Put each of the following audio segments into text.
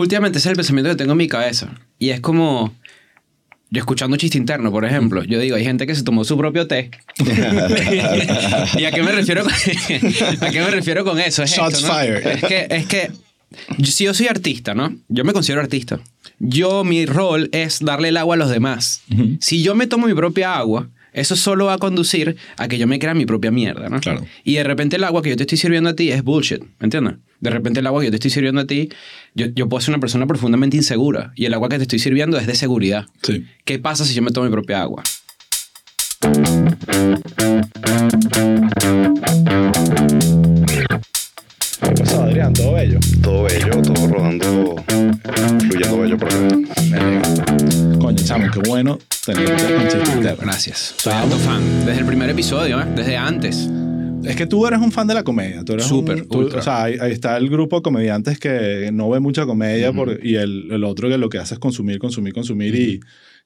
últimamente ese es el pensamiento que tengo en mi cabeza. Y es como, yo escuchando chiste interno, por ejemplo, yo digo, hay gente que se tomó su propio té. ¿Y a qué me refiero con, a qué me refiero con eso? Es Shots esto, ¿no? fired. Es que, es que yo- si yo soy artista, ¿no? Yo me considero artista. Yo, mi rol es darle el agua a los demás. Si yo me tomo mi propia agua, eso solo va a conducir a que yo me crea mi propia mierda, ¿no? Claro. Y de repente el agua que yo te estoy sirviendo a ti es bullshit, ¿me entiendes? De repente el agua que yo te estoy sirviendo a ti, yo, yo puedo ser una persona profundamente insegura y el agua que te estoy sirviendo es de seguridad. Sí. ¿Qué pasa si yo me tomo mi propia agua? ¿Qué pasó, Adrián? ¿Todo bello? Todo bello, todo rodando, fluyendo bello por acá. Coño, chamo, qué bueno tenerte Interno. Gracias. Soy alto fan. Desde el primer episodio, ¿eh? Desde antes. Es que tú eres un fan de la comedia. Tú eres Súper. O sea, ahí, ahí está el grupo de comediantes que no ve mucha comedia Ujú. por- y el, el otro que lo que hace es consumir, consumir, consumir y,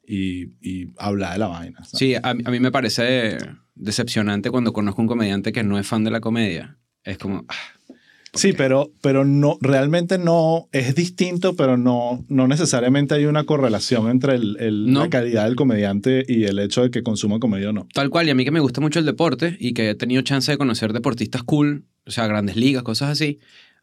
y, y hablar de la vaina. ¿sabes? Sí, a, a mí me parece decepcionante cuando conozco un comediante que no es fan de la comedia. Es como, ah, Sí, pero, pero no, realmente no, es distinto, pero no, no necesariamente hay una correlación entre el, el- No. la calidad del comediante y el hecho de que consuma comedia o no. tal cual. Y a mí que me gusta mucho el deporte y que he tenido chance de conocer deportistas cool, o sea, grandes ligas, cosas así.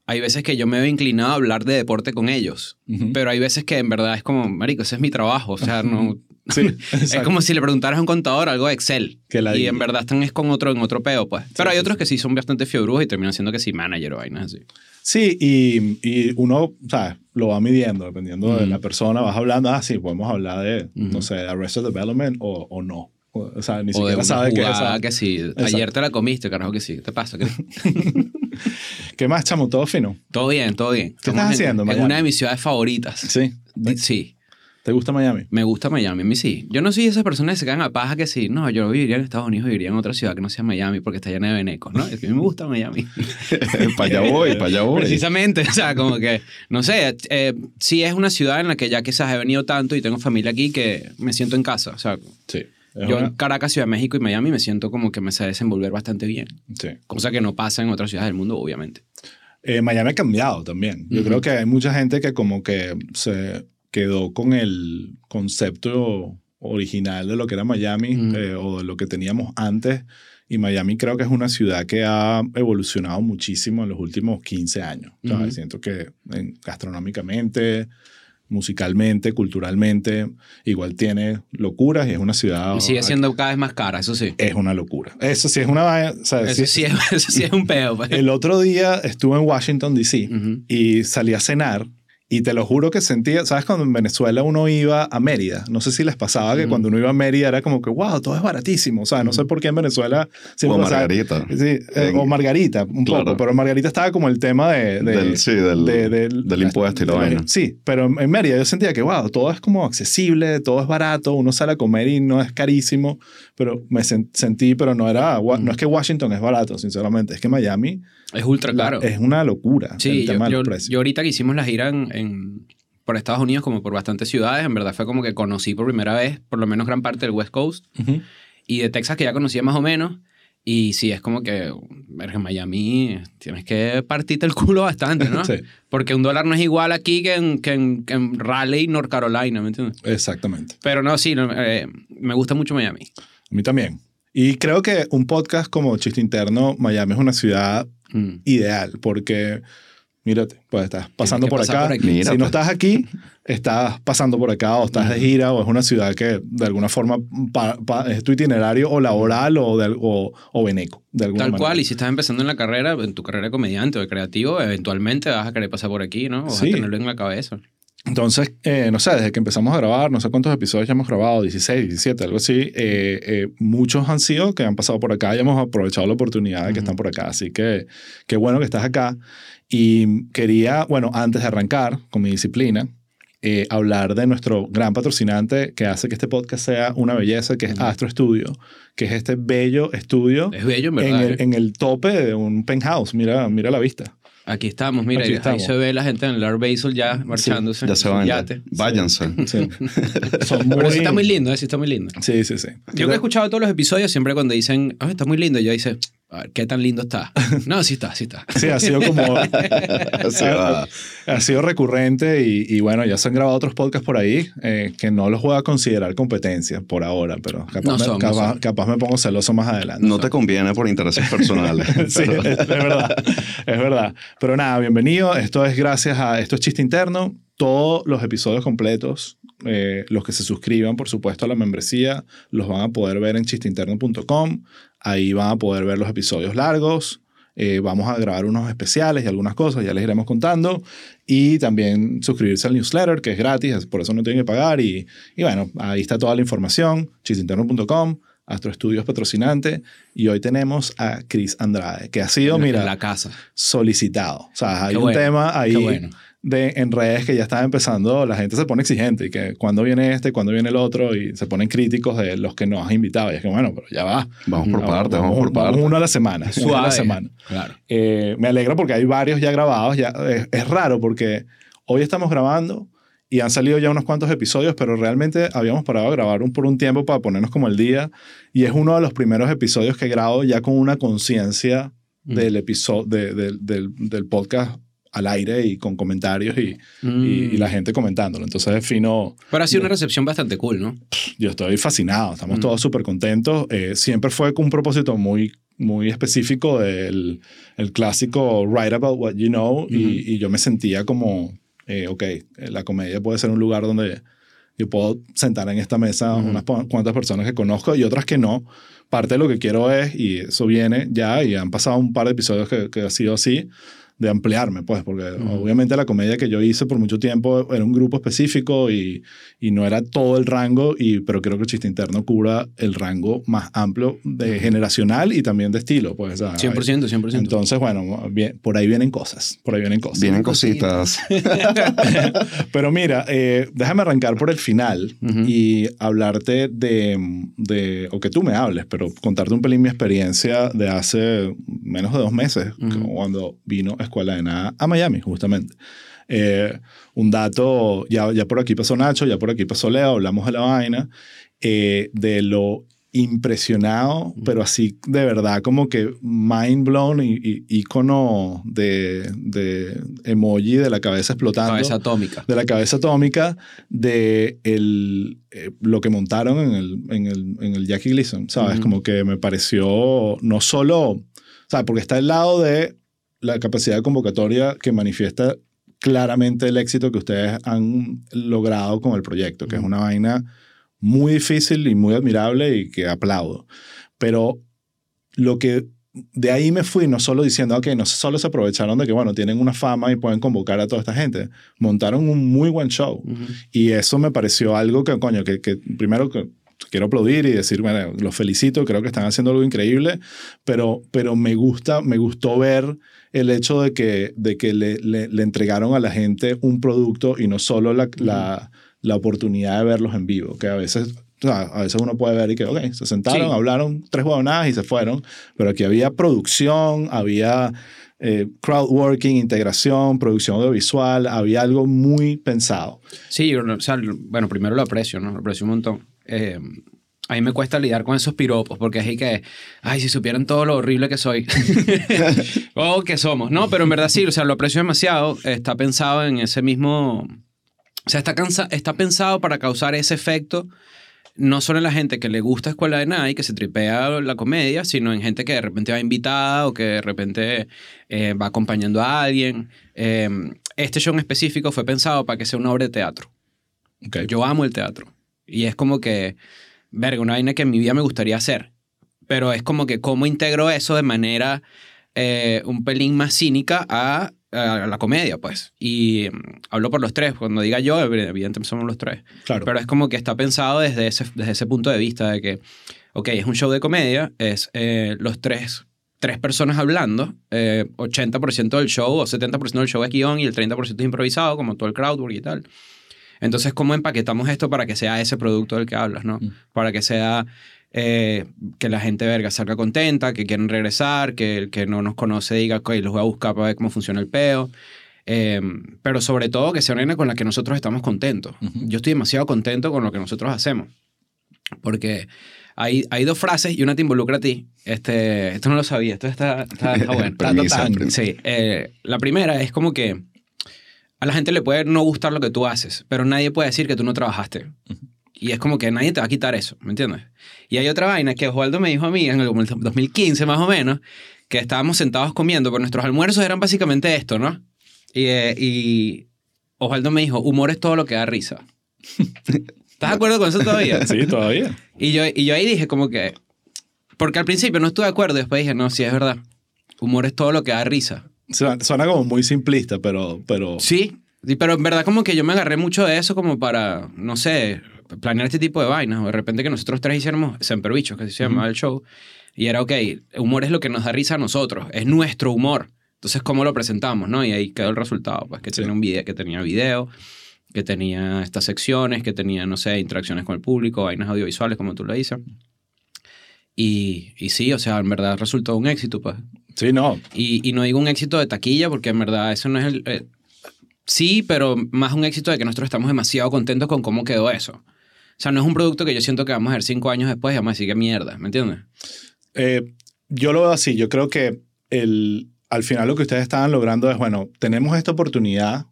Hay veces que yo me veo inclinado a hablar de deporte con ellos. Pero hay veces que en verdad es como, marico, ese es mi trabajo. O sea, no... Sí, Es exacto. como si le preguntaras a un contador algo de Excel. Que la- y en verdad están es con otro, en otro peo, pues. Pero hay sí, otros que sí son bastante fiebrujos y terminan siendo que sí manager o vainas así. Sí, y, y uno, ¿sabes? Lo va midiendo, dependiendo de Ujú. la persona. Vas hablando, ah, sí, podemos hablar de, no Ujú. sé, Arrested Development o, o no. O, o sea, ni o de siquiera una sabe qué es. ¿sabes? que sí. Ayer te la comiste, carajo que sí. ¿Qué te pasa? ¿Qué- ¿Qué más, chamo? ¿Todo fino? todo bien, todo bien. ¿Qué Estamos estás en- haciendo, En, Miami? una de mis ciudades favoritas. Sí. Sí. ¿Te gusta Miami? Me gusta Miami, a mí sí. Yo no soy esas personas que se caen a paja que sí. No, yo viviría en Estados Unidos, viviría en otra ciudad que no sea Miami porque está llena de venecos, ¿no? Es que a mí me gusta Miami. para allá voy, para allá voy. Precisamente, o sea, como que, no sé, eh, sí es una ciudad en la que ya quizás he venido tanto y tengo familia aquí que me siento en casa. O sea, Sí. Yo una- en Caracas, Ciudad de México y Miami me siento como que me sé desenvolver bastante bien. sí. Cosa que no pasa en otras ciudades del mundo, obviamente. Eh, Miami ha cambiado también. Yo creo que hay mucha gente que como que se quedó con el concepto original de lo que era Miami eh, o de lo que teníamos antes. Y Miami creo que es una ciudad que ha evolucionado muchísimo en los últimos 15 años. Siento que en- gastronómicamente, musicalmente, culturalmente, igual tiene locuras y es una ciudad... Y sigue siendo cada vez más cara, eso sí. Es una locura. Eso sí es una... vaina, o sea, Eso sí- sí es, eso sí es un peo. pues. el otro día estuve en Washington, D.C. Y salí a cenar y te lo juro que sentía, ¿sabes? Cuando en Venezuela uno iba a Mérida, no sé si les pasaba que Ujú. cuando uno iba a Mérida era como que, wow, todo es baratísimo. O sea, no sé por qué en Venezuela... siempre o pasaba- Margarita. Sí, eh, o Margarita, un Claro. poco, pero Margarita estaba como el tema de... de- Del- sí, del- de- del- del impuesto y la de- vaina. Sí, pero en Mérida yo sentía que, wow, todo es como accesible, todo es barato, uno sale a comer y no es carísimo, pero me sen- sentí, pero no era, no es que Washington es barato, sinceramente, es que Miami Es ultra caro. es una locura Sí, el yo, tema yo- los precios. yo ahorita que hicimos la gira en, en- por Estados Unidos, como por bastantes ciudades, en verdad fue como que conocí por primera vez, por lo menos gran parte del West Coast, Ujú. y de Texas que ya conocía más o menos. Y sí, es como que, verga, Miami tienes que partirte el culo bastante, ¿no? Sí. Porque un dólar no es igual aquí que en, que en, que en Raleigh, North Carolina, ¿me entiendes? Exactamente. Pero no, sí, no, eh, me gusta mucho Miami. A mí también. Y creo que un podcast como Chiste Interno, Miami es una ciudad Mm. ideal porque, mírate, pues estás pasando por acá. por. Mira, si no estás aquí, estás pasando por acá o estás de gira o es una ciudad que de alguna forma pa- pa- es tu itinerario o laboral o, de, o, o veneco. De alguna Tal manera. cual, y si estás empezando en la carrera, en tu carrera de comediante o de creativo, eventualmente vas a querer pasar por aquí, ¿no? Vas Sí. a tenerlo en la cabeza. Entonces, eh, no sé, desde que empezamos a grabar, no sé cuántos episodios ya hemos grabado, 16, 17, algo así, eh, eh, muchos han sido que han pasado por acá y hemos aprovechado la oportunidad de que Ujú. están por acá. Así que qué bueno que estás acá. Y quería, bueno, antes de arrancar con mi disciplina, eh, hablar de nuestro gran patrocinante que hace que este podcast sea una belleza, que es Ujú. Astro Studio, que es este bello estudio Es bello, en en verdad. el, ¿eh? en el tope de un penthouse. Mira, mira la vista. Aquí estamos, mira, Aquí y ahí se ve la gente en el Art Basel ya marchándose. Ya se van. ya. yate. Váyanse. Sí. Son muy... Pero sí está muy lindo, eh, sí está muy lindo. Sí, sí, sí. Yo que he escuchado todos los episodios, siempre cuando dicen, "Ah, está muy lindo, yo dice, A ver, ¿qué tan lindo está? No, sí está, sí está. Sí, ha sido como... Sí, va. ha sido recurrente y, y bueno, ya se han grabado otros podcasts por ahí eh, que no los voy a considerar competencia por ahora, pero capaz, No me, son, no capaz, capaz me pongo celoso más adelante. No te conviene por intereses personales. Sí, es, es verdad, es verdad. Pero nada, bienvenido. Esto es gracias a esto es chiste interno. Todos los episodios completos, eh, los que se suscriban, por supuesto, a la membresía, los van a poder ver en chisteinterno.com. Ahí van a poder ver los episodios largos. Eh, vamos a grabar unos especiales y algunas cosas, ya les iremos contando. Y también suscribirse al newsletter, que es gratis, por eso no tienen que pagar. Y, y bueno, ahí está toda la información, chisteinterno.com. Astro Estudios patrocinante y hoy tenemos a Chris Andrade, que ha sido, En mira, la casa. solicitado. O sea, hay Qué un bueno, tema ahí qué bueno. De, en redes que ya está empezando, la gente se pone exigente y que cuando viene este, cuando viene el otro y se ponen críticos de los que nos has invitado. Y es que bueno, pero ya va. Vamos por partes, vamos por partes. uno a la semana. uno a la Suave. semana. Claro. Eh, me alegra porque hay varios ya grabados. Ya, es, es raro porque hoy estamos grabando y han salido ya unos cuantos episodios, pero realmente habíamos parado a grabar un, por un tiempo para ponernos como el día. Y es uno de los primeros episodios que grabo ya con una conciencia Mm. del episodio de- del- del, del podcast al aire y con comentarios y, Mm. y, y la gente comentándolo. Entonces es fino. Pero ha sido una recepción bastante cool, ¿no? Yo estoy fascinado, estamos Mm. todos súper contentos. Eh, siempre fue con un propósito muy, muy específico del el clásico Write About What You Know y, yo me sentía como, eh, ok, eh, la comedia puede ser un lugar donde yo puedo sentar en esta mesa Ujú. unas cuantas personas que conozco y otras que no. Parte de lo que quiero es, y eso viene ya, y han pasado un par de episodios que, que ha sido así, de ampliarme, pues, porque Ujú. obviamente la comedia que yo hice por mucho tiempo era un grupo específico y, y no era todo el rango, y, pero creo que el chiste interno cubra el rango más amplio de generacional y también de estilo, pues. o sea, 100%, 100%. Entonces, bueno, bien, por ahí vienen cosas, por ahí vienen cosas. Vienen cositas. Pero mira, eh, déjame arrancar por el final Ujú. y hablarte de, de, o que tú me hables, pero contarte un pelín mi experiencia de hace menos de dos meses, Ujú. cuando vino Escuela de Nada a Miami, justamente. Eh, un dato, ya, ya por aquí pasó Nacho, ya por aquí pasó Leo, hablamos de la vaina, eh, de lo impresionado, pero así de verdad como que mind blown y, y icono de, de emoji de la cabeza explotando Cabeza atómica. de la cabeza atómica de el, eh, lo que montaron en el, en el, en el Jackie Gleason, ¿sabes? Como que me pareció no solo, ¿sabes? Porque está al lado de la capacidad de convocatoria que manifiesta claramente el éxito que ustedes han logrado con el proyecto, que es una vaina muy difícil y muy admirable y que aplaudo. Pero lo que de ahí me fui no solo diciendo, ok, no solo se aprovecharon de que, bueno, tienen una fama y pueden convocar a toda esta gente, montaron un muy buen show. Ujú. Y eso me pareció algo que, coño, que, que primero que quiero aplaudir y decir, bueno, los felicito, creo que están haciendo algo increíble, pero, pero me gusta, me gustó ver el hecho de que, de que le, le, le entregaron a la gente un producto y no solo la, la, la oportunidad de verlos en vivo, que a veces... o sea, a veces uno puede ver y que, ok, se sentaron, Sí. hablaron tres huevonadas y se fueron, pero aquí había producción, había eh, crowdworking, integración, producción audiovisual, había algo muy pensado. Sí, o sea, bueno, primero lo aprecio, ¿no? Lo aprecio un montón. Eh, a mí me cuesta lidiar con esos piropos porque es que, ay, si supieran todo lo horrible que soy. o que somos. No, pero en verdad sí, o sea, lo aprecio demasiado. Está pensado en ese mismo... O sea, está, cansa- está pensado para causar ese efecto no solo en la gente que le gusta Escuela de Nada y que se tripea la comedia, sino en gente que de repente va invitada o que de repente eh, va acompañando a alguien. Eh, este show en específico fue pensado para que sea una obra de teatro. Ok. Yo amo el teatro. Y es como que, verga, una vaina que en mi vida me gustaría hacer. Pero es como que cómo integro eso de manera eh, un pelín más cínica a, a la comedia, pues. Y mm, hablo por los tres. Cuando diga yo, evidentemente somos los tres. Claro. Pero es como que está pensado desde ese, desde ese punto de vista de que, ok, es un show de comedia, es eh, los tres, tres personas hablando, eh, 80% del show o 70% del show es guion y el 30% es improvisado, como todo el crowdwork y tal. Entonces, ¿cómo empaquetamos esto para que sea ese producto del que hablas, no? Mm. Para que sea eh, que la gente verga salga contenta, que quieren regresar, que el que no nos conoce diga, ok, los voy a buscar para ver cómo funciona el peo. Eh, pero sobre todo que sea una con la que nosotros estamos contentos. Yo estoy demasiado contento con lo que nosotros hacemos. Porque hay, hay dos frases y una te involucra a ti. Este, esto no lo sabía, esto está, está, está bueno. Premisa. Sí, eh, la primera es como que a la gente le puede no gustar lo que tú haces, pero nadie puede decir que tú no trabajaste. Y es como que nadie te va a quitar eso, ¿me entiendes? Y hay otra vaina que Osvaldo me dijo a mí en el como el 2015 más o menos, que estábamos sentados comiendo, pero nuestros almuerzos eran básicamente esto, ¿no? Y, eh, y Osvaldo me dijo, humor es todo lo que da risa. ¿Estás de acuerdo con eso todavía? Sí, todavía. Y yo, y yo ahí dije como que... Porque al principio no estuve de acuerdo y después dije, no, sí, es verdad. Humor es todo lo que da risa. Suena, como muy simplista, pero, pero Sí, pero en verdad como que yo me agarré mucho de eso como para, no sé, planear este tipo de vainas. O de repente que nosotros tres hiciéramos Semper Bichos, que así se llamaba el show. Y era, ok, humor es lo que nos da risa a nosotros. Es nuestro humor. Entonces, ¿cómo lo presentamos? ¿no? Y ahí quedó el resultado. Pues que, Sí. tenía, un video, que tenía video, que tenía estas secciones, que tenía, no sé, interacciones con el público, vainas audiovisuales, como tú lo dices. Y, y sí, o sea, en verdad resultó un éxito, pues. Sí, no. Y, y no digo un éxito de taquilla, porque en verdad eso no es el... eh, sí, pero más un éxito de que nosotros estamos demasiado contentos con cómo quedó eso. O sea, no es un producto que yo siento que vamos a ver cinco años después y vamos a decir que mierda, ¿me entiendes? Eh, yo lo veo así. Yo creo que el, al final lo que ustedes estaban logrando es, bueno, tenemos esta oportunidad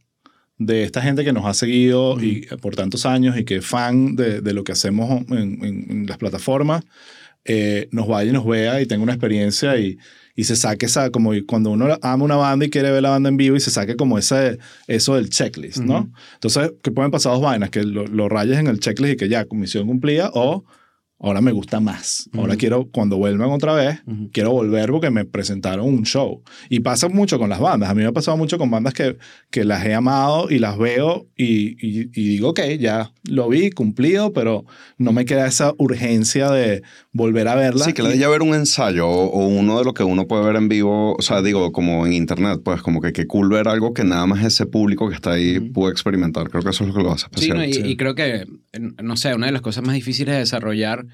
de esta gente que nos ha seguido y, por tantos años y que es fan de, de lo que hacemos en, en- en las plataformas, eh, nos vaya y nos vea y tenga una experiencia y, y se saque esa, como cuando uno ama una banda y quiere ver la banda en vivo y se saque como ese, eso del checklist, ¿no? Ujú. Entonces, que pueden pasar dos vainas, que lo, lo rayes en el checklist y que ya, misión cumplida, o ahora me gusta más. Ahora quiero, cuando vuelvan otra vez, Ujú. quiero volver porque me presentaron un show. Y pasa mucho con las bandas. A mí me ha pasado mucho con bandas que, que las he amado y las veo y, y, y digo, ok, ya lo vi, cumplido, pero no me queda esa urgencia de volver a verla. Sí, que le Y- haya ver un ensayo o, o uno de lo que uno puede ver en vivo, o sea, digo, como en internet, pues como que qué cool ver algo que nada más ese público que está ahí pudo experimentar. Creo que eso es lo que lo hace Sí, especial. no, y, sí. y creo que, no sé, una de las cosas más difíciles de desarrollar,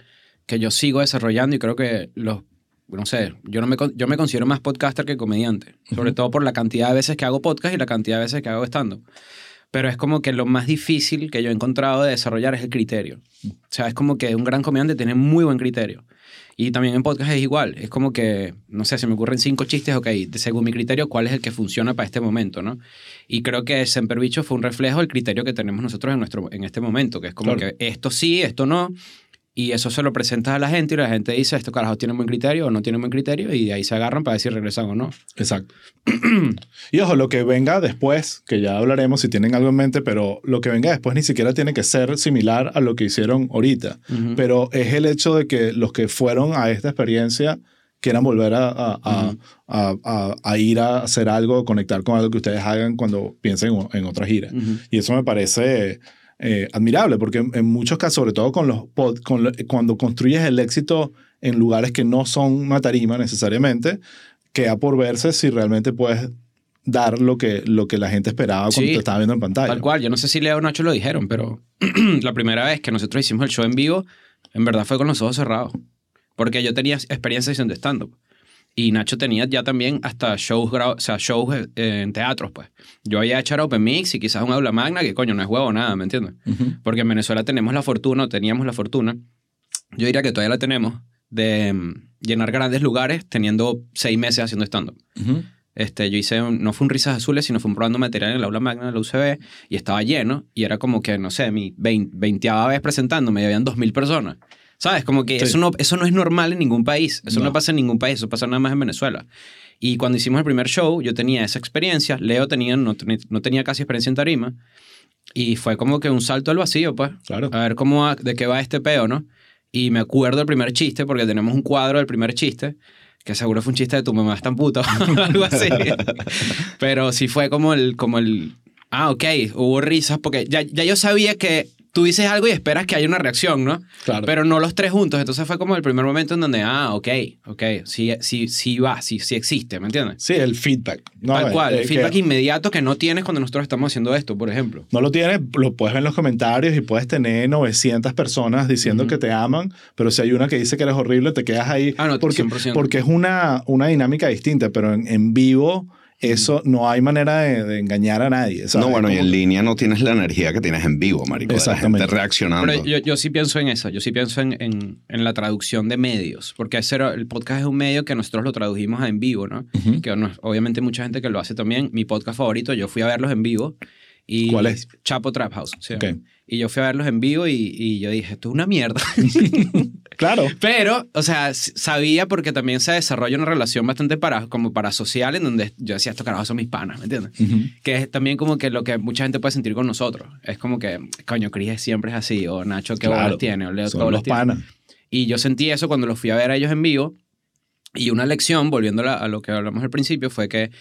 que yo sigo desarrollando y creo que los, no sé, yo, no me, yo me considero más podcaster que comediante, sobre todo por la cantidad de veces que hago podcast y la cantidad de veces que hago stand-up. Pero es como que lo más difícil que yo he encontrado de desarrollar es el criterio. O sea, es como que un gran comediante tiene muy buen criterio. Y también en podcast es igual. Es como que, no sé, se me ocurren cinco chistes, ok, según mi criterio, ¿cuál es el que funciona para este momento, no? Y creo que Semper Bicho fue un reflejo del criterio que tenemos nosotros en, nuestro, en este momento, que es como Claro. que esto sí, esto no. Y eso se lo presentas a la gente y la gente dice, esto carajo tiene buen criterio o no tiene buen criterio y de ahí se agarran para decir regresan o no. Exacto. y ojo, lo que venga después, que ya hablaremos si tienen algo en mente, pero lo que venga después ni siquiera tiene que ser similar a lo que hicieron ahorita. Pero es el hecho de que los que fueron a esta experiencia quieran volver a, a- a- a- ir a hacer algo, conectar con algo que ustedes hagan cuando piensen en, otra gira. Y eso me parece eh, admirable, porque en, en muchos casos, sobre todo con los pod- con lo- cuando construyes el éxito en lugares que no son una tarima necesariamente, queda por verse si realmente puedes dar lo que, lo que la gente esperaba cuando Sí, te estaba viendo en pantalla. Tal cual, yo no sé si Leo o Nacho lo dijeron, pero la primera vez que nosotros hicimos el show en vivo, en verdad fue con los ojos cerrados. Porque yo tenía experiencia haciendo stand-up. Y Nacho tenía ya también hasta shows, o sea, shows eh, en teatros, pues. Yo había hecho Open Mix y quizás un aula magna, que coño, no es huevo nada, ¿me entiendes? Porque en Venezuela tenemos la fortuna, o teníamos la fortuna, yo diría que todavía la tenemos, de mm, llenar grandes lugares teniendo seis meses haciendo stand-up. Este, yo hice, un- no fue un Risas Azules, sino fue un probando material en el aula magna de la UCB y estaba lleno y era como que, no sé, mi 20, 20 vez presentándome y habían 2.000 personas. ¿Sabes? Como que Sí. eso, no, eso no es normal en ningún país. Eso no. No. pasa en ningún país, eso pasa nada más en Venezuela. Y cuando hicimos el primer show, yo tenía esa experiencia. Leo tenía, no, no tenía casi experiencia en tarima. Y fue como que un salto al vacío, pues. Claro. A ver cómo de qué va este peo, ¿no? Y me acuerdo del primer chiste, porque tenemos un cuadro del primer chiste, que seguro fue un chiste de tu mamá es tan puta o algo así. Pero sí fue como el, como el, ah, ok, hubo risas, porque ya, ya yo sabía que tú dices algo y esperas que haya una reacción, ¿no? Claro. Pero no los tres juntos. Entonces fue como el primer momento en donde, ah, ok, ok, sí, sí, sí va, sí, sí existe, ¿me entiendes? Sí, el feedback. No, Tal cual, el feedback que inmediato que no tienes cuando nosotros estamos haciendo esto, por ejemplo. No lo tienes, lo puedes ver en los comentarios y puedes tener 900 personas diciendo que te aman, pero si hay una que dice que eres horrible, te quedas ahí. Ah, no, porque, 100%. porque es una, una dinámica distinta, pero en, en vivo eso no hay manera de, de engañar a nadie. ¿sabes? No, bueno, y en línea no tienes la energía que tienes en vivo, marico. De la Exactamente. gente reaccionando. Pero yo, yo sí pienso en eso, yo sí pienso en, en, en la traducción de medios, porque ese era- el podcast es un medio que nosotros lo tradujimos a en vivo, ¿no? Ujú. Que no- obviamente mucha gente que lo hace también. Mi podcast favorito, yo fui a verlos en vivo. Y ¿Cuál es? Chapo Trap House. Y yo fui a verlos en vivo y, y yo dije, esto es una mierda. Claro. Pero, o sea, sabía porque también se desarrolla una relación bastante para, como parasocial en donde yo decía, estos carajos son mis panas, ¿me entiendes? Ujú. Que es también como que lo que mucha gente puede sentir con nosotros. Es como que, coño, Cris siempre es así, o Nacho, ¿qué Claro. bolas tiene? O Leo, ¿qué Son bolas los panas. Y yo sentí eso cuando los fui a ver a ellos en vivo. Y una lección, volviendo a lo que hablamos al principio, fue que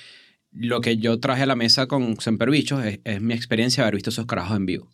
lo que yo traje a la mesa con Semper Bichos es, es mi experiencia de haber visto esos carajos en vivo.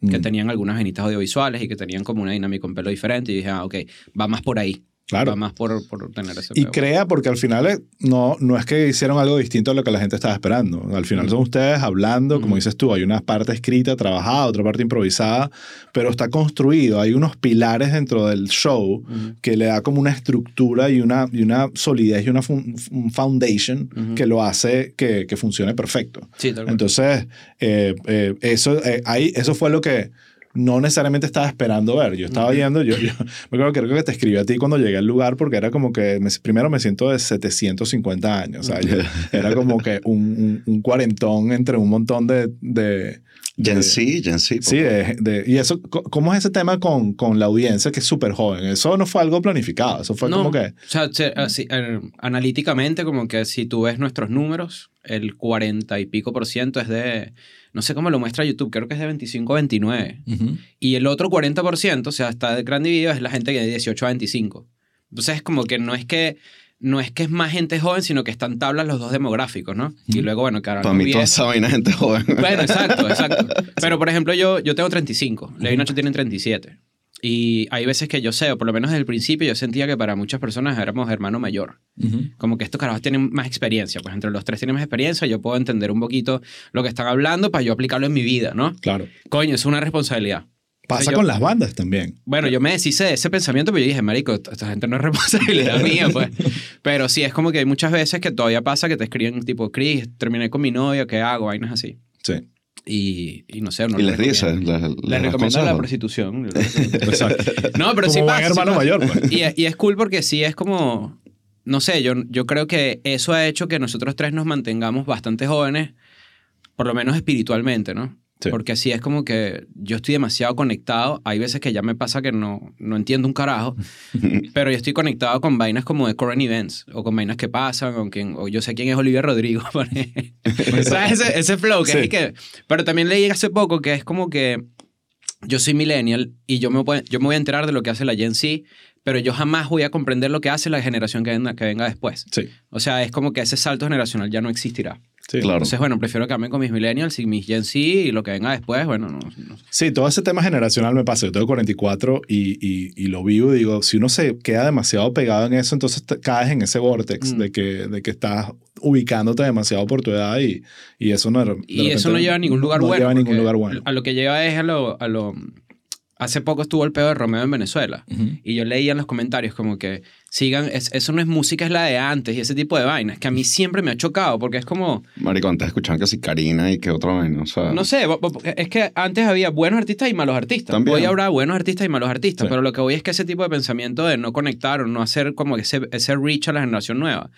Que Mm. tenían algunas venitas audiovisuales y que tenían como una dinámica un pelo diferente. Y dije, ah, ok, va más por ahí. Claro. Va más por, por tener ese Y peo. crea, porque al final eh, no, no es que hicieron algo distinto a lo que la gente estaba esperando. Al final son ustedes hablando, como Ujú. dices tú, hay una parte escrita, trabajada, otra parte improvisada, pero está construido. Hay unos pilares dentro del show Ujú. que le da como una estructura y una, y una solidez y una un foundation que lo hace que, que funcione perfecto. Sí. Entonces, eh, eh, eso, eh, ahí, eso fue lo que no necesariamente estaba esperando ver. Yo estaba Ujú. yendo, yo, yo me acuerdo que creo que te escribí a ti cuando llegué al lugar porque era como que, me- primero me siento de 750 años, o sea, yo- era como que un, un, un cuarentón entre un montón de... de Gen Z, Gen Z. Sí, de, de- y eso, ¿cómo es ese tema con, con la audiencia que es súper joven? Eso no fue algo planificado, eso fue No, como que... O sea, se- así, eh, analíticamente, como que si tú ves nuestros números, el 40 y pico por ciento es de, no sé cómo lo muestra YouTube, creo que es de 25 a 29. Y el otro 40 por ciento, o sea, está de gran dividido, es la gente que de 18 a 25. Entonces, es como que no es que no es que es más gente joven, sino que están tablas los dos demográficos, ¿no? Y luego, bueno, claro, Para mí toda esa vaina es gente joven. Bueno, exacto, exacto. Pero, por ejemplo, yo, yo tengo 35. Leo y Nacho tienen 37. Y hay veces que yo sé, o por lo menos desde el principio, yo sentía que para muchas personas éramos hermano mayor. Como que estos carajos tienen más experiencia. Pues entre los tres tienen más experiencia, yo puedo entender un poquito lo que están hablando para yo aplicarlo en mi vida, ¿no? Claro. Coño, es una responsabilidad. Pasa Yo- con las bandas también. Bueno, yo me deshice de ese pensamiento, pero yo dije, marico, esta gente no es responsabilidad mía, pues. Pero sí, es como que hay muchas veces que todavía pasa que te escriben tipo, Chris, terminé con mi novia, ¿qué hago? Vainas así. Sí. Y, y no sé, no y le les dice. recomiendo. Les, Les recomiendo la prostitución. Exacto. No, pero Como sí pasa. sí hermano pasa. mayor, pues. Y, y es cool porque sí es como, no sé, yo, yo creo que eso ha hecho que nosotros tres nos mantengamos bastante jóvenes, por lo menos espiritualmente, ¿no? Sí. Porque así es como que yo estoy demasiado conectado. Hay veces que ya me pasa que no, no entiendo un carajo, pero yo estoy conectado con vainas como de current events o con vainas que pasan o, quién- o yo sé quién es Olivia Rodrigo. ejemplo. ¿Sabes? Ese, ese flow que Sí. es que... Pero también leí hace poco que es como que yo soy millennial y yo me, voy- yo me voy a enterar de lo que hace la Gen Z, pero yo jamás voy a comprender lo que hace la generación que venga, que venga después. Sí. O sea, es como que ese salto generacional ya no existirá. Sí. Claro. Entonces, bueno, prefiero quedarme con mis millennials y mis Gen Z y lo que venga después, bueno, no, no- Sí, todo ese tema generacional me pasa. Yo tengo 44 y, y, y lo vivo digo, si uno se queda demasiado pegado en eso, entonces te caes en ese vortex Mm. de, que, de que estás ubicándote demasiado por tu edad y, y eso no... de Y eso no lleva a ningún lugar no bueno. lleva a ningún porque lugar bueno. A lo que lleva es a lo, a lo... Hace poco estuvo el pedo de Romeo en Venezuela. Y yo leía en los comentarios como que sigan, es- eso no es música, es la de antes y ese tipo de vainas, que a mí siempre me ha chocado porque es como, Marico, antes escuchaban que si Karina y que otra vaina. O sea, no sé, es que antes había buenos artistas y malos artistas. También. Hoy habrá buenos artistas y malos artistas, Sí. pero lo que voy es que ese tipo de pensamiento de no conectar o no hacer como ese, ese reach a la generación nueva,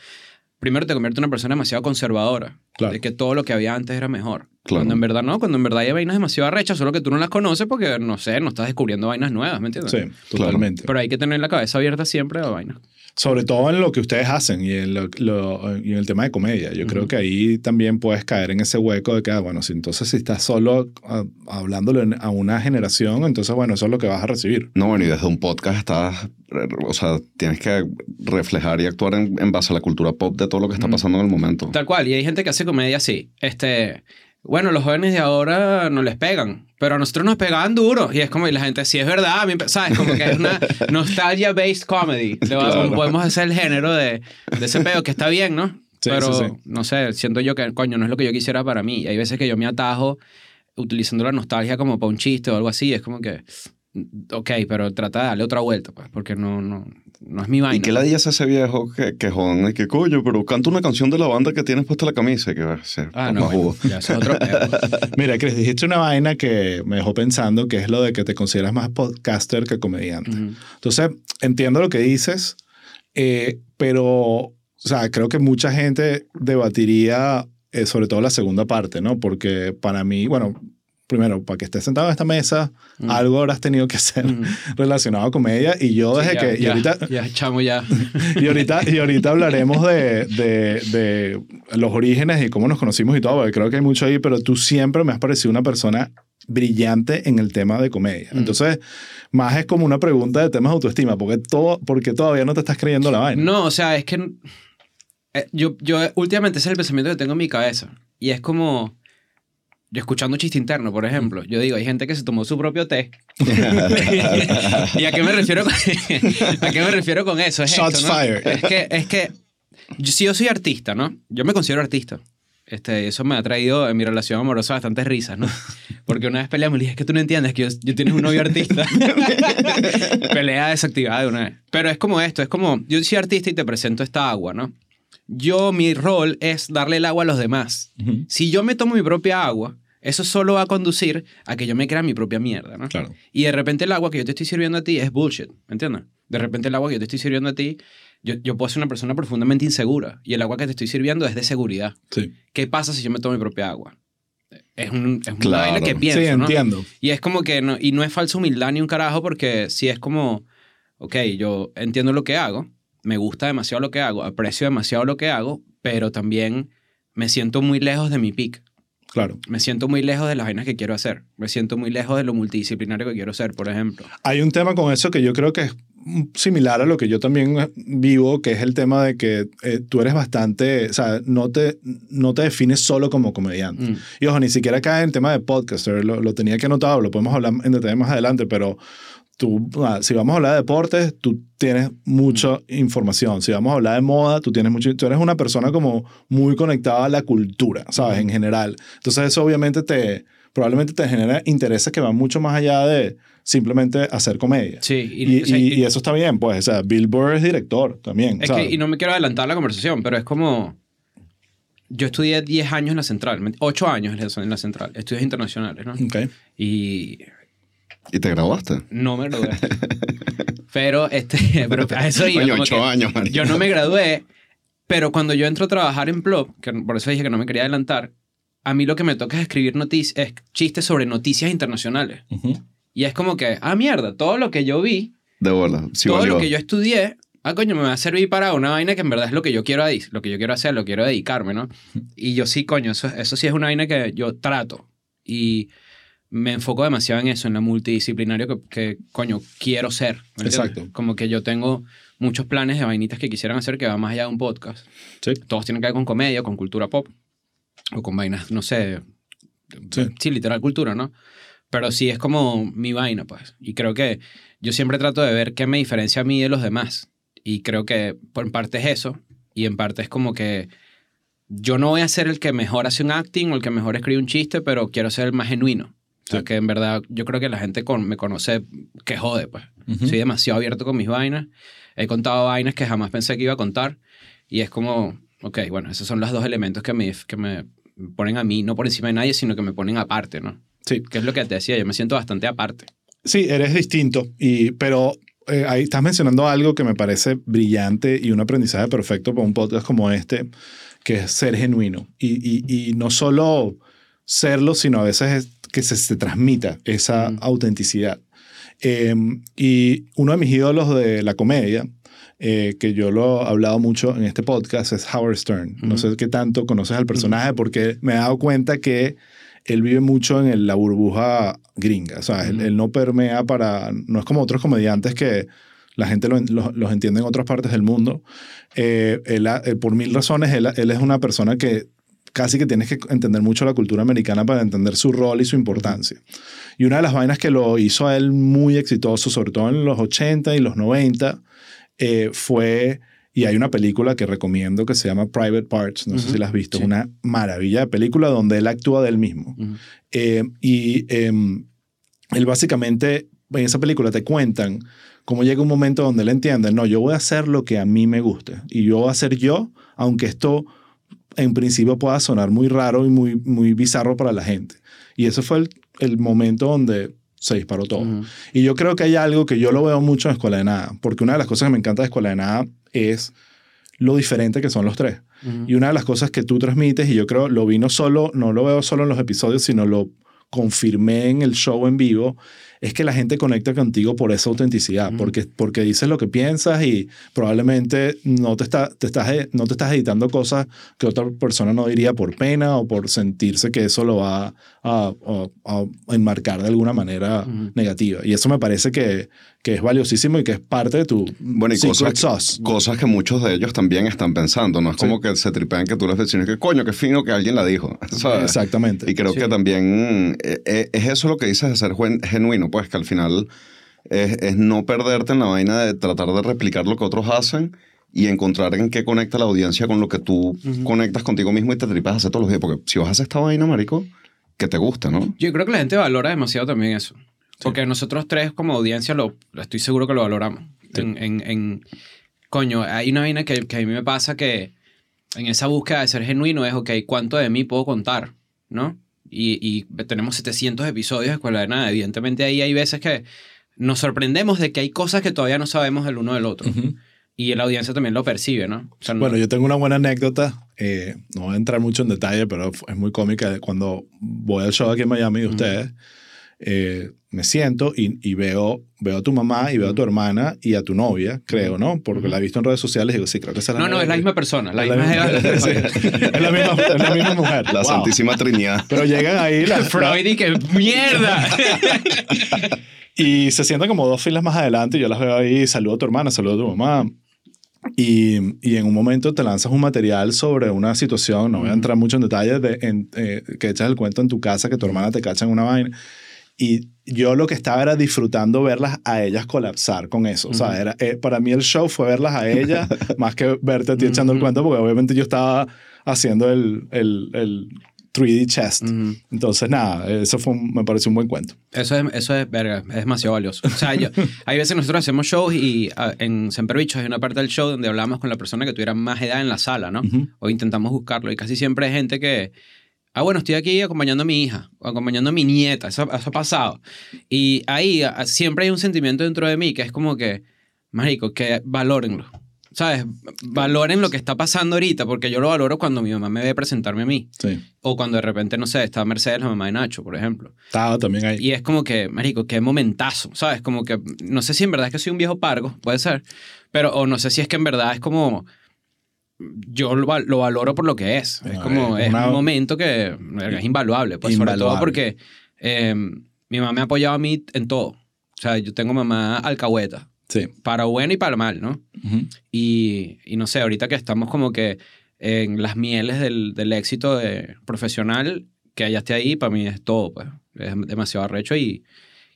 primero te convierte en una persona demasiado conservadora, Claro. de que todo lo que había antes era mejor. Claro. Cuando en verdad no, cuando en verdad hay vainas demasiado arrechas, solo que tú no las conoces porque, no sé, no estás descubriendo vainas nuevas, ¿me entiendes? Sí, totalmente. Pero hay que tener la cabeza abierta siempre a vainas. Sobre todo en lo que ustedes hacen y en, lo- lo- y en el tema de comedia. Yo creo que ahí también puedes caer en ese hueco de que, ah, bueno, si entonces si estás solo ah, hablándole en- a una generación, entonces, bueno, eso es lo que vas a recibir. No, bueno, y desde un podcast estás, o sea, tienes que reflejar y actuar en, en base a la cultura pop de todo lo que está pasando en el momento. Tal cual, y hay gente que hace comedia así. Este, bueno, los jóvenes de ahora no les pegan, pero a nosotros nos pegaban duro. Y es como, y la gente, sí es verdad, a mí, ¿sabes? Como que es una nostalgia-based comedy. Claro. Podemos hacer el género de, de ese pedo, que está bien, ¿no? Sí, pero, sí. no sé, siento yo que, coño, no es lo que yo quisiera para mí. Y hay veces que yo me atajo utilizando la nostalgia como para un chiste o algo así. Es como que, Ok, pero trata de darle otra vuelta, pues, porque no, no, no es mi vaina. ¿Y qué la dice ese viejo que, que jodan? Y que coño, pero canta una canción de la banda que tienes puesta la camisa y que va a ser Ah, más no, jugo. bueno, ya es otro. Mira, Chris, dijiste una vaina que me dejó pensando, que es lo de que te consideras más podcaster que comediante. Ujú. Entonces, entiendo lo que dices, eh, pero, o sea, creo que mucha gente debatiría eh, sobre todo la segunda parte, ¿no? Porque para mí, bueno, primero, para que estés sentado en esta mesa, Mm. algo habrás tenido que hacer Mm. relacionado a comedia y yo desde Sí, ya, que... y ya, ahorita, Ya, chamo, ya. y ahorita, y ahorita hablaremos de, de, de los orígenes y cómo nos conocimos y todo, porque creo que hay mucho ahí, pero tú siempre me has parecido una persona brillante en el tema de comedia. Mm. Entonces, más es como una pregunta de temas de autoestima, porque, todo, porque todavía no te estás creyendo la vaina. No, o sea, es que eh, yo, yo últimamente ese es el pensamiento que tengo en mi cabeza. Y es como, yo escuchando chiste interno, por ejemplo, yo digo, hay gente que se tomó su propio té. ¿Y a qué me refiero con, a qué me refiero con eso? Es Shots esto, ¿no? fired. Es que, es que yo, si yo soy artista, ¿no? Yo me considero artista. Este, eso me ha traído en mi relación amorosa bastantes risas, ¿no? Porque una vez peleamos y dije, es que tú no entiendes que yo, yo tienes un novio artista. Pelea desactivada de una vez. Pero es como esto, es como, yo soy artista y te presento esta agua, ¿no? Yo, mi rol es darle el agua a los demás. Si yo me tomo mi propia agua, eso solo va a conducir a que yo me crea mi propia mierda, ¿no? Claro. Y de repente el agua que yo te estoy sirviendo a ti es bullshit, ¿me entiendes? De repente el agua que yo te estoy sirviendo a ti, yo, yo puedo ser una persona profundamente insegura y el agua que te estoy sirviendo es de seguridad. Sí, ¿Qué pasa si yo me tomo mi propia agua? Es, un, es una Claro. vaina que pienso, sí ¿no? entiendo. Y es como que no, y no es falsa humildad ni un carajo porque si es como, ok, yo entiendo lo que hago, me gusta demasiado lo que hago, aprecio demasiado lo que hago, pero también me siento muy lejos de mi peak. Claro. Me siento muy lejos de las vainas que quiero hacer. Me siento muy lejos de lo multidisciplinario que quiero ser, por ejemplo. Hay un tema con eso que yo creo que es similar a lo que yo también vivo, que es el tema de que eh, tú eres bastante, o sea, no te, no te defines solo como comediante. Mm. Y ojo, ni siquiera cae en tema de podcaster, lo, lo tenía que anotar, lo podemos hablar en detalle más adelante, pero tú, ah, si vamos a hablar de deportes, tú tienes mucha información. Si vamos a hablar de moda, tú tienes mucho, tú eres una persona como muy conectada a la cultura, ¿sabes? En general. Entonces eso obviamente te, probablemente te genera intereses que van mucho más allá de simplemente hacer comedia. Sí, Y, o sea, y- y eso está bien, pues, o sea, Bill Burr es director también. Es ¿sabes? que, y no me quiero adelantar la conversación, pero es como. Yo estudié 10 años en la central, 8 años en la central, estudios internacionales, ¿no? Ok. Y ¿Y te graduaste? no me gradué. pero, este, pero a eso iba. Coño, como ocho años. Yo no me gradué, pero cuando yo entro a trabajar en Plop, que por eso dije que no me quería adelantar, a mí lo que me toca es escribir noticias, es chistes sobre noticias internacionales. Ujú. Y es como que, ah, mierda, todo lo que yo vi De bola. Sí todo valió. lo que yo estudié, ah, coño, me va a servir para una vaina que en verdad es lo que yo quiero, lo que yo quiero hacer, lo quiero dedicarme, ¿no? Y yo sí, coño, eso, eso sí es una vaina que yo trato. Y me enfoco demasiado en eso, en lo multidisciplinario que, que coño, quiero ser. Exacto. Como que yo tengo muchos planes de vainitas que quisieran hacer que va más allá de un podcast. Sí. Todos tienen que ver con comedia, con cultura pop, o con vainas, no sé, Sí. sí, literal cultura, ¿no? Pero sí es como mi vaina, pues. Y creo que yo siempre trato de ver qué me diferencia a mí de los demás. Y creo que por en parte es eso. Y en parte es como que yo no voy a ser el que mejor hace un acting o el que mejor escribe un chiste, pero quiero ser el más genuino. O sea, Sí. que en verdad yo creo que la gente con, me conoce que jode, pues. Ujú. Soy demasiado abierto con mis vainas. He contado vainas que jamás pensé que iba a contar. Y es como, ok, bueno, esos son los dos elementos que me, que me ponen a mí, no por encima de nadie, sino que me ponen aparte, ¿no? Sí. Que es lo que te decía, yo me siento bastante aparte. Sí, eres distinto, y, pero eh, ahí estás mencionando algo que me parece brillante y un aprendizaje perfecto para un podcast como este, que es ser genuino. Y, y, y no solo serlo, sino a veces es que se, se transmita esa Mm. autenticidad. Eh, y uno de mis ídolos de la comedia, eh, que yo lo he hablado mucho en este podcast, es Howard Stern. No sé qué tanto conoces al personaje porque me he dado cuenta que él vive mucho en el- la burbuja gringa. O sea, él, no permea para... No es como otros comediantes que la gente lo- lo- los entiende en otras partes del mundo. Eh, él eh, por mil razones, él, él es una persona que casi que tienes que entender mucho la cultura americana para entender su rol y su importancia. Y una de las vainas que lo hizo a él muy exitoso, sobre todo en los 80 y los 90, eh, fue, y hay una película que recomiendo que se llama Private Parts, no sé si la has visto, sí. una maravilla de película donde él actúa de él mismo. Eh, y em, él básicamente en esa película te cuentan cómo llega un momento donde él entiende, no, yo voy a hacer lo que a mí me guste y yo voy a hacer yo, aunque esto en principio pueda sonar muy raro y muy, muy bizarro para la gente. Y ese fue el, el momento donde se disparó todo. Y yo creo que hay algo que yo lo veo mucho en Escuela de Nada, porque una de las cosas que me encanta de Escuela de Nada es lo diferente que son los tres. Y una de las cosas que tú transmites, y yo creo lo vi no solo, no lo veo solo en los episodios, sino lo confirmé en el show en vivo, es que la gente conecta contigo por esa autenticidad, porque, porque dices lo que piensas y probablemente no te, está, te estás, e, no te estás editando cosas que otra persona no diría por pena o por sentirse que eso lo va a, a- a enmarcar de alguna manera Ujú. negativa. Y eso me parece que, que es valiosísimo y que es parte de tu Bueno, y secret cosas, sauce. cosas que muchos de ellos también están pensando. No es Sí. como que se tripean que tú les decís que coño, qué fino que alguien la dijo. ¿sabes? Exactamente. Y creo Sí. que también eh, eh, es eso lo que dices de ser gen- pues que al final es, es no perderte en la vaina de tratar de replicar lo que otros hacen y encontrar en qué conecta la audiencia con lo que tú Ujú. conectas contigo mismo y te tripas a hacer todos los días. Porque si vas a hacer esta vaina, marico, que te guste, ¿no? Yo creo que la gente valora demasiado también eso. Porque nosotros tres como audiencia lo estoy seguro que lo valoramos. Sí. En, en, en- coño, hay una vaina que, que a mí me pasa que en esa búsqueda de ser genuino es, ok, ¿cuánto de mí puedo contar? ¿No? Y, y tenemos 700 episodios de Escuela de Nada. Evidentemente ahí hay veces que nos sorprendemos de que hay cosas que todavía no sabemos del uno del otro. Ujú. Y la audiencia también lo percibe, ¿no? O sea, no- Bueno, yo tengo una buena anécdota. eh, no voy a entrar mucho en detalle, pero es muy cómica. Cuando voy al show aquí en Miami de Ujú. ustedes, eh, me siento y, y veo, veo a tu mamá y veo a tu hermana y a tu novia, creo, ¿no? Porque la he visto en redes sociales y digo, sí, creo que esa es la no, no, es la misma persona. La misma sí, es la misma, es la misma mujer. La Wow. Santísima Trinidad. Pero llegan ahí la- la- Freud y que mierda. Y se sientan como dos filas más adelante y yo las veo ahí, saludo a tu hermana, saludo a tu mamá. Y, y en un momento te lanzas un material sobre una situación, no voy a entrar mucho en detalles, de, en, eh, que echas el cuento en tu casa, que tu hermana te cacha en una vaina. Y yo lo que estaba era disfrutando verlas a ellas colapsar con eso. O sea, era, eh, para mí el show fue verlas a ellas más que verte a ti echando el Ujú. cuento, porque obviamente yo estaba haciendo el, el, el 3D chest. Ujú. Entonces, nada, eso fue un- me pareció un buen cuento. Eso es, eso es, verga, es demasiado valioso. O sea, yo, hay veces nosotros hacemos shows y ah, en Semper Bichos hay una parte del show donde hablamos con la persona que tuviera más edad en la sala, ¿no? Ujú. O intentamos buscarlo. Y casi siempre hay gente que, ah, bueno, estoy aquí acompañando a mi hija, acompañando a mi nieta, eso, eso ha pasado. Y ahí ah, siempre hay un sentimiento dentro de mí que es como que, marico, que valórenlo. ¿Sabes? Valoren lo que está pasando ahorita, porque yo lo valoro cuando mi mamá me ve presentarme a mí. Sí. O cuando de repente, no sé, está Mercedes, la mamá de Nacho, por ejemplo. Estaba también ahí. Y es como que, marico, qué momentazo, ¿sabes? Como que, no sé si en verdad es que soy un viejo pargo, puede ser, pero, o no sé si es que en verdad es como, yo lo, val- lo valoro por lo que es. Es como, es es una- un momento que es invaluable, pues sobre todo Invaluable. porque eh, mi mamá me ha apoyado a mí en todo. O sea, yo tengo mamá alcahueta, Sí. para bueno y para mal, ¿no? Y, y no sé, ahorita que estamos como que en las mieles del, del éxito de- profesional, que ella esté ahí, para mí es todo, pues. Es demasiado arrecho y,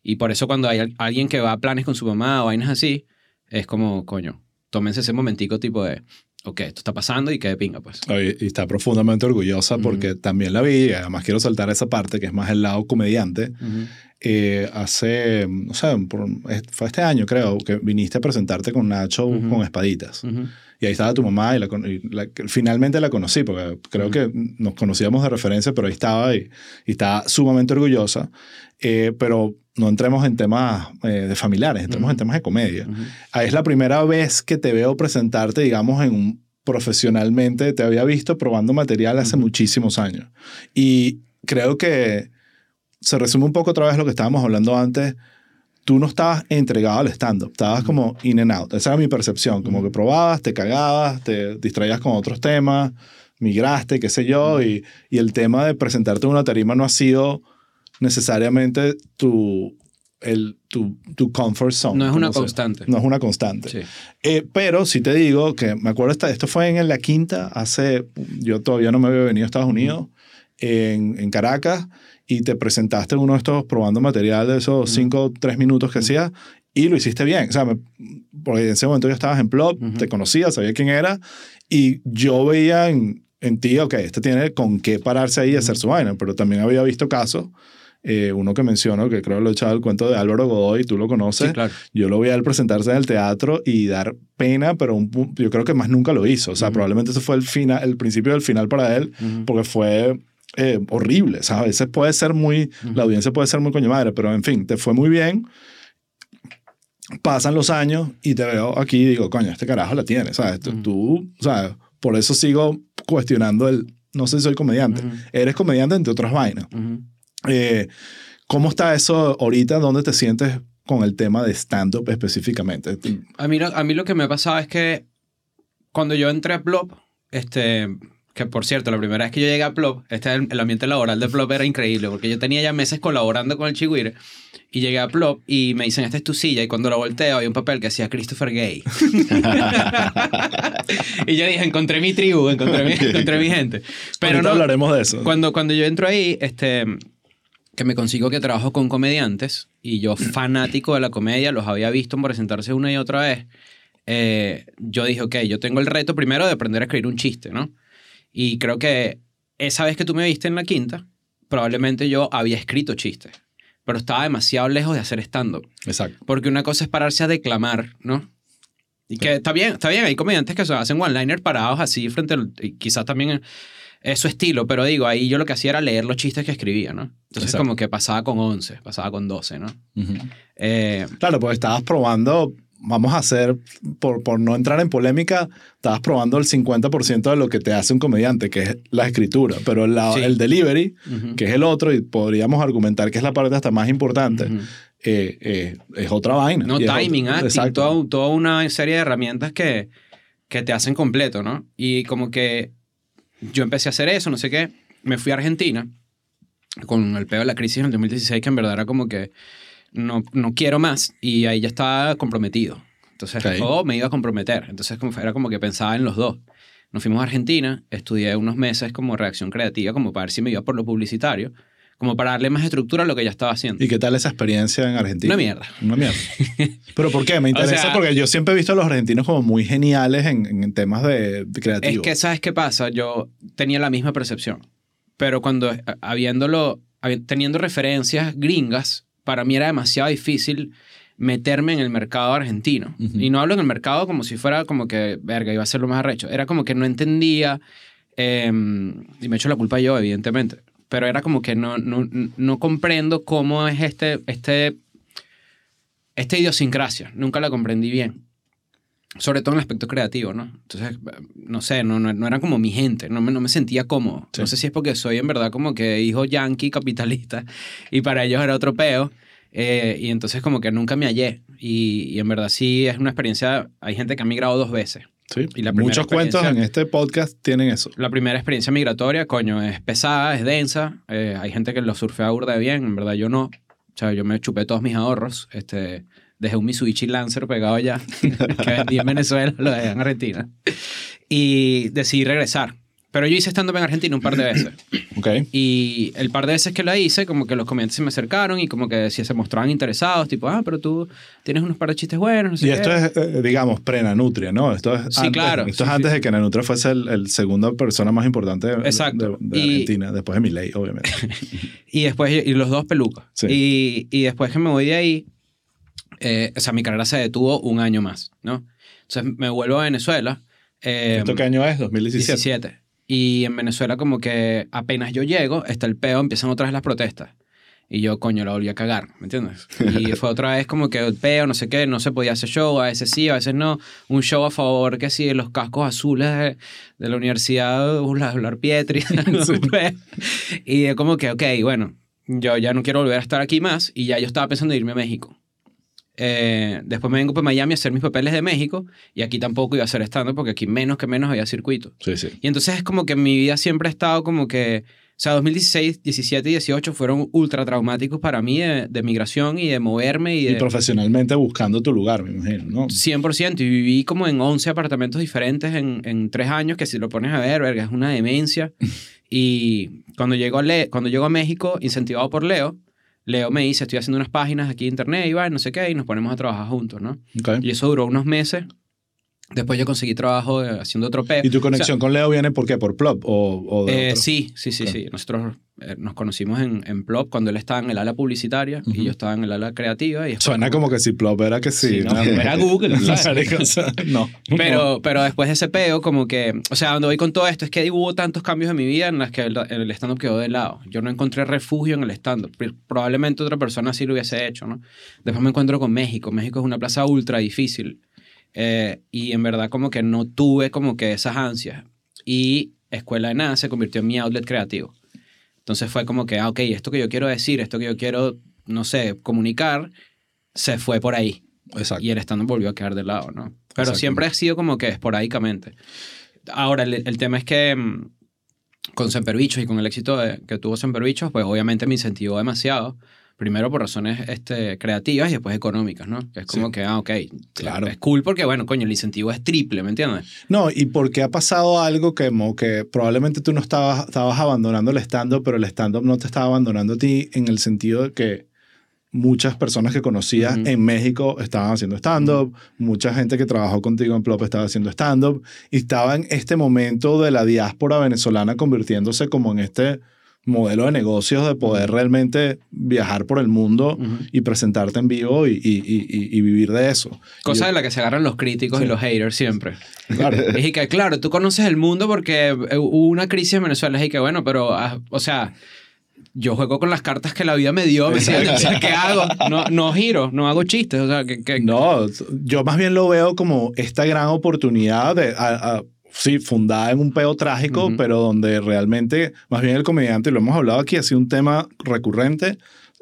y por eso cuando hay al- alguien que va a planes con su mamá o vainas así, es como, coño, tómense ese momentico tipo de, ok, esto está pasando y que de pinga, pues. Oye, Y está profundamente orgullosa porque también la vi, y además quiero saltar esa parte que es más el lado comediante. Eh, hace, no sé, por- fue este año creo, que viniste a presentarte con Nacho Ujú. con espaditas. Ujú. Y ahí estaba tu mamá y, la, y la- finalmente la conocí, porque creo que nos conocíamos de referencia, pero ahí estaba y, y estaba sumamente orgullosa. Eh, pero no entremos en temas eh, de familiares, entremos en temas de comedia. Ujú. Ah, Es la primera vez que te veo presentarte, digamos, en un profesionalmente. Te había visto probando material hace muchísimos años. Y creo que se resume un poco otra vez lo que estábamos hablando antes. Tú no estabas entregado al stand-up, estabas como in and out. Esa era mi percepción, como que probabas, te cagabas, te distraías con otros temas, migraste, qué sé yo, y, y el tema de presentarte en una tarima no ha sido necesariamente tu, el, tu, tu comfort zone. No es una constante. No es una constante. Sí. Eh, pero sí te digo que me acuerdo, esta, esto fue en la quinta, hace, yo todavía no me había venido a Estados Unidos, en, en Caracas, y te presentaste en uno de estos probando material de esos cinco o tres minutos que hacías, y lo hiciste bien. O sea, me- porque en ese momento ya estabas en Plop, Ujú. te conocía, sabía quién era, y yo veía en, en ti, ok, este tiene con qué pararse ahí y hacer su vaina, pero también había visto casos eh, uno que menciono, que creo que lo he echado el cuento de Álvaro Godoy, tú lo conoces. Sí, claro. Yo lo vi a él presentarse en el teatro y dar pena, pero un yo creo que más nunca lo hizo. O sea, probablemente ese fue el, final, el principio del final para él, porque fue eh, horrible. O sea, a veces puede ser muy, la audiencia puede ser muy coño madre, pero en fin, te fue muy bien. Pasan los años y te veo aquí y digo, coño, este carajo la tiene. ¿sabes? Tú- Ujú. Tú, o sea, por eso sigo cuestionando el, no sé si soy comediante. Ujú. Eres comediante entre otras vainas. Eh, ¿Cómo está eso ahorita? ¿Dónde te sientes con el tema de stand-up específicamente? A mí, lo, a mí lo que me ha pasado es que cuando yo entré a Plop, este, que por cierto, la primera vez que yo llegué a Plop, este, el, el ambiente laboral de Plop era increíble, porque yo tenía ya meses colaborando con el Chigüire, y llegué a Plop y me dicen, esta es tu silla, y cuando la volteo hay un papel que decía Christopher Gay. y yo dije, encontré mi tribu, encontré mi, encontré mi gente. Pero Ahorita no, hablaremos de eso. cuando, cuando yo entro ahí, este, que me consigo que trabajo con comediantes y yo fanático de la comedia, los había visto presentarse una y otra vez, eh, yo dije, ok, yo tengo el reto primero de aprender a escribir un chiste, ¿no? Y creo que esa vez que tú me viste en la quinta, probablemente yo había escrito chistes, pero estaba demasiado lejos de hacer stand-up. Exacto. Porque una cosa es pararse a declamar, ¿no? Y que está bien, está bien, hay comediantes que se hacen one-liner parados así frente al... y quizás también es su estilo, pero digo, ahí yo lo que hacía era leer los chistes que escribía, ¿no? Entonces Exacto. como que pasaba con 11, pasaba con 12, ¿no? Ujú. Eh, Claro, pues estabas probando, vamos a hacer, por, por no entrar en polémica, estabas probando el 50% de lo que te hace un comediante, que es la escritura, pero el, lado- Sí. el delivery, ujú, que es el otro, y podríamos argumentar que es la parte hasta más importante, ujú. eh, eh, es otra vaina. No, timing, otro- acting, Exacto. toda, toda una serie de herramientas que, que te hacen completo, ¿no? Y como que yo empecé a hacer eso, no sé qué, me fui a Argentina con el pedo de la crisis en el 2016, que en verdad era como que no, no quiero más, y ahí ya estaba comprometido. Entonces, Ok. o me iba a comprometer. Entonces, como, era como que pensaba en los dos. Nos fuimos a Argentina, estudié unos meses como reacción creativa, como para ver si me iba por lo publicitario, como para darle más estructura a lo que ya estaba haciendo. ¿Y qué tal esa experiencia en Argentina? Una mierda. Una mierda. ¿Pero por qué? Me interesa sea- porque yo siempre he visto a los argentinos como muy geniales en, en temas de, de Es que, ¿sabes qué pasa? Yo tenía la misma percepción. Pero cuando, eh, habiéndolo, habi- teniendo referencias gringas, para mí era demasiado difícil meterme en el mercado argentino. Y no hablo en el mercado como si fuera como que, verga, iba a ser lo más arrecho. Era como que no entendía, eh, y me echo la culpa yo, evidentemente, pero era como que no, no, no comprendo cómo es este, este, esta idiosincrasia. Nunca la comprendí bien. Sobre todo en el aspecto creativo, ¿no? Entonces, no sé, no, no, no era como mi gente, no me, no me sentía cómodo. Sí. No sé si es porque soy en verdad como que hijo yankee capitalista y para ellos era otro peo. eh, y entonces como que nunca me hallé. Y, y en verdad sí es una experiencia, hay gente que ha migrado dos veces. Sí. y la Muchos cuentos en este podcast tienen eso. La primera experiencia migratoria, coño, es pesada, es densa. eh, hay gente que lo surfea burda de bien, en verdad yo no. O sea, yo me chupé todos mis ahorros. Este, dejé un Mitsubishi Lancer pegado allá, que vendí en Venezuela, lo dejé en Argentina. Y decidí regresar. Pero yo hice stand-up en Argentina un par de veces. Y el par de veces que lo hice, como que los comediantes se me acercaron y como que si se mostraban interesados, tipo, ah, pero tú tienes unos par de chistes buenos, no sé Y qué. esto es, eh, digamos, pre-Nanutria, ¿no? Esto es Sí, antes, claro. Esto Sí, es antes sí. de que Nanutria fuese el, el segunda persona más importante de, Exacto. de- de Y- Argentina, después de Milei, obviamente. Y después, y los dos pelucas. Y, y después que me voy de ahí, eh, o sea, mi carrera se detuvo un año más, ¿no? Entonces me vuelvo a Venezuela. eh, ¿Esto qué año es? 2017. 17. Y en Venezuela como que apenas yo llego, está el peo, empiezan otra vez las protestas. Y yo, coño, la volví a cagar, ¿me entiendes? Y fue otra vez como que el peo, no sé qué, no se podía hacer show, a veces sí, a veces no. Un show a favor, que sí, los cascos azules de, de la Universidad Blas Pietri. no sé. y como que, ok, bueno, yo ya no quiero volver a estar aquí más y ya yo estaba pensando en irme a México. Eh, después me vengo para Miami a hacer mis papeles de México y aquí tampoco iba a hacer stand porque aquí menos que menos había circuito. Sí, sí. Y entonces es como que mi vida siempre ha estado como que, o sea, 2016, 17 y 18 fueron ultra traumáticos para mí de, de migración y de moverme y profesionalmente buscando tu lugar, me imagino, ¿no? 100% y viví como en 11 apartamentos diferentes en, en tres años que si lo pones a ver, verga, es una demencia. y cuando llego, a Le- cuando llego a México, incentivado por Leo, Leo me dice, estoy haciendo unas páginas aquí en internet y va, no sé qué, y nos ponemos a trabajar juntos, ¿no? Ok. Y eso duró unos meses Después yo conseguí trabajo eh, haciendo otro peo. ¿Y tu conexión con Leo viene por qué? ¿Por Plop? ¿O, o de Eh, sí, sí, sí, Ok. sí. Nosotros eh, nos conocimos en, en Plop cuando él estaba en el ala publicitaria y Ujú. yo estaba en el ala creativa. Y Suena como que si Plop era que sí. Sí, no, ¿no? era Google. O sea, no. Pero, pero después de ese peo, como que, o sea, donde voy con todo esto es que hubo tantos cambios en mi vida en las que el, el stand-up quedó de lado. Yo no encontré refugio en el stand-up. Pr- Probablemente otra persona sí lo hubiese hecho, ¿no? Después me encuentro con México. México es una plaza ultra difícil. Eh, y en verdad como que no tuve como que esas ansias. Y Escuela de Nada se convirtió en mi outlet creativo. Entonces fue como que, ah, ok, esto que yo quiero decir, esto que yo quiero, no sé, comunicar, se fue por ahí Exacto. y el stand volvió a quedar de lado, ¿no? Pero siempre ha sido como que esporádicamente. Ahora, el, el tema es que mm, con Semperbichos y con el éxito de- que tuvo Semperbichos, pues obviamente me incentivó demasiado. Primero por razones este, creativas y después económicas, ¿no? Que es como Sí. que, ah, ok, Claro. es cool porque, bueno, coño, el incentivo es triple, ¿me entiendes? No, y porque ha pasado algo que, como que probablemente tú no estabas, estabas abandonando el stand-up, pero el stand-up no te estaba abandonando a ti en el sentido de que muchas personas que conocías Ujú. en México estaban haciendo stand-up, mucha gente que trabajó contigo en Plop estaba haciendo stand-up, y estaba en este momento de la diáspora venezolana convirtiéndose como en este modelo de negocios de poder realmente viajar por el mundo Ujú. y presentarte en vivo y, y- y- vivir de eso. Cosa de la que se agarran los críticos Sí. y los haters siempre. Claro. Es y que, claro, tú conoces el mundo porque eh, hubo una crisis en Venezuela. Es y que, bueno, pero, ah, o sea, yo juego con las cartas que la vida me dio. ¿me entiendes? O sea, ¿qué hago? No, no giro, no hago chistes. O sea, que, que- No, yo más bien lo veo como esta gran oportunidad de, a- a- sí, fundada en un peo trágico, Ujú. pero donde realmente, más bien el comediante, y lo hemos hablado aquí, ha sido un tema recurrente.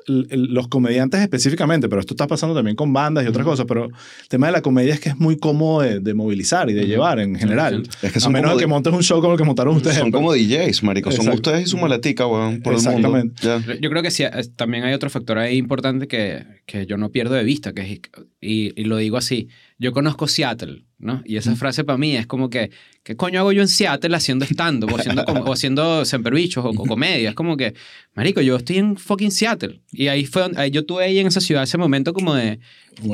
Los comediantes específicamente, pero esto está pasando también con bandas y otras cosas, pero el tema de la comedia es que es muy cómodo de, de movilizar y de Ujú. llevar en general. Es que a son menos como de que montes un show como el que montaron ustedes. Son pero- como DJs, marico. Son Exacto. ustedes y su maletica, weón, por el mundo. Exactamente. Ya. Yo creo que sí, también hay otro factor ahí importante que, que yo no pierdo de vista, que es, y, y lo digo así, yo conozco Seattle, ¿no? Y esa frase para mí es como que, ¿qué coño hago yo en Seattle haciendo stand-up o haciendo, o haciendo semperbichos o, o comedia? Es como que, marico, yo estoy en fucking Seattle. Y ahí fue, donde- ahí yo tuve ahí en esa ciudad ese momento como de,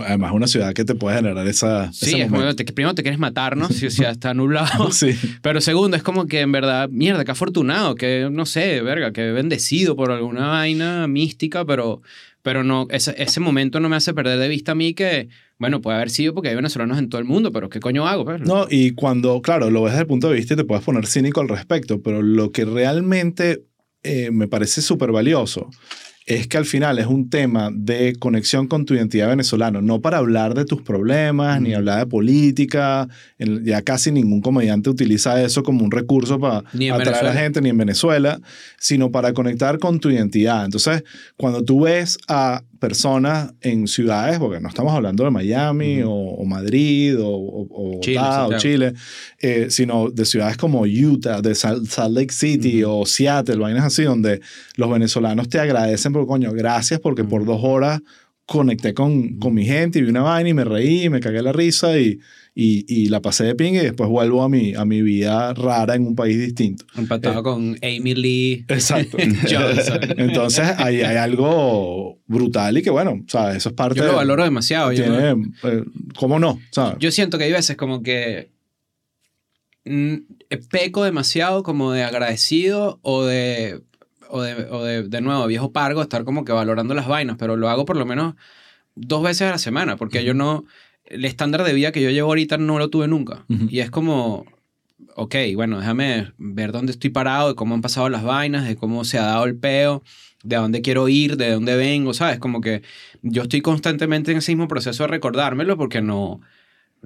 Además, una ciudad que te puede generar esa. sí, es como, te- primero te quieres matar, ¿no? Si, si está nublado. Sí. Pero segundo, es como que en verdad, mierda, qué afortunado, que no sé, verga, que bendecido por alguna vaina mística, pero, pero no, ese, ese momento no me hace perder de vista a mí que, bueno, puede haber sido porque hay venezolanos en todo el mundo, pero ¿qué coño hago? Pues? No, y cuando, claro, lo ves desde el punto de vista y te puedes poner cínico al respecto, pero lo que realmente eh, me parece súper valioso es que al final es un tema de conexión con tu identidad venezolana, no para hablar de tus problemas, ni hablar de política, ya casi ningún comediante utiliza eso como un recurso para atraer a la Venezuela. gente, ni en Venezuela, sino para conectar con tu identidad. Entonces, cuando tú ves a personas en ciudades, porque no estamos hablando de Miami o, o Madrid o, o, o Chile, eh, sino de ciudades como Utah, de Sal- Salt Lake City o Seattle, vainas así, donde los venezolanos te agradecen por coño, gracias porque por dos horas conecté con, con mi gente y vi una vaina y me reí, me cagué la risa y, y, y la pasé de ping y después vuelvo a mi, a mi vida rara en un país distinto. Empatado con Amy Lee Exacto. Johnson. Entonces hay, hay algo brutal y que bueno, o sea, eso es parte Yo lo valoro demasiado. yo no- tiene, eh, ¿Cómo no? ¿sabes? Yo siento que hay veces como que mm, peco demasiado como de agradecido o de, o de, o de, de nuevo, viejo pargo, estar como que valorando las vainas, pero lo hago por lo menos dos veces a la semana, porque yo no, el estándar de vida que yo llevo ahorita no lo tuve nunca. Y es como, ok, bueno, déjame ver dónde estoy parado, de cómo han pasado las vainas, de cómo se ha dado el peo, de a dónde quiero ir, de dónde vengo, ¿sabes? Como que yo estoy constantemente en ese mismo proceso de recordármelo porque no,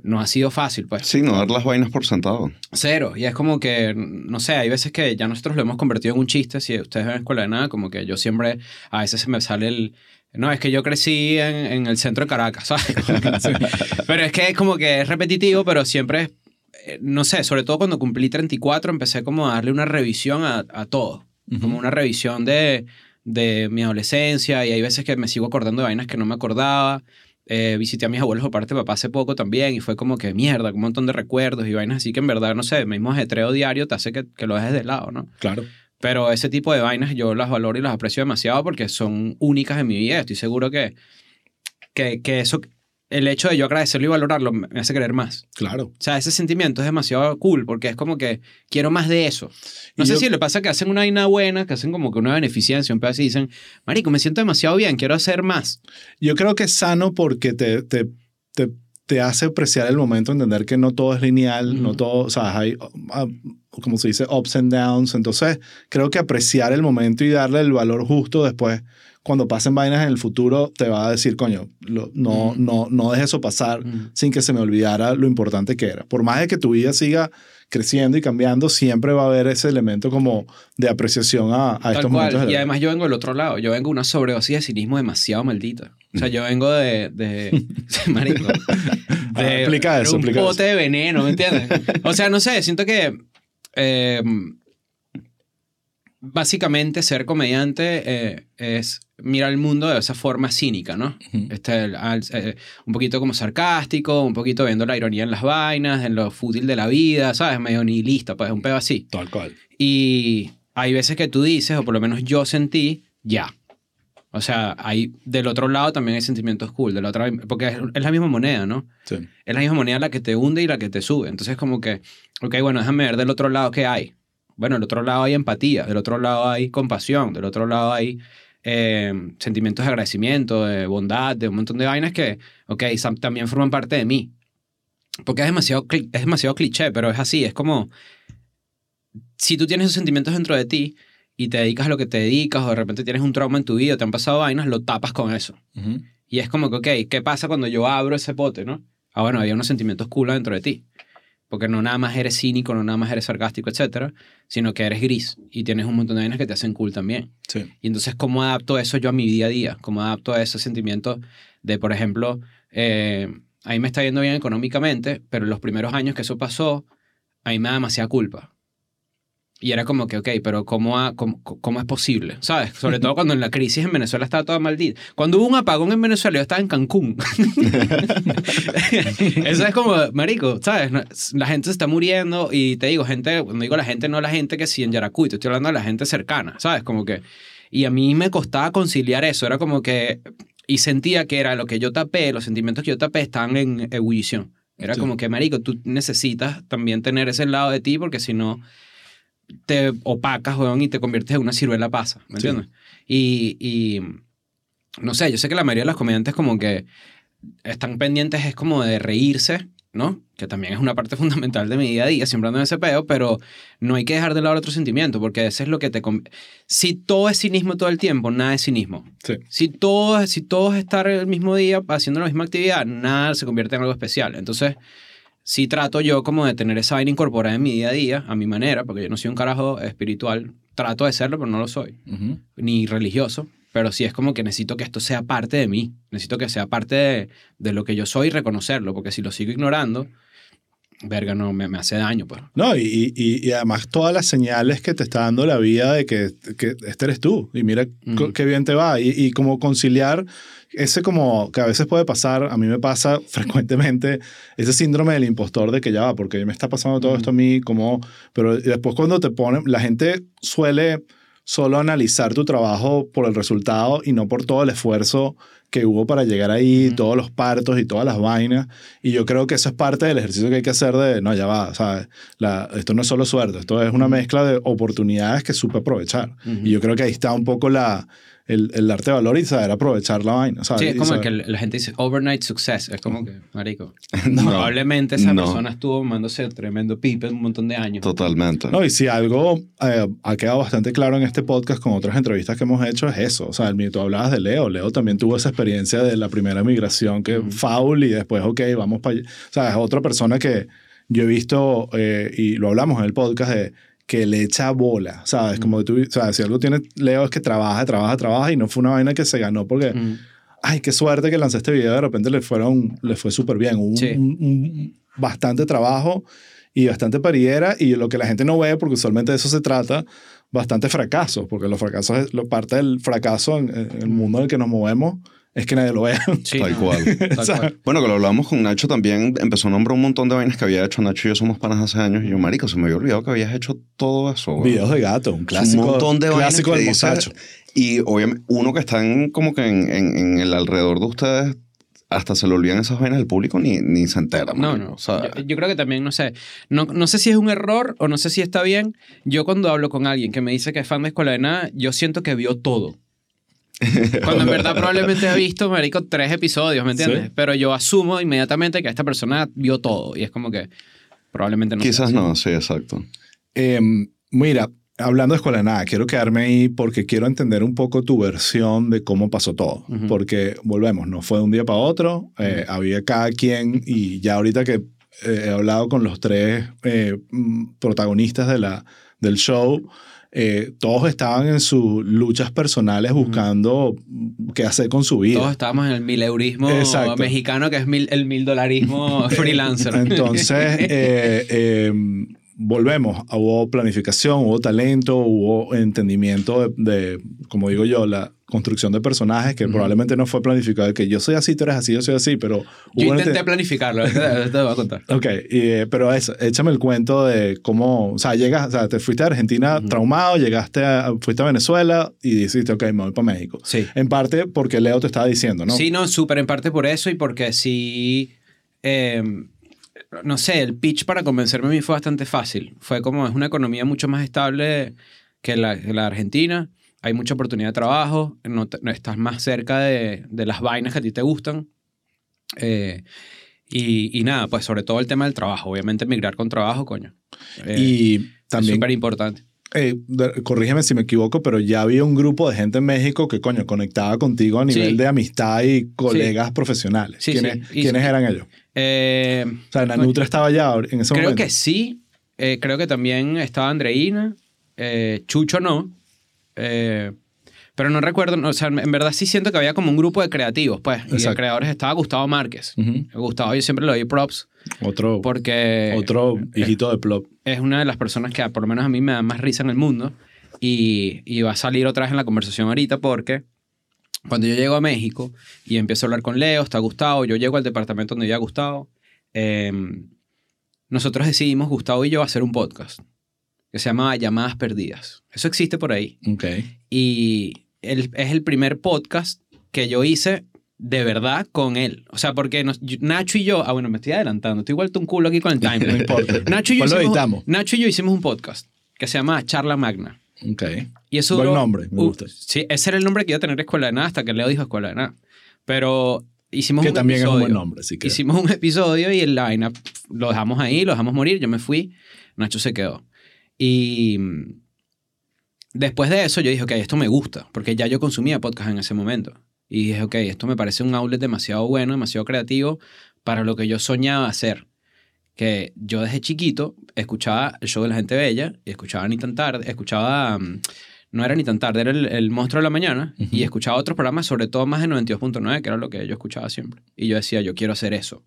no ha sido fácil, pues. Sí, no dar las vainas por sentado. Cero. Y es como que, no sé, hay veces que ya nosotros lo hemos convertido en un chiste. Si ustedes ven Escuela de Nada, como que yo siempre, a veces se me sale el... No, es que yo crecí en, en el centro de Caracas, ¿sabes? Pero es que es como que es repetitivo, pero siempre, es, eh, no sé, sobre todo cuando cumplí 34, empecé como a darle una revisión a, a todo. Como una revisión de, de mi adolescencia y hay veces que me sigo acordando de vainas que no me acordaba. Eh, visité a mis abuelos por parte de papá hace poco también y fue como que mierda, un montón de recuerdos y vainas así que en verdad, no sé, el mismo ajetreo diario te hace que, que lo dejes de lado, ¿no? Claro. Pero ese tipo de vainas yo las valoro y las aprecio demasiado porque son únicas en mi vida. Estoy seguro que, que, que eso el hecho de yo agradecerlo y valorarlo me hace querer más. Claro. O sea, ese sentimiento es demasiado cool porque es como que quiero más de eso. No Y sé yo- si le pasa que hacen una vaina buena, que hacen como que una beneficencia, un pedazo y dicen, marico, me siento demasiado bien, quiero hacer más. Yo creo que es sano porque te, te, te, te hace apreciar el momento, entender que no todo es lineal, no todo, o sea, hay, ah, como se dice, ups and downs. Entonces, creo que apreciar el momento y darle el valor justo después, cuando pasen vainas en el futuro, te va a decir, coño, lo- no, Ujú. no, no dejes eso pasar sin que se me olvidara lo importante que era. Por más de que tu vida siga creciendo y cambiando, siempre va a haber ese elemento como de apreciación a, a estos cual. momentos. de Y además yo vengo del otro lado. Yo vengo de una sobredosis de cinismo demasiado maldita. O sea, yo vengo de... de marico. Ah, De explica eso, un pote de veneno, ¿me entiendes? O sea, no sé, siento que... eh, básicamente ser comediante eh, es mirar el mundo de esa forma cínica, ¿no? Este, el- al- eh, un poquito como sarcástico, un poquito viendo la ironía en las vainas, en lo fútil de la vida, ¿sabes? Medio nihilista, pues un pedo así. Tal cual. Y hay veces que tú dices, o por lo menos yo sentí, ya. O sea, hay, del otro lado también hay sentimientos cool, del otro, porque es, es la misma moneda, ¿no? Sí. Es la misma moneda la que te hunde y la que te sube. Entonces, como que, ok, bueno, déjame ver del otro lado qué hay. Bueno, del otro lado hay empatía, del otro lado hay compasión, del otro lado hay eh, sentimientos de agradecimiento, de bondad, de un montón de vainas que, ok, también forman parte de mí. Porque es demasiado, es demasiado cliché, pero es así, es como, si tú tienes esos sentimientos dentro de ti y te dedicas a lo que te dedicas o de repente tienes un trauma en tu vida, te han pasado vainas, lo tapas con eso. Y es como que, ok, ¿qué pasa cuando yo abro ese pote, no? Ah, bueno, había unos sentimientos cool dentro de ti. Porque no nada más eres cínico, no nada más eres sarcástico, etcétera, sino que eres gris y tienes un montón de vainas que te hacen cool también. Sí. Y entonces, ¿cómo adapto eso yo a mi día a día? ¿Cómo adapto ese sentimiento de, por ejemplo, eh, a mí me está yendo bien económicamente, pero en los primeros años que eso pasó, a mí me da demasiada culpa. Y era como que, ok, pero ¿cómo, ha- cómo, cómo es posible? ¿Sabes? Sobre todo cuando en la crisis en Venezuela estaba toda maldita. Cuando hubo un apagón en Venezuela, yo estaba en Cancún. Eso es como, marico, ¿sabes? La gente se está muriendo y te digo, gente, cuando digo la gente, no la gente que sí en Yaracuy, te estoy hablando de la gente cercana, ¿sabes? Como que... Y a mí me costaba conciliar eso, era como que... Y sentía que era lo que yo tapé, los sentimientos que yo tapé estaban en ebullición. Era Sí. como que, marico, tú necesitas también tener ese lado de ti porque si no te opacas, weón, y te conviertes en una ciruela pasa, ¿me Sí. entiendes? Y, y no sé, yo sé que la mayoría de los comediantes como que están pendientes es como de reírse, ¿no? Que también es una parte fundamental de mi día a día, siempre ando en ese peo, pero no hay que dejar de lado otro sentimiento, porque ese es lo que te... Si todo es cinismo todo el tiempo, nada es cinismo. Sí. Si todo, si todo es estar el mismo día haciendo la misma actividad, nada se convierte en algo especial. Entonces, sí trato yo como de tener esa vaina incorporada en mi día a día, a mi manera, porque yo no soy un carajo espiritual. Trato de serlo, pero no lo soy. Ni religioso. Pero sí es como que necesito que esto sea parte de mí. Necesito que sea parte de, de lo que yo soy y reconocerlo. Porque si lo sigo ignorando, verga, no, me, me hace daño, pues. No, y, y, y además todas las señales que te está dando la vida de que, que este eres tú y mira qué bien te va. Y, y como conciliar ese como que a veces puede pasar, a mí me pasa frecuentemente ese síndrome del impostor de que ya va, porque me está pasando todo esto a mí, como, pero después cuando te ponen, la gente suele solo analizar tu trabajo por el resultado y no por todo el esfuerzo que hubo para llegar ahí, todos los partos y todas las vainas. Y yo creo que eso es parte del ejercicio que hay que hacer de, no, ya va, ¿sabes? La, esto no es solo suerte, esto es una mezcla de oportunidades que supe aprovechar. Y yo creo que ahí está un poco la, el, el arte de valor y saber aprovechar la vaina, ¿sabes? Sí, es como que la gente dice overnight success. Es como que, marico, No, probablemente esa no. persona estuvo mándose tremendo pipe un montón de años. Totalmente. No, y si algo eh, ha quedado bastante claro en este podcast con otras entrevistas que hemos hecho es eso. O sea, tú hablabas de Leo. Leo también tuvo esa experiencia de la primera migración que Ujú. foul y después, ok, vamos para allá. O sea, es otra persona que yo he visto eh, y lo hablamos en el podcast de que le echa bola, ¿sabes? Como que tú, sea, si algo tiene Leo es que trabaja, trabaja, trabaja y no fue una vaina que se ganó porque, Mm. ay, qué suerte que lancé este video, de repente le, fueron, le fue súper bien. Un- Sí. un- un- bastante trabajo y bastante pariera y lo que la gente no ve, porque usualmente de eso se trata, bastante fracaso, porque los fracasos, es- lo, parte del fracaso en, en el mundo en el que nos movemos es que nadie lo vea. Sí, Tal cual. tal cual. Bueno, que lo hablamos con Nacho también, empezó a nombrar un montón de vainas que había hecho. Nacho y yo somos panas hace años. Y yo, marico, se me había olvidado que habías hecho todo eso. güey. Videos de gato, un clásico, un montón de vainas clásico del mozacho. Y obviamente, uno que está en, como que en, en- en el alrededor de ustedes hasta se le olvidan esas vainas al público ni, ni se entera. No, marico. no. O sea, yo, yo creo que también, no sé, no, no sé si es un error o no sé si está bien. Yo cuando hablo con alguien que me dice que es fan de Escuela de Nada, yo siento que vio todo. Cuando en verdad probablemente ha visto, marico, tres episodios, ¿me entiendes? Sí. Pero yo asumo inmediatamente que esta persona vio todo. Y es como que probablemente no quizás no, sí, exacto. Eh, mira, hablando de Escuela de Nada, quiero quedarme ahí porque quiero entender un poco tu versión de cómo pasó todo. Ujú. Porque, volvemos, no fue de un día para otro. eh, había cada quien y ya ahorita que eh, he hablado con los tres eh, mm, protagonistas de la, del show, eh, todos estaban en sus luchas personales buscando mm, qué hacer con su vida. Todos estábamos en el mileurismo Exacto. mexicano, que es mil- el mil dolarismo freelancer. Entonces, eh, eh, volvemos. Hubo planificación, hubo talento, hubo entendimiento de, de, como digo yo, la construcción de personajes que probablemente no fue planificado. Que yo soy así, tú eres así, yo soy así, pero... Yo intenté planificarlo, te voy a contar. Ok, y, eh, pero échame el cuento de cómo, o sea, llegas, o sea, te fuiste a Argentina traumado, llegaste a, fuiste a Venezuela y dijiste, ok, me voy para México. Sí. En parte porque Leo te estaba diciendo, ¿no? Sí, no, súper en parte por eso y porque sí, eh, no sé, el pitch para convencerme a mí fue bastante fácil. Fue como es una economía mucho más estable que la, que la Argentina. Hay mucha oportunidad de trabajo, no, te- no estás más cerca de, de las vainas que a ti te gustan. Eh, y, y nada, pues sobre todo el tema del trabajo. Obviamente emigrar con trabajo, coño. Eh, y también súper importante. eh, corrígeme si me equivoco, pero ya había un grupo de gente en México que, coño, conectaba contigo a nivel Sí. de amistad y colegas profesionales. Sí, ¿Quiénes, sí. Y- quiénes eran ellos? Eh, O sea, Nanutra estaba ya en ese Creo momento. que sí. Eh, creo que también estaba Andreina. Eh, Chucho no. Pero no recuerdo. no, o sea, en verdad sí siento que había como un grupo de creativos, pues. Y de Exacto. creadores estaba Gustavo Márquez. Gustavo yo siempre le doy props Otro, porque otro hijito de Plop. es una de las personas que por lo menos a mí me da más risa en el mundo. Y, y va a salir otra vez en la conversación ahorita porque cuando yo llego a México y empiezo a hablar con Leo, está Gustavo, yo llego al departamento donde vivía Gustavo, eh, nosotros decidimos, Gustavo y yo, hacer un podcast que se llama Llamadas Perdidas. Eso existe por ahí. Y el- es el primer podcast que yo hice de verdad con él. O sea, porque nos- Nacho y yo, ah, bueno, me estoy adelantando, estoy vuelto un culo aquí con el No timeline. importa. Nacho y, yo Pues hicimos. Nacho y yo hicimos un podcast que se llama Charla Magna. Ok. Y eso Buen duró- nombre, me uh, gusta. sí, ese era el nombre que iba a tener Escuela de Nada hasta que Leo dijo Escuela de Nada. Pero hicimos Que un también episodio. es un buen nombre, así que. Hicimos un episodio y la vaina pf, lo dejamos ahí, lo dejamos morir. Yo me fui, Nacho se quedó. Y mm, después de eso yo dije, ok, esto me gusta, porque ya yo consumía podcast en ese momento. Y dije, ok, esto me parece un outlet demasiado bueno, demasiado creativo para lo que yo soñaba hacer. Que yo desde chiquito escuchaba el show de la gente bella y escuchaba ni tan tarde, escuchaba, mm, no era ni tan tarde, era el, el monstruo de la mañana y escuchaba otros programas, sobre todo más de 92.9, que era lo que yo escuchaba siempre. Y yo decía, yo quiero hacer eso.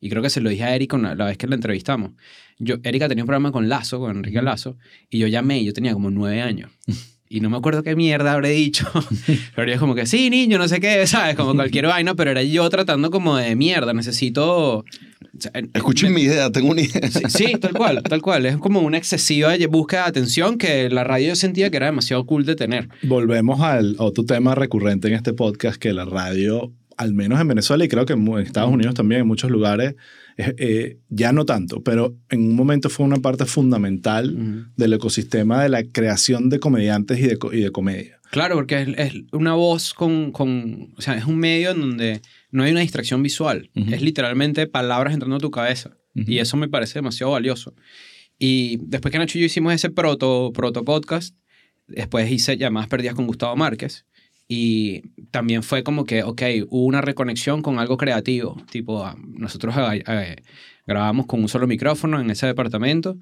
Y creo que se lo dije a Erika la vez que la entrevistamos. Yo, Erika tenía un programa con Lazo, con Enrique Lazo, y yo llamé y yo tenía como nueve años. Y no me acuerdo qué mierda habré dicho. pero yo como que, sí, niño, no sé qué, ¿sabes? Como cualquier vaina, pero era yo tratando como de mierda. Necesito... o sea, Escuchen me- mi idea, tengo una idea. Sí, sí, tal cual, tal cual. Es como una excesiva búsqueda de atención que la radio yo sentía que era demasiado cool de tener. Volvemos al otro tema recurrente en este podcast, que la radio, al menos en Venezuela y creo que en Estados Unidos también, en muchos lugares, eh, ya no tanto, pero en un momento fue una parte fundamental Ujú. del ecosistema de la creación de comediantes y de, y de comedia. Claro, porque es, es una voz con, con... O sea, es un medio en donde no hay una distracción visual. Es literalmente palabras entrando a tu cabeza. Y eso me parece demasiado valioso. Y después que Nacho y yo hicimos ese proto, proto podcast, después hice llamadas perdidas con Gustavo Márquez. Y también fue como que, ok, hubo una reconexión con algo creativo. Tipo, ah, nosotros eh, eh, grabamos con un solo micrófono en ese departamento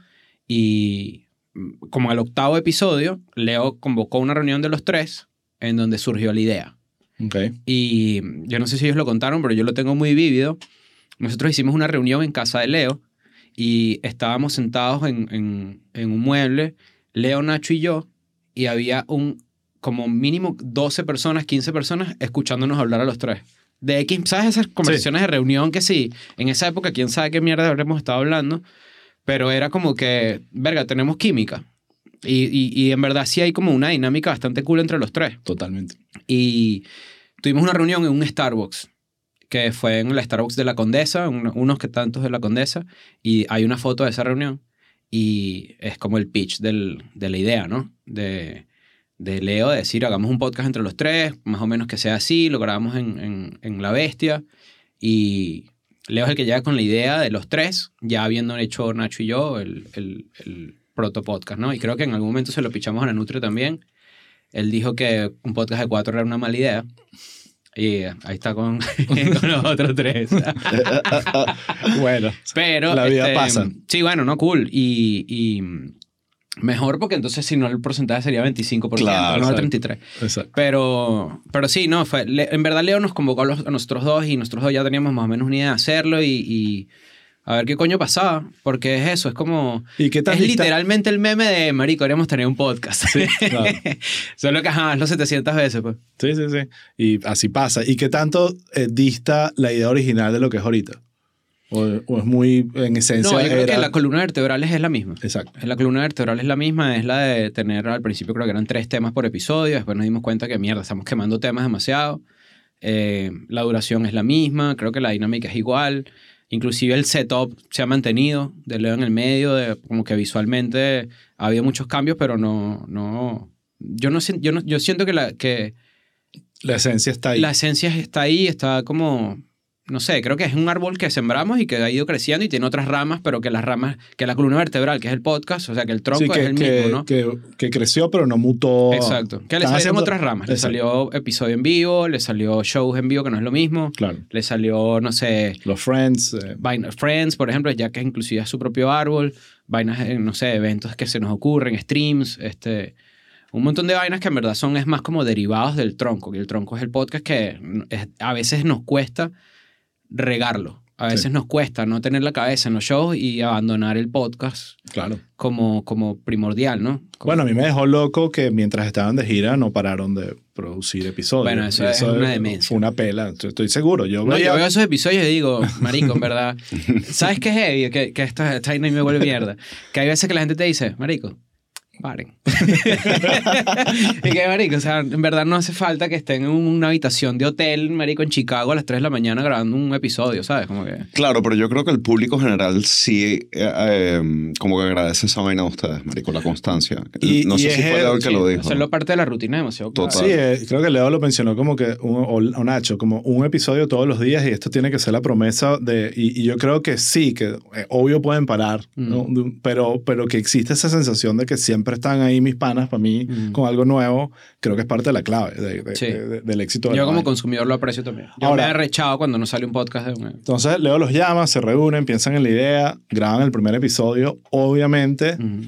y mm, como al octavo episodio, Leo convocó una reunión de los tres en donde surgió la idea. Y yo no sé si ellos lo contaron, pero yo lo tengo muy vívido. Nosotros hicimos una reunión en casa de Leo y estábamos sentados en, en- en un mueble, Leo, Nacho y yo, y había un como mínimo 12 personas, 15 personas escuchándonos hablar a los tres. De X, ¿sabes? Esas conversaciones de reunión que sí, en esa época quién sabe qué mierda habremos estado hablando, pero era como que, verga, tenemos química. Y, y, y en verdad sí hay como una dinámica bastante cool entre los tres. Totalmente. Y tuvimos una reunión en un Starbucks, que fue en la Starbucks de la Condesa, un- unos que tantos de la Condesa, y hay una foto de esa reunión y es como el pitch del- de la idea, ¿no? De, de Leo de decir, hagamos un podcast entre los tres, más o menos que sea así, lo grabamos en, en- en La Bestia y Leo es el que llega con la idea de los tres, ya habiendo hecho Nacho y yo el, el, el proto podcast, ¿no? Y creo que en algún momento se lo pichamos a la Nutria también. Él dijo que un podcast de cuatro era una mala idea. Y ahí está con, con los otros tres. Bueno, Pero. La vida este, pasa. Sí, bueno, no, cool. Y, y mejor porque entonces si no el porcentaje sería 25%, Claro, no exacto. 33%. exacto. Pero, pero sí, no, fue, en verdad Leo nos convocó a, los- a nosotros dos y nosotros dos ya teníamos más o menos una idea de hacerlo y, y a ver qué coño pasaba, porque es eso, es como... ¿Y qué tan Es dista- literalmente el meme de, marico, queremos tener un podcast. Sí, claro. Solo que, ajá, hazlo 700 veces, pues. Sí, sí, sí. Y así pasa. ¿Y qué tanto eh, dista la idea original de lo que es ahorita? ¿O, o es muy, en esencia, No, yo creo era- que la columna vertebral es la misma. Exacto. La columna vertebral es la misma, es la de tener al principio creo que eran tres temas por episodio, después nos dimos cuenta que mierda, estamos quemando temas demasiado. Eh, la duración es la misma, creo que la dinámica es igual. Inclusive el setup se ha mantenido, de Leo en el medio, de, como que visualmente ha habido muchos cambios, pero no... no yo, no, yo, no, yo siento que, la, que La esencia está ahí. la esencia está ahí, está como, no sé, creo que es un árbol que sembramos y que ha ido creciendo y tiene otras ramas, pero que las ramas, que la columna vertebral, que es el podcast, o sea, que el tronco Sí, que, es el que- mismo, ¿no? que, que creció, pero no mutó. Exacto. Que le salieron haciendo- otras ramas. Le salió episodio en vivo, le salió shows en vivo, que no es lo mismo. Claro. Le salió, no sé, Los Friends. eh, Friends, por ejemplo, ya que inclusive es su propio árbol. Vainas, eh, no sé, eventos que se nos ocurren, streams, este... Un montón de vainas que en verdad son es más como derivados del tronco, que el tronco es el podcast que es- a veces nos cuesta regarlo. A veces Sí. nos cuesta no tener la cabeza en los shows y abandonar el podcast claro. como, como primordial, ¿no? Como- Bueno, a mí me dejó loco que mientras estaban de gira no pararon de producir episodios. Bueno, eso Y es una demencia. Fue una pela. Estoy- seguro. Yo No, veía- yo veo esos episodios y digo, marico, en verdad, ¿sabes qué es heavy? Que, que esta, esta me vuelve mierda. Que hay veces que la gente te dice, marico, paren. y que, marico, o sea, en verdad no hace falta que estén en una habitación de hotel, marico, en Chicago a las 3 de la mañana grabando un episodio, ¿sabes? Como que... Claro, pero yo creo que el público general sí eh, eh, como que agradece esa vaina a ustedes, marico, la constancia. Y- no y sé si es fue Leo el que sí, lo dijo. Hacerlo parte de la rutina es demasiado. Total. Sí, eh, creo que Leo lo mencionó como que, un, o, o Nacho, como un episodio todos los días y esto tiene que ser la promesa de, y, y yo creo que sí, que eh, obvio pueden parar, ¿no? Mm. Un- pero, pero que existe esa sensación de que siempre están ahí mis panas para mí Mm. con algo nuevo, creo que es parte de la clave de- de- Sí. de- de- del éxito. Yo como consumidor lo aprecio también. Yo Ahora- me he rechado cuando no sale un podcast de un... Entonces Leo los llama, se reúnen, piensan en la idea, graban el primer episodio. Obviamente Ujú.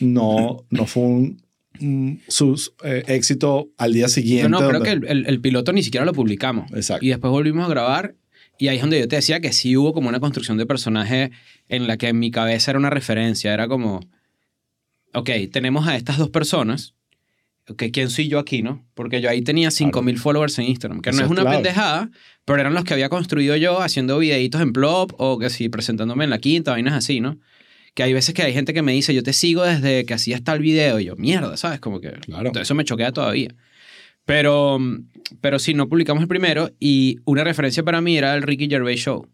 no, no fue un, un sus, eh, éxito al día siguiente. No, no, creo donde- que el, el- el piloto ni siquiera lo publicamos. Exacto. Y después volvimos a grabar y ahí es donde yo te decía que sí hubo como una construcción de personaje en la que en mi cabeza era una referencia. Era como, ok, tenemos a estas dos personas. Ok, ¿quién soy yo aquí, no? Porque yo ahí tenía 5.000 followers en Instagram, que Eso no es una pendejada, pero eran los que había construido yo haciendo videitos en Plop o que sí, presentándome en la quinta, vainas así, ¿no? Que hay veces que hay gente que me dice, yo te sigo desde que hacías tal video. Y yo, mierda, ¿sabes? Como que Claro. eso me choquea todavía. Pero, pero sí, no publicamos el primero y una referencia para mí era el Ricky Gervais Show.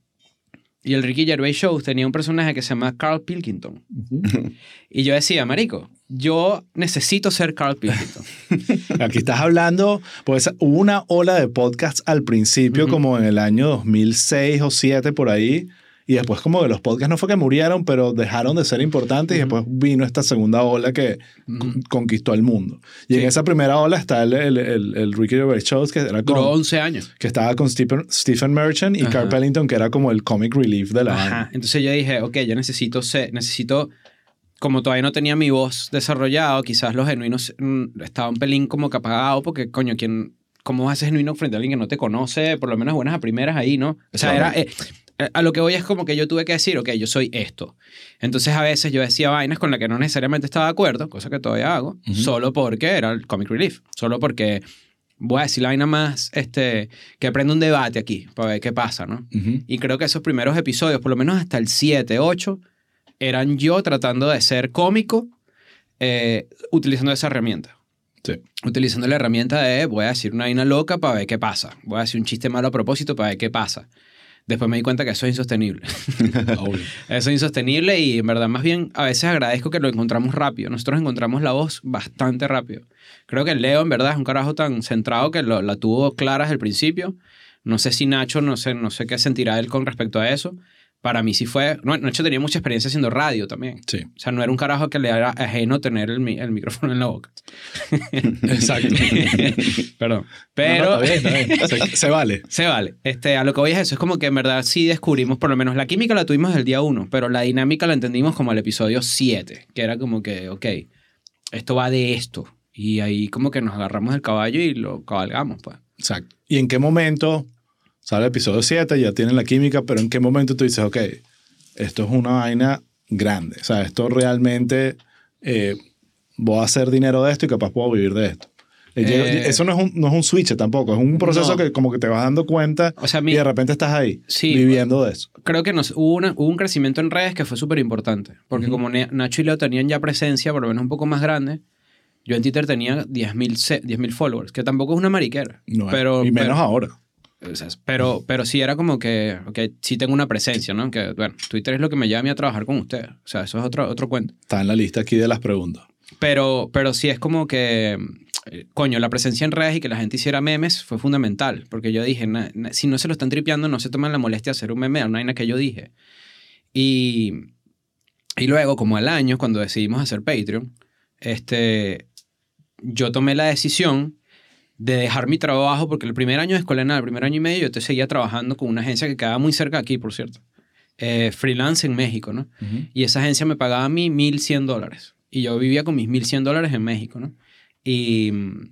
Y el Ricky Gervais Show tenía un personaje que se llama Carl Pilkington. Ujú. Y yo decía, marico, yo necesito ser Carl Pilkington. Aquí estás hablando, pues hubo una ola de podcasts al principio, como en el año 2006 o 2007 por ahí, y después como que los podcasts no fue que murieron, pero dejaron de ser importantes y Ujú. después vino esta segunda ola que Ujú. con- conquistó el mundo. Y en Sí. esa primera ola está el, el, el, el Ricky Gervais Shows, que, era Duró con, 11 años. que estaba con Stephen, Stephen Merchant y Ajá. Carl Pellington, que era como el comic relief de la Ajá. Entonces yo dije, ok, yo necesito ser, necesito, como todavía no tenía mi voz desarrollado, quizás los genuinos mm, estaba un pelín como que apagado porque, coño, ¿quién, ¿cómo vas a ser genuino frente a alguien que no te conoce? Por lo menos buenas a primeras ahí, ¿no? O sea, Claro. era... eh, a lo que voy es como que yo tuve que decir, ok, yo soy esto. Entonces a veces yo decía vainas con las que no necesariamente estaba de acuerdo, cosa que todavía hago, Ujú. solo porque era el comic relief, solo porque voy a decir la vaina más, este, que prenda un debate aquí, para ver qué pasa, ¿no? Y creo que esos primeros episodios, por lo menos hasta el 7, 8, eran yo tratando de ser cómico eh, utilizando esa herramienta. Sí. utilizando la herramienta de voy a decir una vaina loca para ver qué pasa. Voy a decir un chiste malo a propósito para ver qué pasa. Después me di cuenta que eso es insostenible. Eso es insostenible y en verdad más bien a veces agradezco que lo encontramos rápido. Nosotros encontramos la voz bastante rápido. Creo que Leo en verdad es un carajo tan centrado que lo- la tuvo clara desde el principio. No sé si Nacho, no sé, no sé qué sentirá él con respecto a eso. Para mí sí fue... No, Nacho tenía mucha experiencia haciendo radio también. Sí. O sea, no era un carajo que le era ajeno tener el, el micrófono en la boca. Exacto. Perdón. Pero... No, no, está bien, está bien. Se, se vale. Se vale. Este, a lo que voy es eso. Es como que en verdad sí descubrimos, por lo menos la química la tuvimos el día 1, pero la dinámica la entendimos como el episodio 7, que era como que, ok, esto va de esto. Y ahí como que nos agarramos el caballo y lo cabalgamos, pues. Exacto. ¿Y en qué momento sale el episodio 7? Ya tienen la química, pero ¿en qué momento tú dices, ok, esto es una vaina grande? O sea, esto realmente eh, voy a hacer dinero de esto y capaz puedo vivir de esto. Eh, eso no es, un, no es un switch tampoco, es un proceso No. que como que te vas dando cuenta O sea, mi- y de repente estás ahí Sí. viviendo de eso. Creo que nos, hubo, una- hubo un crecimiento en redes que fue súper importante, porque como Nacho y Leo tenían ya presencia, por lo menos un poco más grande, yo en Twitter tenía 10.000 se- 10.000 followers, que tampoco es una mariquera. No es- pero, y menos pero- ahora. O sea, pero, pero sí era como que, ok, sí tengo una presencia, ¿no? Que, bueno, Twitter es lo que me lleva a mí a trabajar con ustedes. O sea, eso es otro, otro cuento. Está en la lista aquí de las preguntas. Pero, pero sí es como que, eh, coño, la presencia en redes y que la gente hiciera memes fue fundamental. Porque yo dije, na- na- si no se lo están tripeando, no se toman la molestia de hacer un meme, una vaina que yo dije. Y, y luego, como al año, cuando decidimos hacer Patreon, este, yo tomé la decisión de dejar mi trabajo, porque el primer año de escuela, nada, el primer año y medio, yo te seguía trabajando con una agencia que quedaba muy cerca de aquí, por cierto. Eh, freelance en México, ¿no? Y esa agencia me pagaba a mí 1.100 dólares. Y yo vivía con mis 1.100 dólares en México, ¿no? Y mm,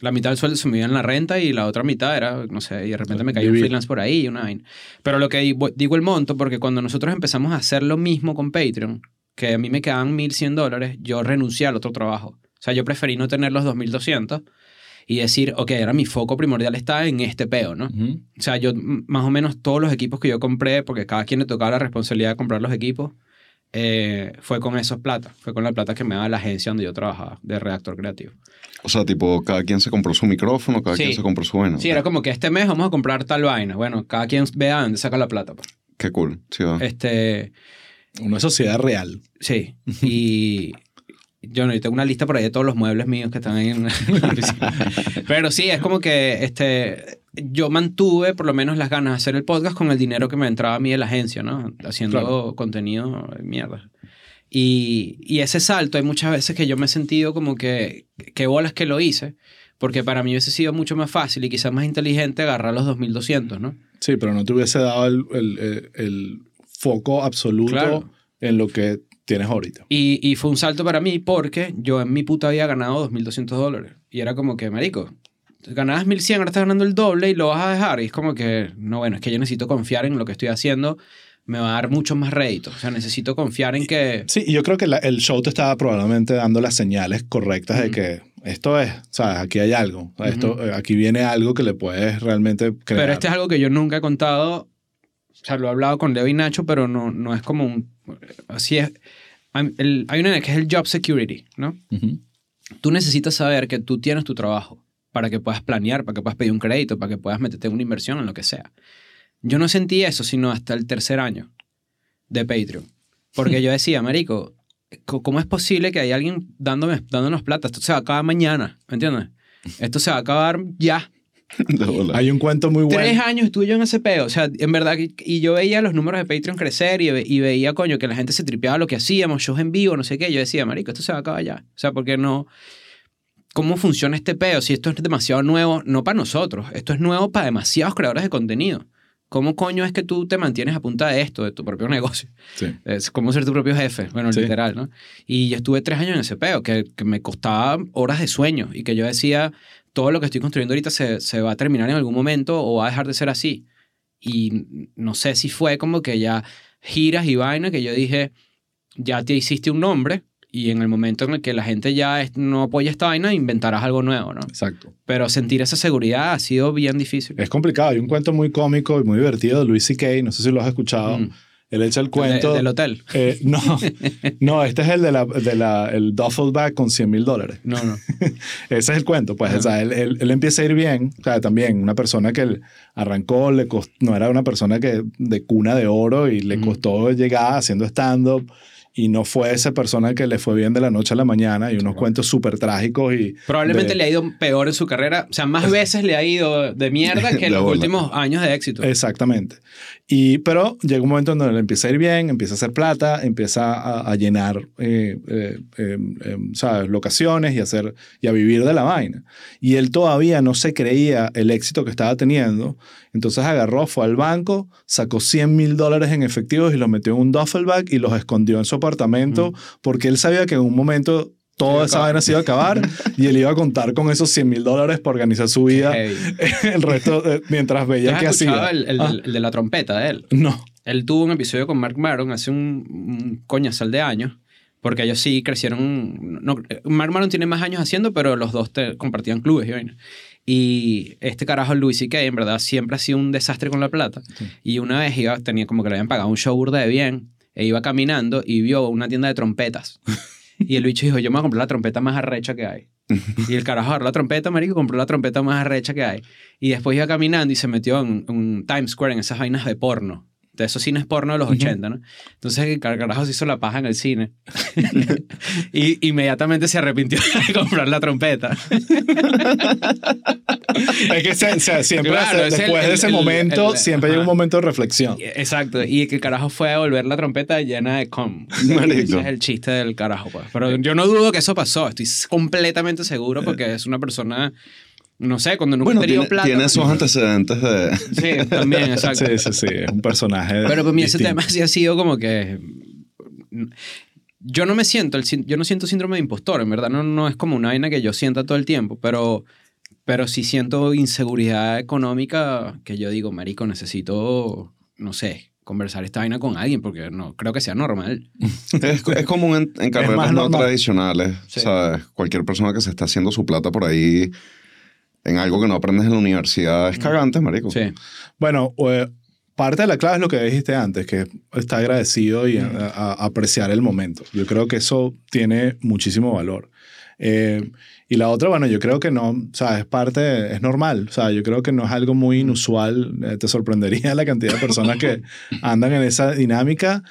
la mitad del sueldo se me iba en la renta y la otra mitad era, no sé, y de repente me caía un freelance por ahí y una vaina. Pero lo que digo digo el monto, porque cuando nosotros empezamos a hacer lo mismo con Patreon, que a mí me quedaban 1.100 dólares, yo renuncié al otro trabajo. O sea, yo preferí no tener los 2.200 y decir, ok, ahora mi foco primordial está en este peo, ¿no? Ujú. O sea, yo más o menos todos los equipos que yo compré, porque cada quien le tocaba la responsabilidad de comprar los equipos, eh, fue con esos plata. Fue con la plata que me daba la agencia donde yo trabajaba, de redactor creativo. O sea, tipo, cada quien se compró su micrófono, cada Sí. quien se compró su vaina. Sí, era como que este mes vamos a comprar tal vaina. Bueno, cada quien vea dónde saca la plata. pues. Qué cool. Sí, va. Este, Una sociedad real. sí. Y yo no, yo tengo una lista por ahí de todos los muebles míos que están ahí en. Pero sí, es como que este, yo mantuve por lo menos las ganas de hacer el podcast con el dinero que me entraba a mí de la agencia, ¿no? Haciendo Claro. contenido mierda. Y, y ese salto, hay muchas veces que yo me he sentido como que, qué bolas que lo hice, porque para mí hubiese sido mucho más fácil y quizás más inteligente agarrar los 2200, ¿no? Sí, pero no te hubiese dado el, el- el- el foco absoluto Claro. en lo que tienes ahorita. Y, y fue un salto para mí porque yo en mi puta había ganado 2.200 dólares. Y era como que, marico, ganabas 1.100, ahora estás ganando el doble y lo vas a dejar. Y es como que, no, bueno, es que yo necesito confiar en lo que estoy haciendo. Me va a dar mucho más rédito. O sea, necesito confiar en que... Sí, y yo creo que la- el show te estaba probablemente dando las señales correctas de Ujú. que esto es, ¿sabes? Aquí hay algo. Esto, eh, aquí viene algo que le puedes realmente crear. Pero este es algo que yo nunca he contado. O sea, lo he hablado con Leo y Nacho, pero no, no es como un... Así es. El- hay una que es el job security, ¿no? Ujú. tú necesitas saber que tú tienes tu trabajo para que puedas planear, para que puedas pedir un crédito, para que puedas meterte en una inversión, en lo que sea. Yo no sentí eso sino hasta el tercer año de Patreon. Porque yo decía, marico, co- ¿cómo es posible que hay alguien dándome, dándonos plata? Esto se va a acabar mañana, ¿me entiendes? Esto se va a acabar ya. Hay un cuento muy bueno. Tres años estuve yo en ese peo. O sea, en verdad, y- y yo veía los números de Patreon crecer y, ve- y veía, coño, que la gente se tripeaba lo que hacíamos, shows en vivo, no sé qué. Yo decía, marico, esto se va a acabar ya. O sea, porque no... ¿Cómo funciona este peo? Si esto es demasiado nuevo, no para nosotros, esto es nuevo para demasiados creadores de contenido. ¿Cómo coño es que tú te mantienes a punta de esto, de tu propio negocio? Sí. Es como ser tu propio jefe, bueno, Sí. literal, ¿no? Y yo estuve tres años en ese peo, que, que me costaba horas de sueño y que yo decía, todo lo que estoy construyendo ahorita se, se va a terminar en algún momento o va a dejar de ser así. Y no sé si fue como que ya giras y vaina que yo dije, ya te hiciste un nombre y en el momento en el que la gente ya no apoya esta vaina, inventarás algo nuevo, ¿no? Exacto. Pero sentir esa seguridad ha sido bien difícil. Es complicado. Hay un cuento muy cómico y muy divertido de Louis C.K., no sé si lo has escuchado, Mm. Él echa el cuento. de- del hotel. Eh, no, no, este es el de la, de la el duffel bag con 100 mil dólares. No, no. Ese es el cuento, pues. O sea, él, él- él empieza a ir bien. O sea, también una persona que él arrancó, le cost- no era una persona que de cuna de oro y le costó llegar haciendo stand-up. Y no fue esa persona que le fue bien de la noche a la mañana y unos cuentos súper trágicos y... Probablemente de- le ha ido peor en su carrera. O sea, más veces le ha ido de mierda que en los bola. últimos años de éxito. Exactamente. Y, pero llega un momento en donde le empieza a ir bien, empieza a hacer plata, empieza a, a llenar, eh, eh, eh, eh, ¿sabes? Locaciones y, hacer, y a vivir de la vaina. Y él todavía no se creía el éxito que estaba teniendo. Entonces agarró, fue al banco, sacó 100 mil dólares en efectivos y los metió en un duffel bag y los escondió en su apartamento porque él sabía que en un momento toda esa vaina se iba a acabar y él iba a contar con esos 100 mil dólares para organizar su vida Heavy. el resto de- mientras ¿Tú veía escuchado hacía. el, el- Ah, el de la trompeta de él? no. Él tuvo un episodio con Mark Maron hace un, un coñazal de años, porque ellos sí crecieron. No, Mark Maron tiene más años haciendo, pero los dos te- compartían clubes y vaina. Y este carajo, Louis C.K., en verdad, siempre ha sido un desastre con la plata. Y una vez iba, tenía como que le habían pagado un show burda de bien, e iba caminando y vio una tienda de trompetas. Y el bicho dijo, yo me voy a comprar la trompeta más arrecha que hay. Y el carajo agarró la trompeta, marico, compró la trompeta más arrecha que hay. Y después iba caminando y se metió en un Times Square, en esas vainas de porno. De esos cines porno de los 80, ¿no? Entonces el car- carajo se hizo la paja en el cine. y inmediatamente se arrepintió de comprar la trompeta. Es que se- se- siempre, Claro, se- es el- después de ese el- momento, siempre llega un ajá. momento de reflexión. Exacto. Y que el carajo fue a volver la trompeta llena de com. Ese es el chiste del carajo, pues. Pero yo no dudo que eso pasó. Estoy completamente seguro porque es una persona... No sé, cuando nunca Bueno, ha tenido tiene, plata... tiene esos antecedentes de... Sí, también, exacto. Sí, sí, sí, es un personaje. Pero para mí ese distinto. tema sí ha sido como que... Yo no me siento, el, yo no siento síndrome de impostor, en verdad. No, no es como una vaina que yo sienta todo el tiempo, pero, pero sí siento inseguridad económica que yo digo, marico, necesito, no sé, conversar esta vaina con alguien porque no creo que sea normal. Es, es común en, en carreras no normal. tradicionales. Sí. ¿sabes? Cualquier persona que se está haciendo su plata por ahí en algo que no aprendes en la universidad es cagante, marico. Sí. Bueno, eh, parte de la clave es lo que dijiste antes, que está agradecido y a- a- a apreciar el momento. Yo creo que eso tiene muchísimo valor. Eh, y la otra, bueno, yo creo que no, o sea, es parte, es normal. O sea, yo creo que no es algo muy inusual. Eh, te sorprendería la cantidad de personas que andan en esa dinámica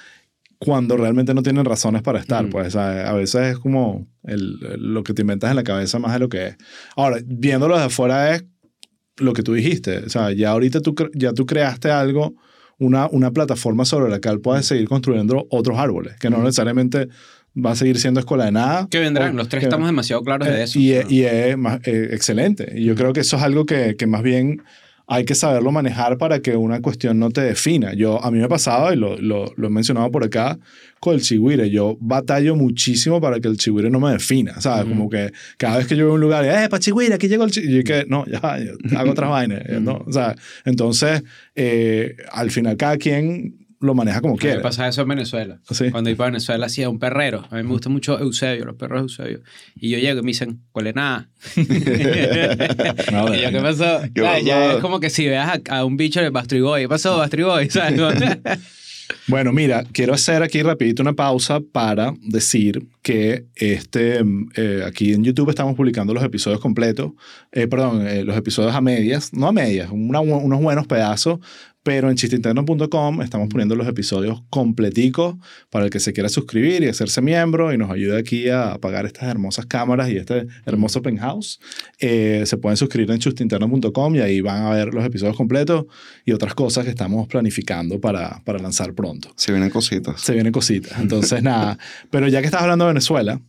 cuando realmente no tienen razones para estar. Mm. Pues sea, a veces es como el- lo que te inventas en la cabeza más de lo que es. Ahora, viéndolo de afuera es lo que tú dijiste. O sea, ya ahorita tú, ya tú creaste algo, una, una plataforma sobre la cual puedes seguir construyendo otros árboles, que no necesariamente va a seguir siendo escuela de nada. Que vendrán, o- los tres que- estamos demasiado claros de eh, eso. Y, ¿no? y es más, eh, excelente. Y yo creo que eso es algo que, que más bien hay que saberlo manejar para que una cuestión no te defina. Yo, a mí me pasaba, y lo, lo, lo he mencionado por acá, con el chihuire. Yo batallo muchísimo para que el chihuire no me defina. ¿Sabes? Como que cada vez que yo veo un lugar, ¡eh, pa chihuire, aquí llegó el chihuire! Y que, no, ya, hago otras vainas. ¿no? O sea, entonces, eh, al final cada quien lo maneja como Me quiere. pasa eso en Venezuela. Sí. Cuando iba para Venezuela hacía un perrero. A mí me gusta mucho Eusebio, los perros de Eusebio. Y yo llego y me dicen, ¿cuál es nada? No, y yo, ¿qué pasó? ¿Qué ¿Sabes? Ya pasó? es como que si veas a, a un bicho de Bastry Boy, ¿qué pasó, Bastry Boy? ¿Sabes? Bueno, mira, quiero hacer aquí rapidito una pausa para decir que este, mm, eh, aquí en YouTube estamos publicando los episodios completos, eh, perdón, eh, los episodios a medias, no a medias, una- unos buenos pedazos, pero en chisteinterno.com estamos poniendo los episodios completicos para el que se quiera suscribir y hacerse miembro y nos ayude aquí a pagar estas hermosas cámaras y este hermoso penthouse. Eh, se pueden suscribir en chustinterno.com y ahí van a ver los episodios completos y otras cosas que estamos planificando para, para lanzar pronto. Se vienen cositas. Se vienen cositas. Entonces, nada. Pero ya que estás hablando de Venezuela,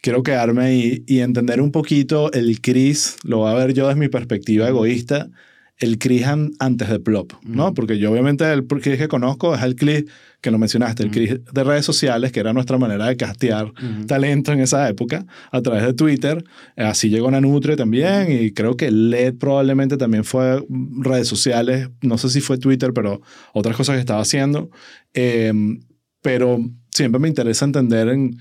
quiero quedarme ahí y entender un poquito el Cris, lo voy a ver yo desde mi perspectiva egoísta, el Cris an- antes de Plop, ¿no? Porque yo obviamente el Cris que conozco es el Cris que lo mencionaste, el Cris de redes sociales, que era nuestra manera de castear talento en esa época a través de Twitter. Así llegó Nanutre también y creo que LED probablemente también fue redes sociales, no sé si fue Twitter, pero otras cosas que estaba haciendo. Eh, pero siempre me interesa entender en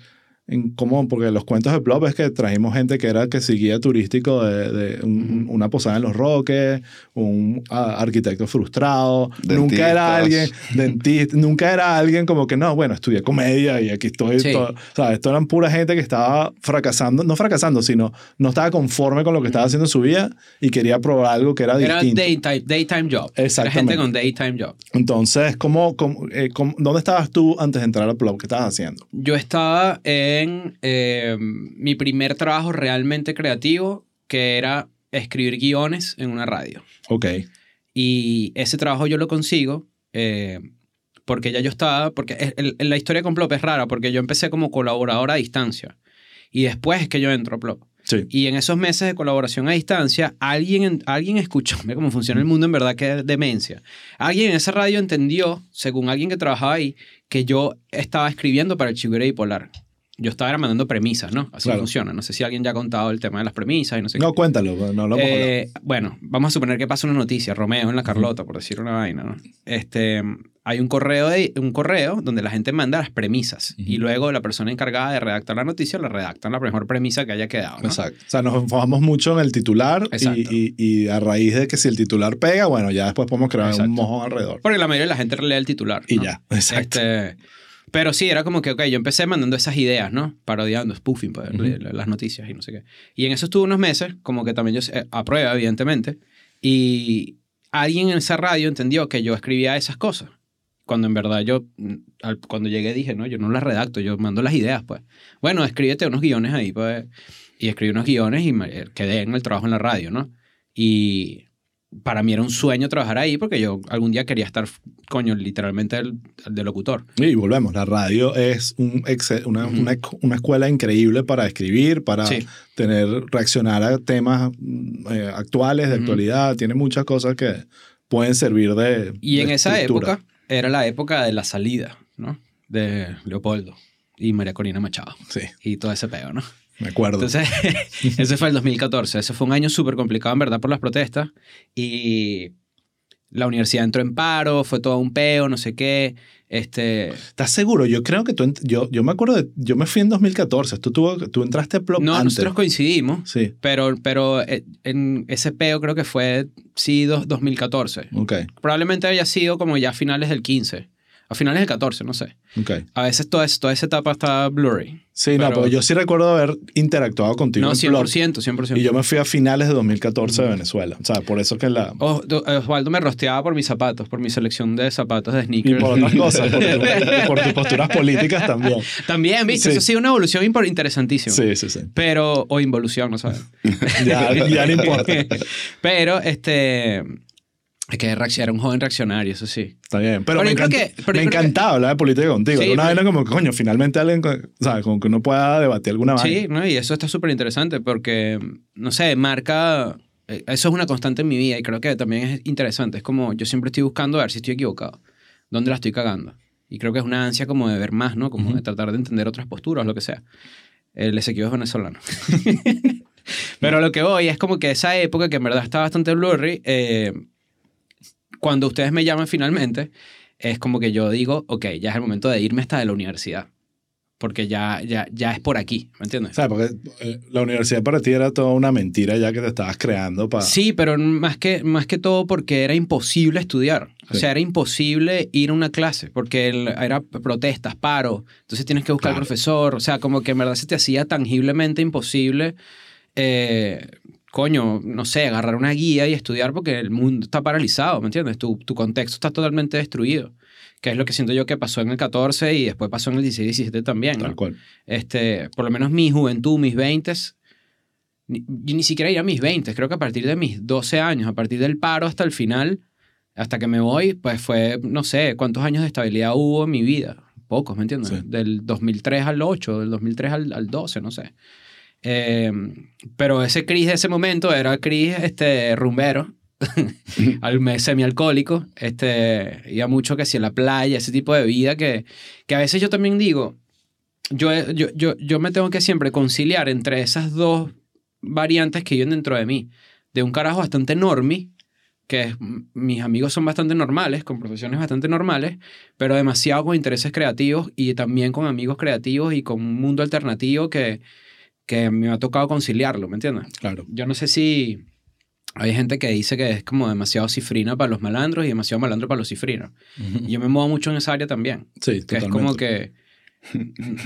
en cómo, porque los cuentos de Plop es que trajimos gente que era que seguía turístico de, de un- una posada en Los Roques, un arquitecto frustrado, nunca era alguien, dentista, nunca era alguien como que no, bueno, estudié comedia y aquí estoy. Sí. todo- o sea, esto eran pura gente que estaba fracasando, no fracasando, sino no estaba conforme con lo que estaba haciendo en su vida y quería probar algo que era Era distinto. daytime, daytime job. Era Exactamente. gente con daytime job. Entonces, ¿cómo, cómo, eh, cómo- ¿dónde estabas tú antes de entrar a Plop? ¿Qué estabas haciendo? Yo estaba en eh, mi primer trabajo realmente creativo, que era escribir guiones en una radio. Ok. Y ese trabajo yo lo consigo eh, porque ya yo estaba, porque el- el- la historia con Plop es rara, porque yo empecé como colaborador a distancia. Y después es que yo entro a Plop. Sí. Y en esos meses de colaboración a distancia, alguien, en- alguien escuchó, mira cómo funciona el mundo en verdad, que es demencia. Alguien en esa radio entendió, según alguien que trabajaba ahí, que yo estaba escribiendo para el Chigure Bipolar. Yo estaba era mandando premisas, ¿no? Así Claro. funciona. No sé si alguien ya ha contado el tema de las premisas y no sé No, qué. cuéntalo, no lo. Eh, bueno, vamos a suponer que pasa una noticia, Romeo en la Carlota, por decir una vaina, ¿no? Este, hay un correo, de, un correo donde la gente manda las premisas y luego la persona encargada de redactar la noticia la redacta en la mejor premisa que haya quedado, ¿no? Exacto. O sea, nos enfocamos mucho en el titular y, Exacto. y, y a raíz de que si el titular pega, bueno, ya después podemos crear Exacto. un mojón alrededor. Porque la mayoría de la gente lee el titular. Y ya, exacto. Este, pero sí, era como que, ok, yo empecé mandando esas ideas, ¿no? Parodiando, spoofing, pues, las noticias y no sé qué. Y en eso estuve unos meses, como que también yo, eh, a prueba, evidentemente. Y alguien en esa radio entendió que yo escribía esas cosas. Cuando en verdad yo, mm, al- cuando llegué dije, no, yo no las redacto, yo mando las ideas, pues. Bueno, escríbete unos guiones ahí, pues. Y escribí unos guiones y me eh, quedé en el trabajo en la radio, ¿no? Y para mí era un sueño trabajar ahí porque yo algún día quería estar, coño, literalmente de locutor. Y volvemos, la radio es un exe- una, Ujú. una, una escuela increíble para escribir, para Sí. tener, reaccionar a temas eh, actuales, de Ujú. actualidad. Tiene muchas cosas que pueden servir de. Y en de esa estructura. época era la época de la salida, ¿no? De Leopoldo y María Corina Machado Sí, y todo ese peo, ¿no? Me acuerdo. Entonces, ese fue el 2014. Ese fue un año súper complicado, en verdad, por las protestas. Y la universidad entró en paro, fue todo un peo, no sé qué. Este, ¿Estás seguro? Yo creo que tú. Yo, yo me acuerdo de. Yo me fui en 2014. Tú, tuvo, tú entraste a Plop no, antes. nosotros coincidimos, Sí, pero, pero eh, en ese peo creo que fue, sí, dos- 2014. ok, Probablemente haya sido como ya finales del 15, a finales del 14, no sé. A veces toda, esa- toda esa etapa está blurry. Sí, no, Pero- pero yo sí recuerdo haber interactuado contigo No, en Plop. 100%, 100%. Y yo me fui a finales de 2014 de Venezuela. O sea, por eso que la... Do- Osvaldo me rosteaba por mis zapatos, por mi selección de zapatos de Y sneakers. por otras cosas, por, tu- por tus posturas políticas también. También, ¿viste? Sí. Eso ha sido una evolución interesantísima. Sí, sí, sí. Pero, o involución, no sabes. Ya, ya no importa. Pero, este... Es que era un joven reaccionario, eso sí. Está bien. Pero, Pero me, encanta- que- pero me encantaba hablar de política contigo. Sí, una pero- vaina como, coño, finalmente alguien, ¿sabes? Como que uno pueda debatir alguna vaina. Sí, ¿no? y eso está súper interesante porque, no sé, marca... eh, Eso es una constante en mi vida y creo que también es interesante. Es como yo siempre estoy buscando a ver si estoy equivocado. ¿Dónde la estoy cagando? Y creo que es una ansia como de ver más, ¿no? Como Ujú. de tratar de entender otras posturas, lo que sea. El Ezequiel es venezolano. Pero lo que voy es como que esa época, que en verdad está bastante blurry, eh, cuando ustedes me llaman finalmente, es como que yo digo, ok, ya es el momento de irme hasta de la universidad. Porque ya, ya, ya es por aquí, ¿me entiendes? ¿Sabes? Porque eh, la universidad para ti era toda una mentira ya que te estabas creando para... Sí, pero más que, más que todo porque era imposible estudiar. O Sí. sea, era imposible ir a una clase porque era protestas, paro. Entonces tienes que buscar al Claro. profesor. O sea, como que en verdad se te hacía tangiblemente imposible, eh, coño, no sé, agarrar una guía y estudiar porque el mundo está paralizado, ¿me entiendes? Tu, tu contexto está totalmente destruido. Que es lo que siento yo que pasó en el 14 y después pasó en el 16 y 17 también. ¿no? Tal cual. este, por lo menos mi juventud, mis 20, ni, yo ni siquiera iría a mis 20, creo que a partir de mis 12 años, a partir del paro hasta el final, hasta que me voy, pues fue, no sé, cuántos años de estabilidad hubo en mi vida. Pocos, ¿me entiendes? Sí. Del 2003 al 8, del 2003 al, al 12, no sé. Eh, pero ese Cris de ese momento era Cris este, rumbero, al semialcohólico, este, iba mucho que si en la playa, ese tipo de vida que, que a veces yo también digo, yo, yo, yo, yo me tengo que siempre conciliar entre esas dos variantes que viven dentro de mí, de un carajo bastante enorme, que es, mis amigos son bastante normales, con profesiones bastante normales, pero demasiado con intereses creativos y también con amigos creativos y con un mundo alternativo que, que me ha tocado conciliarlo, ¿me entiendes? Claro. Yo no sé si hay gente que dice que es como demasiado cifrina para los malandros y demasiado malandro para los cifrinos. Yo me muevo mucho en esa área también, Sí, que es totalmente. como que,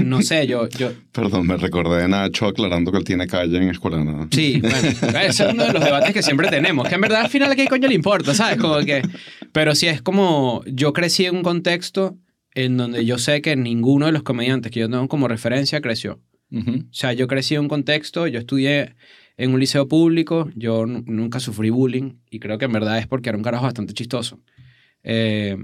no sé, yo, yo, Perdón, me recordé de Nacho aclarando que él tiene calle en Escuela de Nada. Sí, bueno, ese es uno de los debates que siempre tenemos, que en verdad al final a qué coño le importa, ¿sabes? Como que, pero sí es como, yo crecí en un contexto en donde yo sé que ninguno de los comediantes que yo tengo como referencia creció. O sea, yo crecí en un contexto, yo estudié en un liceo público, yo nunca sufrí bullying y creo que en verdad es porque era un carajo bastante chistoso. Eh,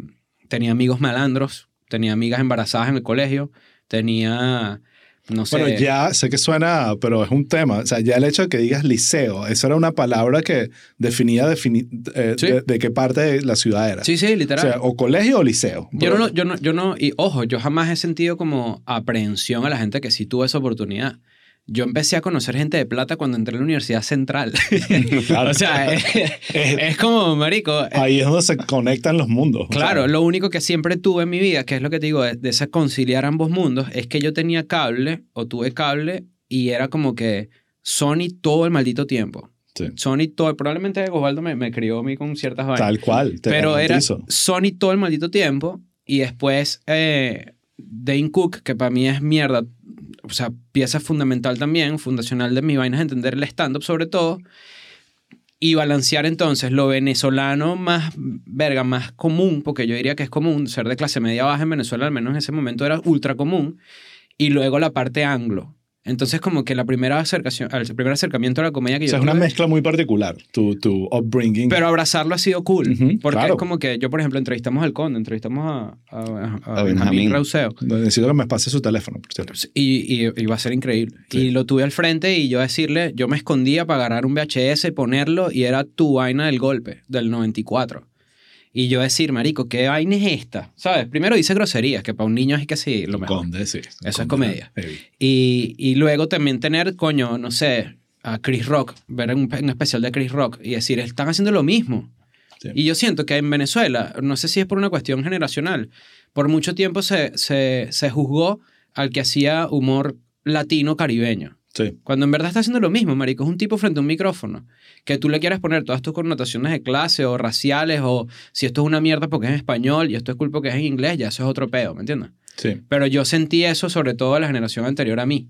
tenía amigos malandros, tenía amigas embarazadas en el colegio, tenía, no sé... Bueno, ya sé que suena, pero es un tema. O sea, ya el hecho de que digas liceo, esa era una palabra que definía defini- eh, Sí. de, de qué parte de la ciudad era. Sí, sí, o literal. sea, o colegio o liceo. Yo no, yo, no, yo no, y ojo, yo jamás he sentido como aprehensión a la gente que sí tuvo esa oportunidad. Yo empecé a conocer gente de plata cuando entré a la Universidad Central. Claro. o sea, es, es como, marico, Ahí es donde se conectan los mundos. o Claro, sea, lo único que siempre tuve en mi vida, que es lo que te digo, de, de ese conciliar ambos mundos, es que yo tenía cable o tuve cable y era como que Sony todo el maldito tiempo. sí. Sony todo, probablemente Osvaldo me, me crió a mí con ciertas vainas. Tal cual. te pero era garantizo. Sony todo el maldito tiempo y después eh, Dane Cook, que para mí es mierda, o sea, pieza fundamental también, fundacional de mi vaina es entender el stand-up sobre todo y balancear entonces lo venezolano más, verga, más común, porque yo diría que es común, ser de clase media baja en Venezuela, al menos en ese momento era ultra común, y luego la parte anglo. Entonces como que la primera acercación, el primer acercamiento a la comedia que O sea, yo es una tuve- mezcla muy particular, tu, tu upbringing. pero abrazarlo ha sido cool. Ujú, porque claro. es como que yo, por ejemplo, entrevistamos al Conde, entrevistamos a, a, a- a A Benjamín. Rauseo. Necesito que me pase su teléfono, por cierto. Y, y, y va a ser increíble. Sí. Y lo tuve al frente y yo decirle, yo me escondía para agarrar un VHS y ponerlo y era tu vaina del golpe, del 94. Y yo decir, marico, ¿qué vaina es esta? ¿Sabes? Primero dice groserías, que para un niño es que sí, lo mejor. Conde, sí. Eso es comedia. Y, y luego también tener, coño, no sé, a Chris Rock, ver un, un especial de Chris Rock y decir, están haciendo lo mismo. Sí. Y yo siento que en Venezuela, no sé si es por una cuestión generacional, por mucho tiempo se, se, se juzgó al que hacía humor latino caribeño. Sí. Cuando en verdad está haciendo lo mismo, marico. Es un tipo frente a un micrófono. Que tú le quieras poner todas tus connotaciones de clase o raciales o si esto es una mierda porque es en español y esto es culpa que es en inglés, ya eso es otro pedo, ¿me entiendes? Sí. Pero yo sentí eso sobre todo de la generación anterior a mí.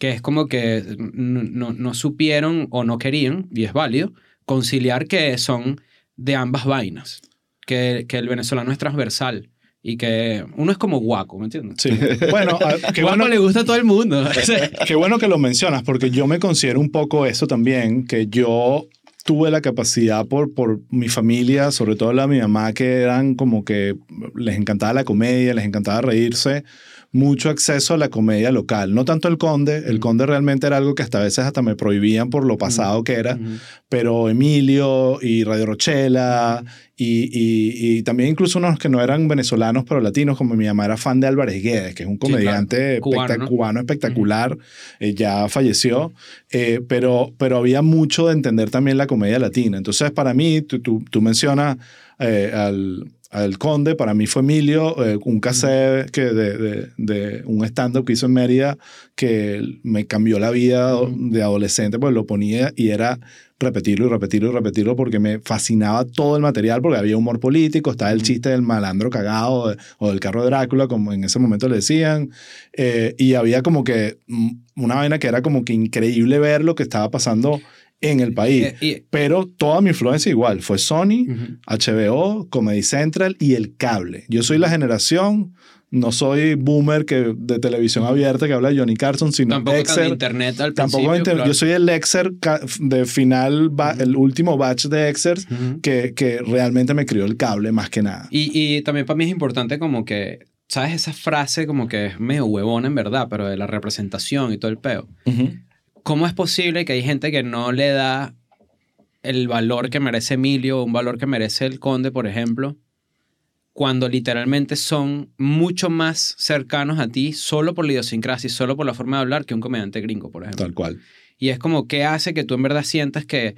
Que es como que no, no, no supieron o no querían, y es válido, conciliar que son de ambas vainas. Que, que el venezolano es transversal y que uno es como guaco, ¿me entiendes? Sí. Bueno, a- qué guaco bueno, le gusta a todo el mundo. qué bueno que lo mencionas, porque yo me considero un poco eso también, que yo tuve la capacidad por, por mi familia, sobre todo la de mi mamá, que eran como que les encantaba la comedia, les encantaba reírse, mucho acceso a la comedia local. No tanto el conde, el conde realmente era algo que hasta a veces hasta me prohibían por lo pasado que era, Ujú. pero Emilio y Radio Rochela y, y- y también incluso unos que no eran venezolanos pero latinos, como mi mamá era fan de Álvarez Guedes, que es un claro. comediante Cubano, espectac- ¿no? cubano espectacular, eh, ya falleció, eh, pero, pero había mucho de entender también la comedia latina. Entonces, para mí, tú, tú, tú mencionas eh, al, al Conde, para mí fue Emilio, eh, un cassette que de, de, de un stand-up que hizo en Mérida que me cambió la vida de adolescente, pues lo ponía y era repetirlo y repetirlo y repetirlo porque me fascinaba todo el material, porque había humor político, estaba el chiste del malandro cagado de- o del carro de Drácula, como en ese momento le decían, eh, y había como que mm, una vaina que era como que increíble ver lo que estaba pasando en el país. Eh, y- Pero toda mi influencia igual, fue Sony, Ujú. HBO, Comedy Central y el cable. Yo soy la generación, no soy boomer que, de televisión abierta que habla de Johnny Carson, sino Tampoco de Exer. internet al Tampoco principio. inter- claro. Yo soy el Exer de final, ba- Ujú. el último batch de Exer Ujú. que, que realmente me crió el cable más que nada. Y, y también para mí es importante como que, ¿sabes? Esa frase como que es medio huevona en verdad, pero de la representación y todo el peo. ¿Cómo es posible que hay gente que no le da el valor que merece Emilio o un valor que merece el Conde, por ejemplo, cuando literalmente son mucho más cercanos a ti solo por la idiosincrasia y solo por la forma de hablar que un comediante gringo, por ejemplo? Tal cual. Y es como, ¿qué hace que tú en verdad sientas que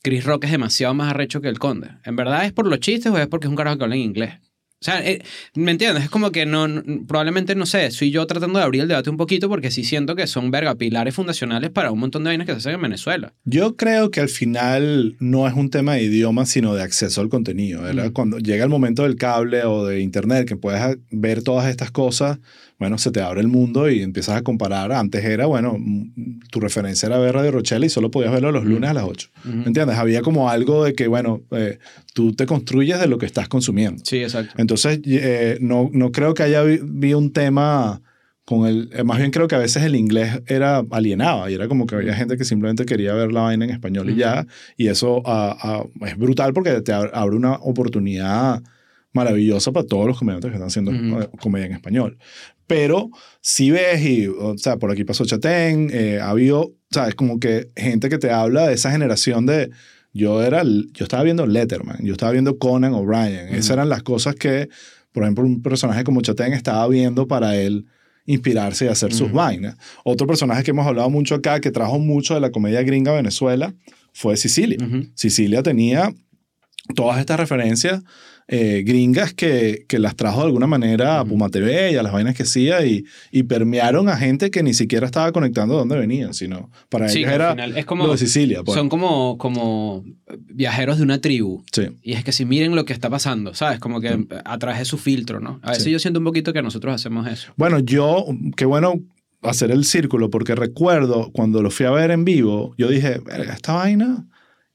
Chris Rock es demasiado más arrecho que el Conde. ¿En verdad es por los chistes o es porque es un carajo que habla en inglés? O sea, eh, ¿me entiendes? Es como que no, no- probablemente, no sé, soy yo tratando de abrir el debate un poquito porque sí siento que son, verga, pilares fundacionales para un montón de vainas que se hacen en Venezuela. Yo creo que al final no es un tema de idioma, sino de acceso al contenido. ¿verdad? Mm. Cuando llega el momento del cable o de internet, que puedes ver todas estas cosas, bueno, se te abre el mundo y empiezas a comparar. Antes era, bueno, mm, tu referencia era ver Radio Rochelle y solo podías verlo los lunes a las 8. Ujú. ¿Me entiendes? Había como algo de que, bueno, eh, tú te construyes de lo que estás consumiendo. Sí, exacto. Entonces, eh, no, no creo que haya vi- vi un tema con el... eh, más bien creo que a veces el inglés era alienaba y era como que había gente que simplemente quería ver la vaina en español y ya. Y eso ah, ah, es brutal porque te ab- abre una oportunidad maravillosa para todos los comediantes que están haciendo Ujú. eh, comedia en español. Pero si ves y, o sea, por aquí pasó Chatén, eh, ha habido, ¿sabes? Como que gente que te habla de esa generación de... Yo, era, yo estaba viendo Letterman, yo estaba viendo Conan O'Brien. Esas Ujú. eran las cosas que, por ejemplo, un personaje como Chatén estaba viendo para él inspirarse y hacer sus Ujú. vainas. Otro personaje que hemos hablado mucho acá, que trajo mucho de la comedia gringa a Venezuela, fue Sicilia. Sicilia tenía todas estas referencias eh, gringas que, que las trajo de alguna manera a. Puma TV y a las vainas que hacía y, y permearon a gente que ni siquiera estaba conectando de dónde venían, sino para Sí, ellos era final es como- lo de Sicilia. pues. Son como, como viajeros de una tribu. Sí. Y es que si miren lo que está pasando, ¿sabes? Como que a través de su filtro, ¿no? A veces Sí. yo siento un poquito que nosotros hacemos eso. Bueno, yo, qué bueno hacer el círculo, porque recuerdo cuando lo fui a ver en vivo, yo dije, "Verga, esta vaina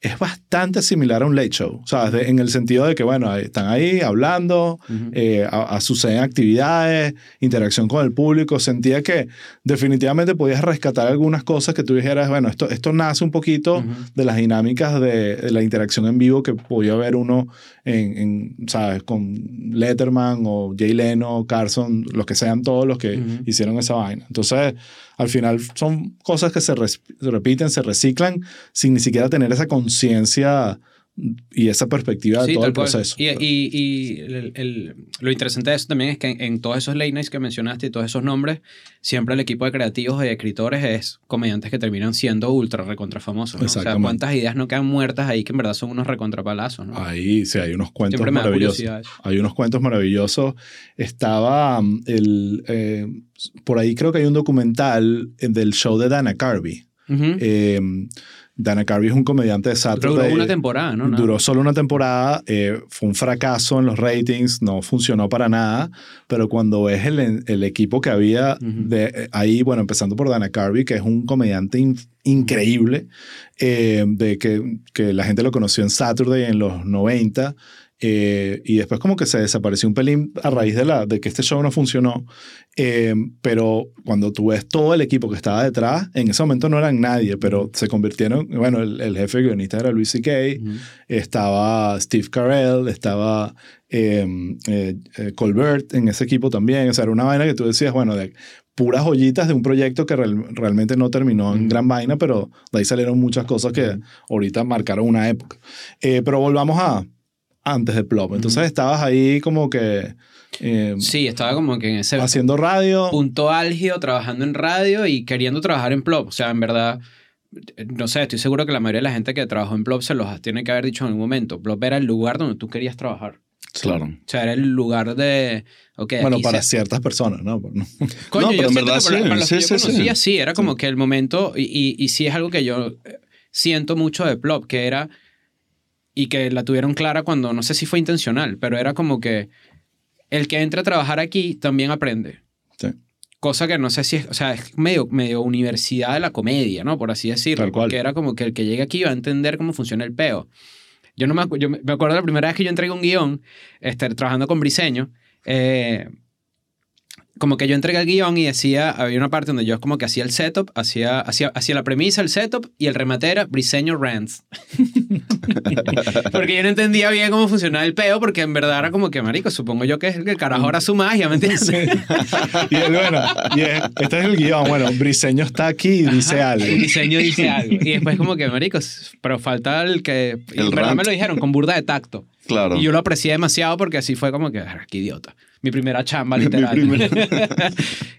es bastante similar a un late show, ¿sabes? De- en el sentido de que, bueno, están ahí hablando, Ujú. eh, a, a- suceden actividades, interacción con el público. Sentía que definitivamente podías rescatar algunas cosas que tú dijeras, bueno, esto, esto nace un poquito Ujú. de las dinámicas de, de la interacción en vivo que podía ver uno en, en, ¿sabes? Con Letterman o Jay Leno, Carson, los que sean todos los que Ujú. hicieron esa vaina. Entonces, al final son cosas que se, repiten, se reciclan sin ni siquiera tener esa conciencia y esa perspectiva de Sí, todo el cual. proceso. Y, y- y el- el- lo interesante de eso también es que en, en todos esos late nights que mencionaste y todos esos nombres, siempre el equipo de creativos y de escritores es comediantes que terminan siendo ultra recontra famosos. ¿no? O sea, cuántas ideas no quedan muertas ahí que en verdad son unos recontrapalazos. ¿no? Ahí sí, hay unos cuentos maravillosos. Hay unos cuentos maravillosos. Estaba mm, el. eh, por ahí creo que hay un documental eh, del show de Dana Carvey. Eh, Dana Carvey es un comediante de Duró Saturday. una temporada, ¿no? Nada. Duró solo una temporada, eh, fue un fracaso en los ratings, no funcionó para nada, pero cuando ves el, el equipo que había Ujú. de, eh, ahí, bueno, empezando por Dana Carvey, que es un comediante in- increíble, eh, de que, que la gente lo conoció en Saturday en los 90, eh, y después como que se desapareció un pelín a raíz de, la, de que este show no funcionó, eh, pero cuando tú ves todo el equipo que estaba detrás, en ese momento no eran nadie, pero se convirtieron, bueno, el, el jefe guionista era Luis C.K., Ujú. estaba Steve Carell, estaba eh, eh, eh, Colbert en ese equipo también, o sea, era una vaina que tú decías, bueno, de puras joyitas de un proyecto que real- realmente no terminó en gran vaina, pero de ahí salieron muchas cosas que ahorita marcaron una época. Pero volvamos a antes de Plop. Entonces Ujú. estabas ahí como que eh, Sí, estaba como que en ese haciendo radio. punto álgido, trabajando en radio y queriendo trabajar en Plop. O sea, en verdad, no sé, estoy seguro que la mayoría de la gente que trabajó en Plop se los tiene que haber dicho en algún momento. Plop era el lugar donde tú querías trabajar. Claro. O sea, era el lugar de... Okay, bueno, para se- ciertas personas, ¿no? Coño, No, yo pero en verdad sí, para sí, que yo sí, sí. conocía, sí, era como que el momento, y, y, y sí es algo que yo eh, siento mucho de Plop, que era, y que la tuvieron clara cuando, no sé si fue intencional, pero era como que el que entra a trabajar aquí también aprende. Sí. Cosa que no sé si es, o sea, es medio, medio universidad de la comedia, ¿no? Por así decirlo. Tal cual. Porque era como que el que llegue aquí va a entender cómo funciona el peo. Yo no me, acu- yo me acuerdo la primera vez que yo entregué un guion, este, trabajando con Briseño, eh, como que yo entregué el guion y decía, había una parte donde yo como que hacía el setup, hacía, hacía, hacía la premisa, el setup, y el remate era Briseño Rants. porque yo no entendía bien cómo funcionaba el peo, porque en verdad era como que, marico, supongo yo que es el que el carajo era su magia, ¿me entiendes? y él, bueno, y es- este es el guion. Bueno, Briseño está aquí y dice Ajá, algo. El diseño dice algo. Y después como que, maricos, pero falta el que... y El en verdad me lo dijeron con burda de tacto. Claro. Y yo lo aprecié demasiado porque así fue como que, "Ah, qué idiota. Mi primera chamba, literal. primera.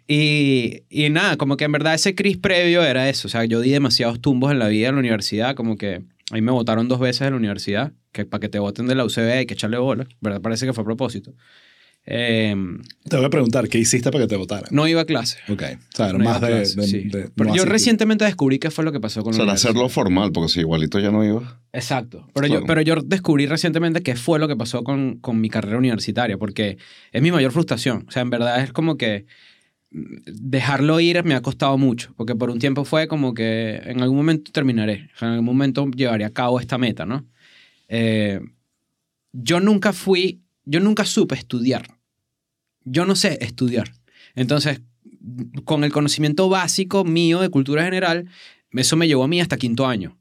y, y nada, como que en verdad ese Chris previo era eso. O sea, yo di demasiados tumbos en la vida en la universidad, como que A mí me votaron dos veces de la universidad, que para que te voten de la UCB hay que echarle bola, ¿verdad? Parece que fue a propósito. Eh, Te voy a preguntar, ¿qué hiciste para que te votaran? no iba a clase. Ok. O sea, era No más de... clase, de- sí. de- Pero no yo asistir. recientemente descubrí qué fue lo que pasó con O la sea, universidad. hacerlo formal, porque si igualito ya no iba. Exacto. Pero, Claro. yo, pero yo descubrí recientemente qué fue lo que pasó con, con mi carrera universitaria, porque es mi mayor frustración. O sea, en verdad es como que mm, dejarlo ir me ha costado mucho, porque por un tiempo fue como que en algún momento terminaré, en algún momento llevaré a cabo esta meta, ¿no? Eh, yo nunca fui, yo nunca supe estudiar. Yo no sé estudiar. Entonces, con el conocimiento básico mío de cultura general, eso me llevó a mí hasta quinto año.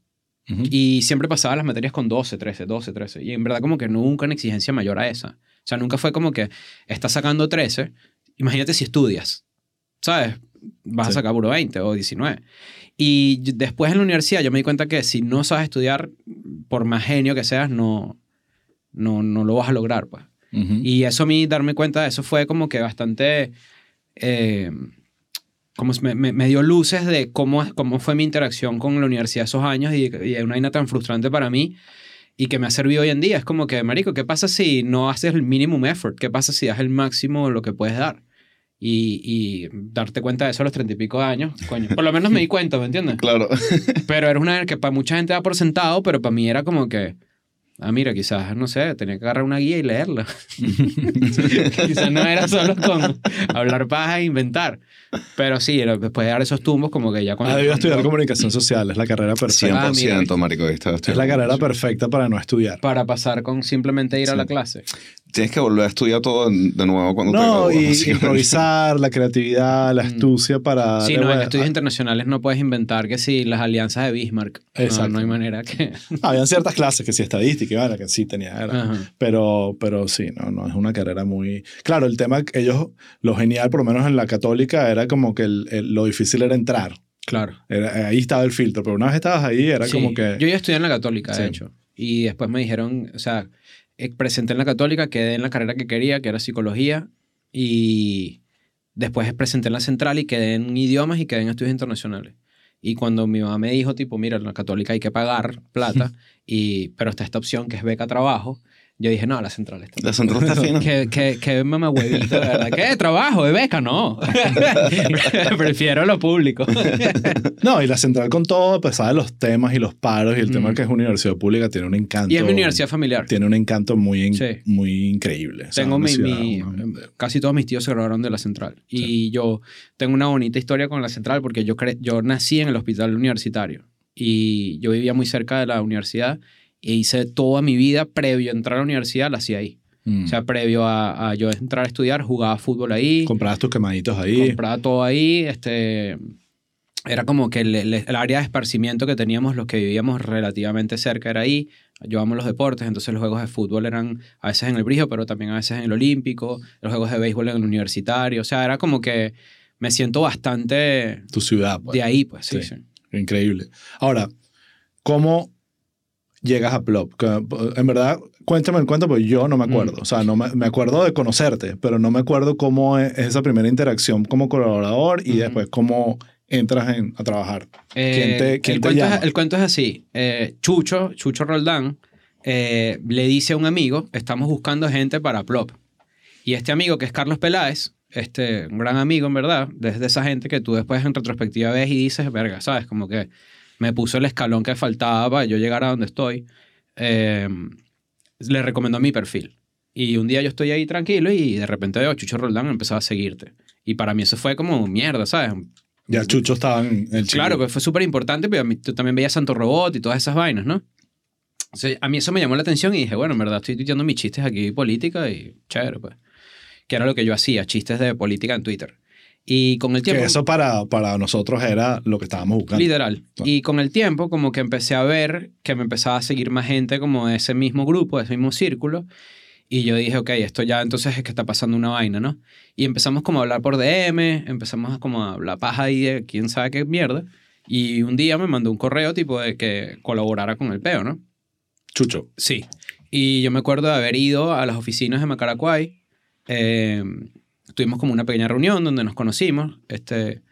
Y siempre pasaba las materias con 12, 13, 12, 13. Y en verdad como que nunca una exigencia mayor a esa. O sea, nunca fue como que estás sacando 13, imagínate si estudias, ¿sabes? Vas Sí. a sacar puro 20 o 19. Y después en la universidad yo me di cuenta que si no sabes estudiar, por más genio que seas, no, no, no lo vas a lograr, pues. Y eso a mí, darme cuenta de eso fue como que bastante... eh, como me, me- me dio luces de cómo, cómo fue mi interacción con la universidad esos años y, y una vaina tan frustrante para mí y que me ha servido hoy en día. Es como que, marico, ¿qué pasa si no haces el minimum effort? ¿Qué pasa si das el máximo de lo que puedes dar? Y, y darte cuenta de eso a los treinta y pico de años, coño. Por lo menos me di cuenta, ¿me entiendes? Claro. Pero era una que para mucha gente da por sentado, pero para mí era como que, ah, mira, quizás, no sé, tenía que agarrar una guía y leerla. quizás no era solo con hablar paja e inventar. Pero sí, era- después de dar esos tumbos, como que ya cuando... Ah, debió estudiar comunicación social, es la carrera perfecta. 100%, Ah, mira. marico. Es la carrera perfecta para no estudiar. Para pasar con simplemente ir a Sí. la clase. Tienes que volver a estudiar todo de nuevo cuando te No, gradúas, y básicamente. improvisar, la creatividad, la Mm. astucia para... Sí, no, en estudios internacionales no puedes inventar que si las alianzas de Bismarck. No, Exacto. no hay manera que... Habían ciertas clases que sí, estadística, y bueno, que sí tenía. era. Pero, pero sí, no, no, es una carrera muy... Claro, el tema, ellos, lo genial, por lo menos en la católica, era como que el- el- lo difícil era entrar. Claro. Era- ahí estaba el filtro, pero una vez estabas ahí, era Sí, como que... Yo ya estudié en la católica, Sí. de hecho. Y después me dijeron, o sea, presenté en la católica, quedé en la carrera que quería, que era psicología. Y después presenté en la central y quedé en idiomas y quedé en estudios internacionales. Y cuando mi mamá me dijo, tipo, mira, en la católica hay que pagar plata, y, pero está esta opción que es beca trabajo, yo dije, no, la central está. La central está fina. Que, que, que mamá huevito, de verdad. ¿Qué? ¿Trabajo? ¿De beca? No. Prefiero lo público. No, y la central con todo, a pesar de los temas y los paros y el tema Mm. que es universidad pública, tiene un encanto. y es mi universidad familiar. Tiene un encanto muy, in- Sí. muy increíble. O sea, Tengo una mi, ciudad, mi- una- casi todos mis tíos se graduaron de la central. Y yo tengo una bonita historia con la central porque yo, cre- yo nací en el hospital universitario y yo vivía muy cerca de la universidad e hice toda mi vida previo a entrar a la universidad, la hacía ahí. Mm. O sea, previo a, a yo entrar a estudiar, jugaba fútbol ahí, Comprabas tus quemaditos ahí. compraba todo ahí. Este, era como que el, el- el área de esparcimiento que teníamos los que vivíamos relativamente cerca era ahí. Llevamos los deportes, entonces los juegos de fútbol eran a veces en el Brigio, pero también a veces en el Olímpico, los juegos de béisbol en el Universitario. O sea, era como que me siento bastante tu ciudad. pues. de ahí, pues sí. Sí. sí. Increíble. Ahora, ¿cómo llegas a Plop? En verdad, cuéntame el cuento, porque yo no me acuerdo. Mm. O sea, no me, me acuerdo de conocerte, pero no me acuerdo cómo es esa primera interacción como colaborador y Ujú. después cómo entras en- a trabajar. ¿Quién te- Eh, quién el, te cuento llama? es, el cuento es así. Eh, Chucho, Chucho Roldán, eh, le dice a un amigo, estamos buscando gente para Plop. Y este amigo, que es Carlos Peláez, este, un gran amigo en verdad, desde esa gente que tú después en retrospectiva ves y dices, verga, ¿sabes? Como que me puso el escalón que faltaba para yo llegar a donde estoy. Eh, le recomendó mi perfil. Y un día yo estoy ahí tranquilo y de repente veo Chucho Roldán empezó a seguirte. Y para mí eso fue como mierda, ¿sabes? Ya Chucho estaba en el Claro, pues fue súper importante, pero a mí- tú también veías Santo Robot y todas esas vainas, ¿no? O sea, a mí eso me llamó la atención y dije, bueno, en verdad estoy tuiteando mis chistes aquí de política y chévere, pues. Que era lo que yo hacía, chistes de política en Twitter. Y con el tiempo... Que eso para, para nosotros era lo que estábamos buscando. Literal. Claro. Y con el tiempo, como que empecé a ver que me empezaba a seguir más gente como de ese mismo grupo, de ese mismo círculo. Y yo dije, ok, esto ya entonces es que está pasando una vaina, ¿no? Y empezamos como a hablar por DM, empezamos a como a hablar paja ahí de quién sabe qué mierda. Y un día me mandó un correo tipo de que colaborara con el peo, ¿no? Chucho. Sí. Y yo me acuerdo de haber ido a las oficinas de Macaracuay. eh, tuvimos como una pequeña reunión donde nos conocimos. Este,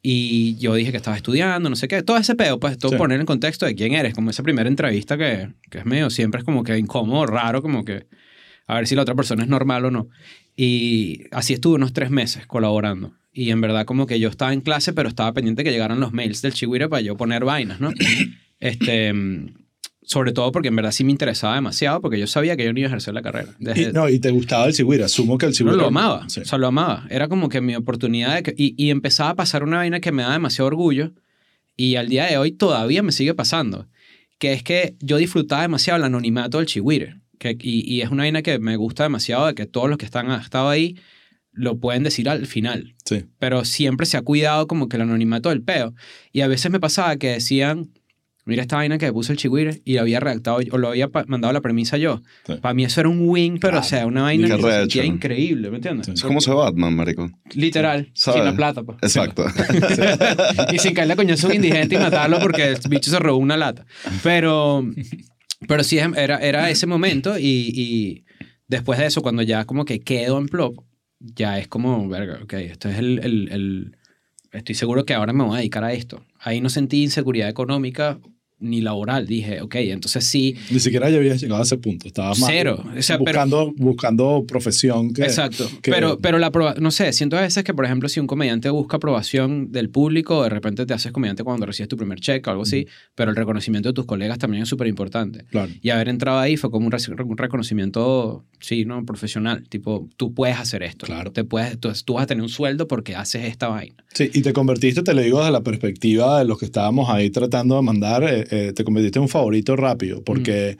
Y yo dije que estaba estudiando, no sé qué. Todo ese pedo, pues, todo Sí. poner en contexto de quién eres. Como esa primera entrevista que, que es medio siempre es como que incómodo, raro, como que a ver si la otra persona es normal o no. Y así estuve unos tres meses colaborando. Y en verdad como que yo estaba en clase, pero estaba pendiente que llegaran los mails del Chihuire para yo poner vainas, ¿no? este, sobre todo porque en verdad sí me interesaba demasiado, porque yo sabía que yo no iba a ejercer la carrera. Desde- Y, no, y te gustaba el Chihuire. Asumo que el no, Chihuire... lo amaba. Sí. O sea, lo amaba. Era como que mi oportunidad de que- y, y empezaba a pasar una vaina que me da demasiado orgullo y al día de hoy todavía me sigue pasando. Que es que yo disfrutaba demasiado el anonimato del chihuire. Que, y, y es una vaina que me gusta demasiado de que todos los que están, han estado ahí lo pueden decir al final. Sí. Pero siempre se ha cuidado como que el anonimato del peo. Y a veces me pasaba que decían, mira esta vaina que puso el chihuire y lo había redactado o lo había pa- mandado la premisa yo. Sí. Para mí eso era un win, pero Claro. o sea, una vaina que se sentía increíble, ¿me entiendes? Sí. Es como se Batman, marico. Literal, sin la plata, pues. Exacto. y sin caerle a coñazo a un indigente y matarlo porque el bicho se robó una lata. Pero, pero sí, era, era ese momento y, y después de eso, cuando ya como que quedo en plop, ya es como, verga, ok, esto es el, el, el- Estoy seguro que ahora me voy a dedicar a esto. Ahí no sentí inseguridad económica ni laboral. Dije, ok, entonces sí, Ni siquiera ya habías llegado a ese punto. Estabas más Cero. O sea, pero- buscando, buscando profesión que... Exacto. que- Pero, pero la no sé, siento a veces que, por ejemplo, si un comediante busca aprobación del público, de repente te haces comediante cuando recibes tu primer cheque o algo así, pero el reconocimiento de tus colegas también es súper importante. Claro. Y haber entrado ahí fue como un, un reconocimiento, sí, ¿no? Profesional. Tipo, tú puedes hacer esto. Claro. Te puedes, tú, tú vas a tener un sueldo porque haces esta vaina. Sí, y te convertiste, te lo digo desde la perspectiva de los que estábamos ahí tratando de mandar, eh, eh, te convertiste en un favorito rápido, porque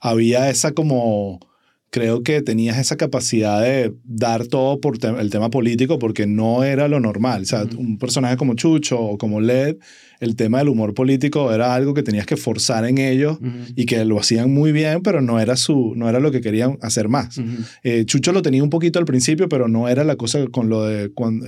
había esa como, creo que tenías esa capacidad de dar todo por te- el tema político, porque no era lo normal. O sea, Ujú. un personaje como Chucho o como Led, el tema del humor político era algo que tenías que forzar en ellos y que lo hacían muy bien, pero no era, su, no era lo que querían hacer más. Eh, Chucho lo tenía un poquito al principio, pero no era la cosa con lo de cuando,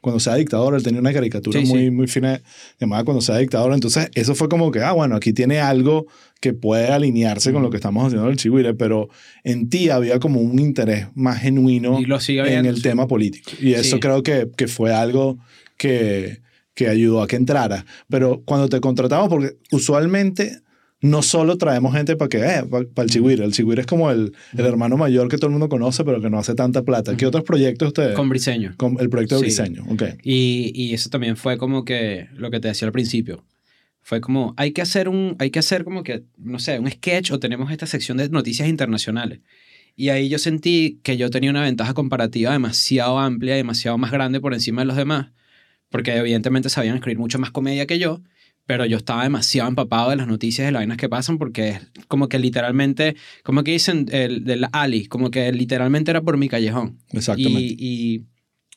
cuando sea dictador. Él tenía una caricatura Sí, muy, sí. muy fina llamada Cuando sea dictador. Entonces, eso fue como que, ah, bueno, aquí tiene algo que puede alinearse con lo que estamos haciendo en el Chihuire, pero en ti había como un interés más genuino en el tema político. Y eso Sí. creo que, que fue algo que, que ayudó a que entrara. Pero cuando te contratamos, porque usualmente no solo traemos gente para que, eh, para el Chihuire. El Chihuire es como el, el hermano mayor que todo el mundo conoce, pero que no hace tanta plata. ¿Qué otros proyectos ustedes? Con Briseño. Con el proyecto de Sí. Briseño. Ok. Y, y eso también fue como que lo que te decía al principio. Fue como, hay que hacer un, hay que hacer como que, no sé, un sketch o tenemos esta sección de noticias internacionales. Y ahí yo sentí que yo tenía una ventaja comparativa demasiado amplia, demasiado más grande por encima de los demás, porque evidentemente sabían escribir mucho más comedia que yo, pero yo estaba demasiado empapado de las noticias de las vainas que pasan porque es como que literalmente, como que dicen el, del Ali, como que literalmente era por mi callejón. Exactamente. Y, y,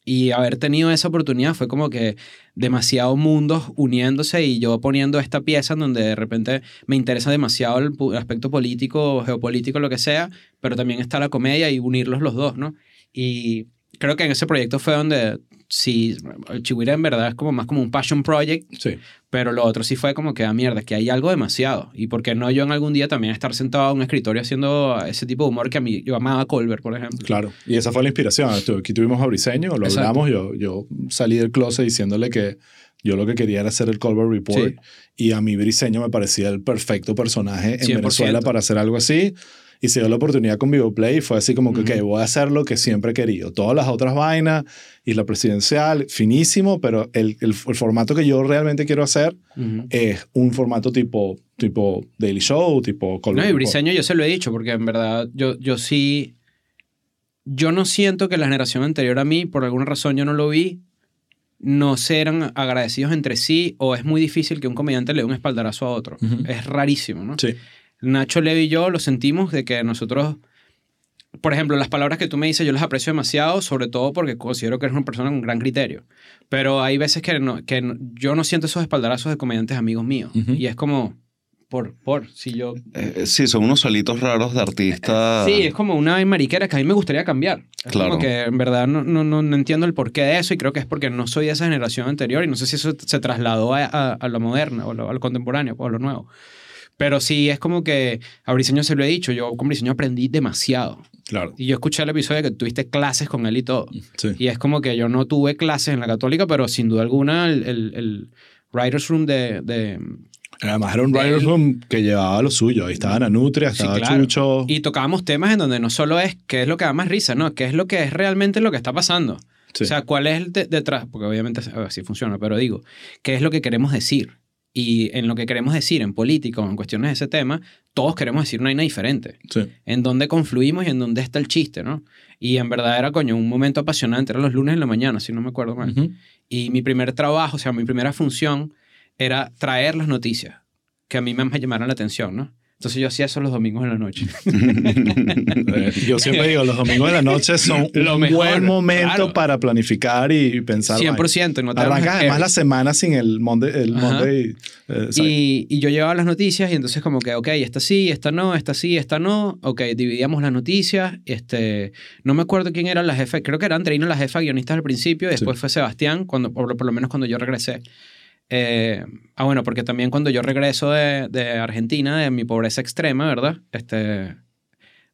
y haber tenido esa oportunidad fue como que demasiado mundos uniéndose y yo poniendo esta pieza en donde de repente me interesa demasiado el, pu- aspecto político, geopolítico, lo que sea, pero también está la comedia y unirlos los dos, ¿no? Y creo que en ese proyecto fue donde sí, el Chihuire en verdad es como más como un passion project, Sí. pero lo otro sí fue como que, a mierda, que hay algo demasiado. Y por qué no yo en algún día también estar sentado en un escritorio haciendo ese tipo de humor que a mí, yo amaba Colbert, por ejemplo. Claro, y esa fue la inspiración. Aquí tuvimos a Briseño, lo Exacto. hablamos, yo, yo salí del closet diciéndole que yo lo que quería era hacer el Colbert Report Sí. y a mí Briseño me parecía el perfecto personaje en 100%. Venezuela para hacer algo así. Y se dio la oportunidad con Vivo Play y fue así como que, Ujú. ok, voy a hacer lo que siempre he querido. Todas las otras vainas y la presidencial, finísimo, pero el, el, el formato que yo realmente quiero hacer Ujú. es un formato tipo, tipo Daily Show, tipo Colbert No, y. Briseño yo se lo he dicho, porque en verdad yo, yo sí. Yo no siento que la generación anterior a mí, por alguna razón yo no lo vi, no sean agradecidos entre sí, o es muy difícil que un comediante le dé un espaldarazo a otro. Ujú. Es rarísimo, ¿no? Sí, Nacho Levi y yo lo sentimos de que nosotros. Por ejemplo, las palabras que tú me dices yo las aprecio demasiado, sobre todo porque considero que eres una persona con gran criterio. Pero hay veces que, no, que no- yo no siento esos espaldarazos de comediantes amigos míos. Y es como, por, por, si yo Eh, sí, son unos salitos raros de artista. Sí, es como una mariquera que a mí me gustaría cambiar. Es Claro. como que en verdad no, no, no, no entiendo el porqué de eso y creo que es porque no soy de esa generación anterior y no sé si eso se trasladó a, a, a lo moderno o lo, a lo contemporáneo o a lo nuevo. Pero sí, es como que a Briseño se lo he dicho, yo con Briseño aprendí demasiado. Claro. Y yo escuché el episodio que tuviste clases con él y todo. Sí. Y es como que yo no tuve clases en la católica, pero sin duda alguna el, el, el Writer's Room de... de Además era un writer's room que llevaba lo suyo. Ahí estaba Nanutria, Sí, estaba claro. Chucho. Y tocábamos temas en donde no solo es qué es lo que da más risa, ¿no? ¿Qué es lo que es realmente lo que está pasando? Sí. O sea, ¿cuál es el de- detrás? Porque obviamente así funciona, pero digo, ¿qué es lo que queremos decir? Y en lo que queremos decir, en política o en cuestiones de ese tema, todos queremos decir una vaina diferente. Sí. En dónde confluimos y en dónde está el chiste, ¿no? Y en verdad era, coño, un momento apasionante. Era los lunes en la mañana, si no me acuerdo mal. Y mi primer trabajo, o sea, mi primera función era traer las noticias que a mí me llamaran la atención, ¿no? Entonces yo hacía eso los domingos en la noche. Yo siempre digo, los domingos de la noche son Lo un mejor, buen momento claro. para planificar y pensar. 100%. y no te Arrancas además la semana sin el Monday. El. Monday eh. Y, y yo llevaba las noticias y entonces como que, ok, esta sí, esta no, esta sí, esta no. Ok, dividíamos las noticias. Este, no me acuerdo quién era la jefa, creo que era Andreina la jefa guionista al principio y después fue Sebastián, cuando, por, por lo menos cuando yo regresé. Eh, ah, bueno, porque también cuando yo regreso de, de Argentina, de mi pobreza extrema, ¿verdad? Este,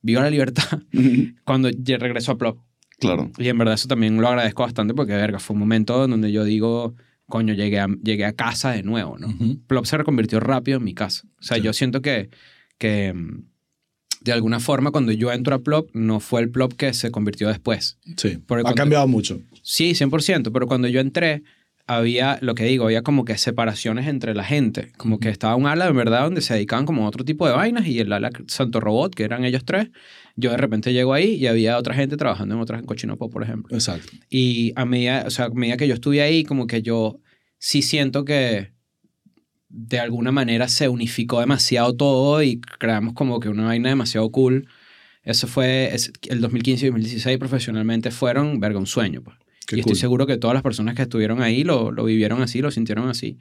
vivo la libertad cuando ya regreso a Plop. claro. Y en verdad eso también lo agradezco bastante porque, verga, fue un momento en donde yo digo, coño, llegué a, llegué a casa de nuevo, ¿no? Ujú. Plop se reconvirtió rápido en mi casa. O sea, Sí. yo siento que, que mm, de alguna forma cuando yo entro a Plop no fue el Plop que se convirtió después. Sí. Porque Ha cuando- cambiado mucho. Sí, 100%, pero cuando yo entré había, lo que digo, había como que separaciones entre la gente. Como que estaba un ala, de verdad, donde se dedicaban como a otro tipo de vainas y el ala Santo Robot, que eran ellos tres. Yo de repente llego ahí y había otra gente trabajando en otras en Cochinopo, por ejemplo. Exacto. Y a medida, o sea, a medida que yo estuve ahí, como que yo sí siento que de alguna manera se unificó demasiado todo y creamos como que una vaina demasiado cool. Eso fue, es- el 2015 y 2016 profesionalmente fueron, verga, un sueño. Pues. Qué y estoy cool. seguro que todas las personas que estuvieron ahí lo, lo vivieron así, lo sintieron así.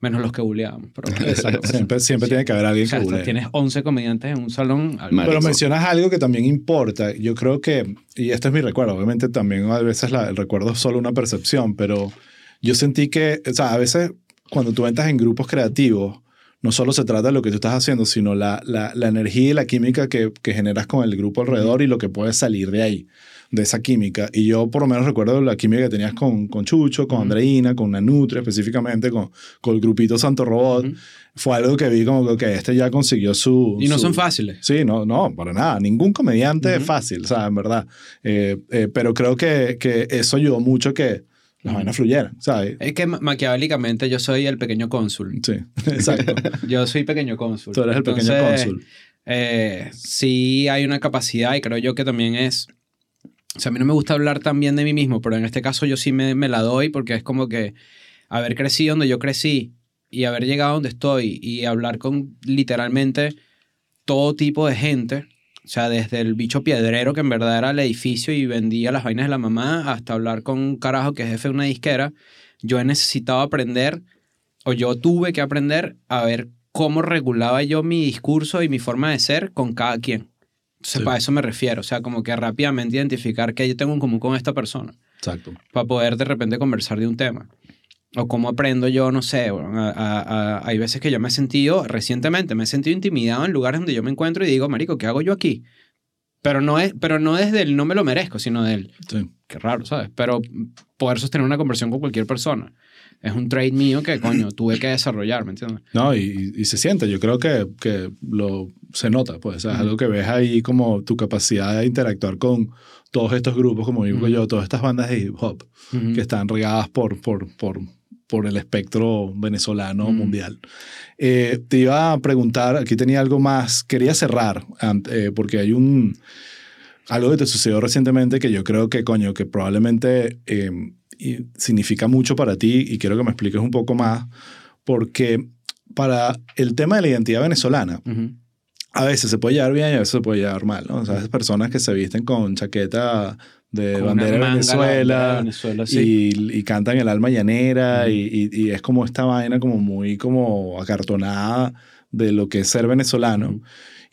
Menos los que buleábamos. Siempre, siempre tiene que haber alguien o sea, que bulee. tienes 11 comediantes en un salón. Marico. Pero mencionas algo que también importa. Yo creo que, y este es mi recuerdo, obviamente también a veces la- el recuerdo es solo una percepción, pero yo sentí que, o sea, a veces cuando tú entras en grupos creativos, no solo se trata de lo que tú estás haciendo, sino la, la, la energía y la química que, que generas con el grupo alrededor y lo que puede salir de ahí, de esa química. Y yo por lo menos recuerdo la química que tenías con, con Chucho, con. Andreina, con Nanutria específicamente, con, con el grupito Santo Robot. Fue algo que vi como que este ya consiguió su... Y no su- son fáciles. Sí, no, no, para nada. Ningún comediante es fácil, o sea, en verdad. Eh, eh, pero creo que, que eso ayudó mucho que las vainas fluyeran, ¿sabes? Es que ma- maquiavélicamente yo soy el pequeño cónsul. Sí, exacto. Yo soy pequeño cónsul. Tú eres el pequeño cónsul. eh, sí hay una capacidad y creo yo que también es... O sea, a mí no me gusta hablar tan bien de mí mismo, pero en este caso yo sí me, la doy porque es como que haber crecido donde yo crecí y haber llegado donde estoy y hablar con literalmente todo tipo de gente. O sea, desde el bicho piedrero que en verdad era el edificio y vendía las vainas de la mamá hasta hablar con un carajo que es jefe de una disquera. Yo he necesitado aprender o yo tuve que aprender a ver cómo regulaba yo mi discurso y mi forma de ser con cada quien. Entonces, Sí. para eso me refiero. O sea, como que rápidamente identificar qué yo tengo en común con esta persona Exacto. para poder de repente conversar de un tema. O cómo aprendo yo, no sé, bueno, a- a- a- hay veces que yo me he sentido, recientemente me he sentido intimidado en lugares donde yo me encuentro y digo, marico, ¿qué hago yo aquí? Pero no, es, pero no desde el no me lo merezco, sino del, Sí. qué raro, ¿sabes? Pero poder sostener una conversación con cualquier persona es un trade mío que, coño, tuve que desarrollar, ¿me entiendes? No, y, y se siente. Yo creo que, que lo, se nota, pues. O sea, es algo que ves ahí como tu capacidad de interactuar con todos estos grupos, como digo Ujú. yo, todas estas bandas de hip hop Ujú. que están regadas por, por, por, por el espectro venezolano Ujú. mundial. Eh, te iba a preguntar, aquí tenía algo más, quería cerrar, eh, porque hay un, algo que te sucedió recientemente que yo creo que, coño, que probablemente eh, y significa mucho para ti y quiero que me expliques un poco más, porque para el tema de la identidad venezolana, a veces se puede llevar bien y a veces se puede llevar mal, ¿no? O sea, esas personas que se visten con chaqueta de Con bandera de Venezuela, Venezuela, sí. y, y cantan el alma llanera Ujú. y, y- y es como esta vaina como muy como acartonada de lo que es ser venezolano.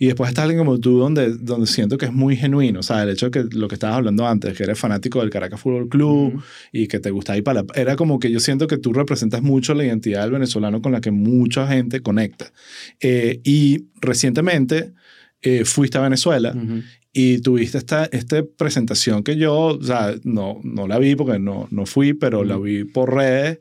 Y después está alguien como tú donde, donde siento que es muy genuino. O sea, el hecho de que lo que estabas hablando antes, que eres fanático del Caracas Fútbol Club Ujú. y que te gusta ir para la... Era como que yo siento que tú representas mucho la identidad del venezolano con la que mucha gente conecta. Eh, y recientemente eh, fuiste a Venezuela Ujú. Y tuviste esta, esta presentación que yo, o sea, no, no la vi porque no, no fui, pero la vi por redes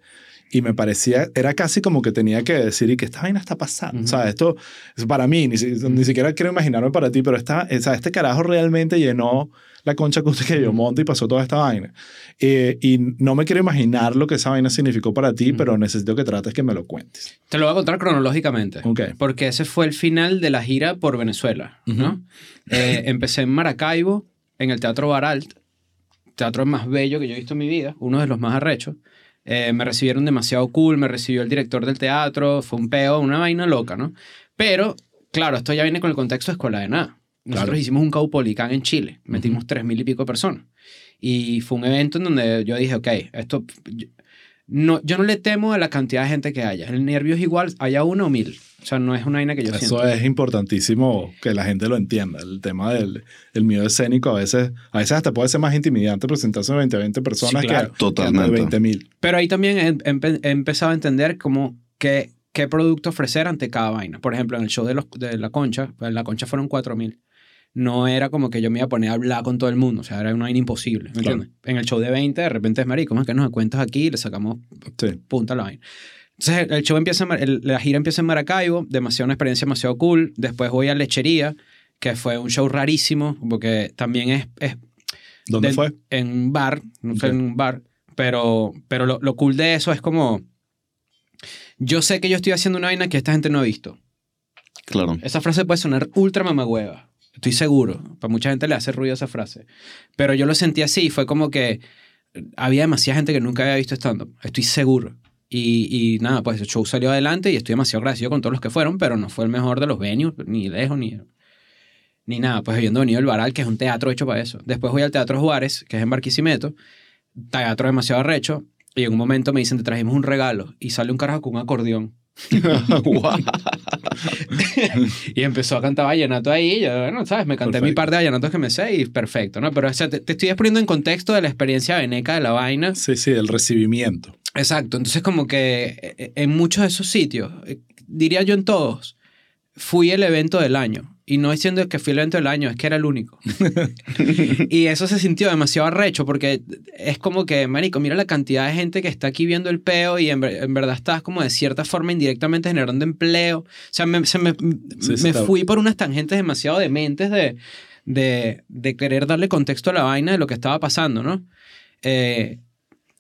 y me parecía, era casi como que tenía que decir y que esta vaina está pasando. O sea, esto es para mí, ni, ni, siquiera quiero imaginarme para ti, pero esta, o sea, este carajo realmente llenó la concha que yo monto y pasó toda esta vaina. Eh, y no me quiero imaginar lo que esa vaina significó para ti, pero necesito que trates que me lo cuentes. Te lo voy a contar cronológicamente. Okay. Porque ese fue el final de la gira por Venezuela, ¿no? Eh, empecé en Maracaibo, en el Teatro Baralt, teatro más bello que yo he visto en mi vida, uno de los más arrechos. Eh, me recibieron demasiado cool, me recibió el director del teatro, fue un peo, una vaina loca, ¿no? Pero, claro, esto ya viene con el contexto de Escuela de Nada. Nosotros hicimos un Caupolicán en Chile, metimos tres mil y pico de personas. Y fue un evento en donde yo dije, ok, esto... Yo, no, yo no le temo a la cantidad de gente que haya. El nervio es igual, haya uno o mil. O sea, no es una vaina que yo Eso siento. es importantísimo que la gente lo entienda. El tema del el miedo escénico a veces, a veces hasta puede ser más intimidante presentarse a 20, 20 personas Sí, claro. que, Totalmente. 20 mil. Pero ahí también he, empezado a entender como que, qué producto ofrecer ante cada vaina. Por ejemplo, en el show de, los, de La Concha, pues, en La Concha fueron 4000. No era como que yo me iba a poner a hablar con todo el mundo. O sea, era una vaina imposible. ¿Me Claro. entiendes? En el show de 20, de repente es marico, ¿cómo es que nos cuentas aquí y le sacamos Sí. punta a la vaina. Entonces, el show empieza, el- la gira empieza en Maracaibo, demasiado una experiencia demasiado cool. Después voy a Lechería, que fue un show rarísimo, porque también es, es ¿Dónde de- fue? en un bar, no sé, Ok. en un bar, pero, pero lo, lo cool de eso es como, yo sé que yo estoy haciendo una vaina que esta gente no ha visto. Claro. Esa frase puede sonar ultra mamagüeva, estoy seguro, para mucha gente le hace ruido esa frase, pero yo lo sentí así, fue como que había demasiada gente que nunca había visto stand-up, estoy seguro. Y, y nada, pues el show salió adelante y estoy demasiado agradecido con todos los que fueron, pero no fue el mejor de los venues, ni lejos, ni, ni nada. Pues habiendo venido el Baral, que es un teatro hecho para eso. Después voy al Teatro Juárez, que es en Barquisimeto, teatro demasiado arrecho, y en un momento me dicen, te trajimos un regalo, y sale un carajo con un acordeón. Y empezó a cantar vallenato ahí, y yo, bueno, ¿sabes? Me canté mi Perfecto. par de vallenatos que me sé y perfecto, ¿no? Pero o sea, te, te estoy poniendo en contexto de la experiencia veneca de la vaina. Sí, sí, el recibimiento. Exacto, entonces como que eh, en muchos de esos sitios, eh, diría yo en todos, fui el evento del año. Y no diciendo que fui el evento del año, es que era el único. y eso se sintió demasiado arrecho porque es como que, marico, mira la cantidad de gente que está aquí viendo el peo y en, en verdad estás como de cierta forma indirectamente generando empleo. O sea, me, se me, Sí, me fui por unas tangentes demasiado dementes de, de, de querer darle contexto a la vaina de lo que estaba pasando, ¿no? Eh,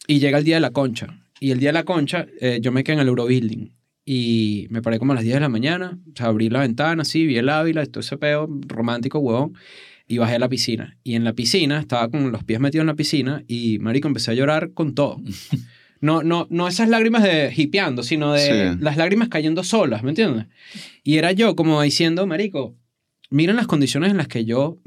y llega el día de la concha. Y el día de la concha, eh, yo me quedé en el Eurobuilding. Y me paré como a las 10 de la mañana. O sea, abrí la ventana así, vi el Ávila, todo ese peo romántico, huevón. Y bajé a la piscina. Y en la piscina, estaba con los pies metidos en la piscina. Y, marico, empecé a llorar con todo. No, no, no esas lágrimas de hipeando, sino de Sí. las lágrimas cayendo solas, ¿me entiendes? Y era yo como diciendo, marico, miren las condiciones en las que yo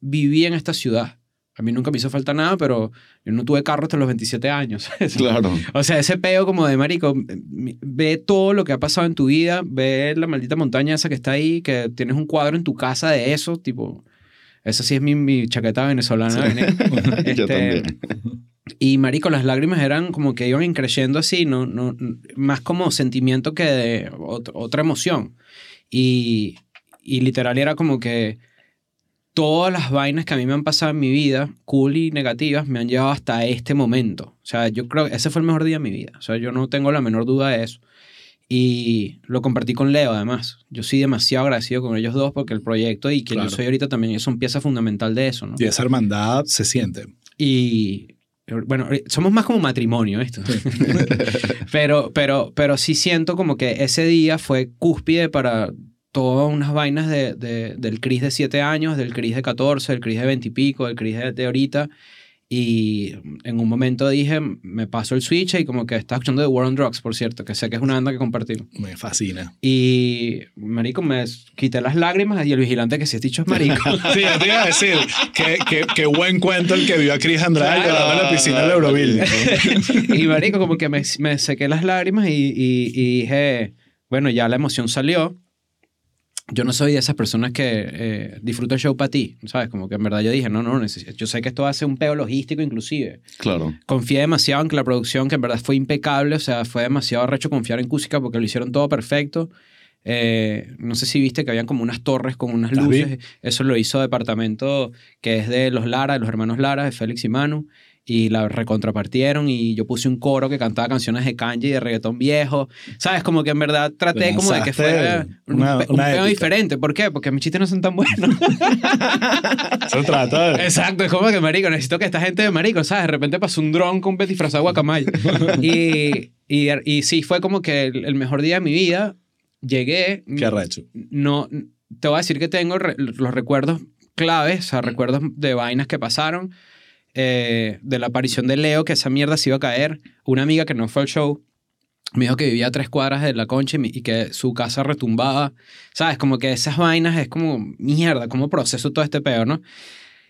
viví en esta ciudad. A mí nunca me hizo falta nada, pero yo no tuve carro hasta los 27 años. Claro. O sea, ese peo como de marico, ve todo lo que ha pasado en tu vida, ve la maldita montaña esa que está ahí, que tienes un cuadro en tu casa de eso, tipo, esa sí es mi, mi chaqueta venezolana. Vené. Yo Este, también. Y marico, las lágrimas eran como que iban creciendo así, no, no, más como sentimiento que de ot- otra emoción. Y, y literal era como que todas las vainas que a mí me han pasado en mi vida, cool y negativas, me han llevado hasta este momento. O sea, yo creo que ese fue el mejor día de mi vida. O sea, yo no tengo la menor duda de eso. Y lo compartí con Leo, además. Yo soy demasiado agradecido con ellos dos porque el proyecto y quien Claro. yo soy ahorita también son pieza fundamental de eso, ¿no? Y esa hermandad se siente. Y bueno, somos más como matrimonio esto. pero, pero, pero sí siento como que ese día fue cúspide para todas unas vainas de, de- del Cris de 7 años, del Cris de 14, del Cris de 20 y pico, del Cris de, de ahorita. Y en un momento dije, me paso el switch y como que estaba escuchando The War on Drugs, por cierto, que sé que es una banda que compartimos. Me fascina. Y, marico, me quité las lágrimas y el vigilante que si has dicho es marico. Sí, ya te iba a decir, qué, qué, qué buen cuento el que vio a Chris Andrade Claro. en la piscina del Euroville. y marico, como que me, me sequé las lágrimas y, y- y dije, bueno, ya la emoción salió. Yo no soy de esas personas que eh, disfruto el show para ti, ¿sabes? Como que en verdad yo dije, no, no, necesito. yo sé que esto hace un peo logístico inclusive. Claro. Confié demasiado en que la producción, que en verdad fue impecable, o sea, fue demasiado arrecho confiar en Cúsica porque lo hicieron todo perfecto. Eh, no sé si viste que habían como unas torres con unas luces. Eso lo hizo departamento que es de los Lara, de los hermanos Lara, de Félix y Manu. Y la recontrapartieron y yo puse un coro que cantaba canciones de kanji y de reggaetón viejo. ¿Sabes? Como que en verdad traté como de que fuera un, una- un una pedo épica. diferente. ¿Por qué? Porque mis chistes no son tan buenos. Se trata de... Exacto, es como que marico, necesito que esta gente de marico, ¿sabes? De repente pasó un dron con un disfrazado de guacamaya. y, y, y sí, fue como que el, el mejor día de mi vida. Llegué. Qué arrecho. No, te voy a decir que tengo re- los recuerdos claves, o sea, recuerdos de vainas que pasaron. Eh, de la aparición de Leo, que esa mierda se iba a caer. Una amiga que no fue al show me dijo que vivía tres cuadras de la concha y, que su casa retumbaba. ¿Sabes? Como que esas vainas es como mierda, ¿cómo proceso todo este peor, no?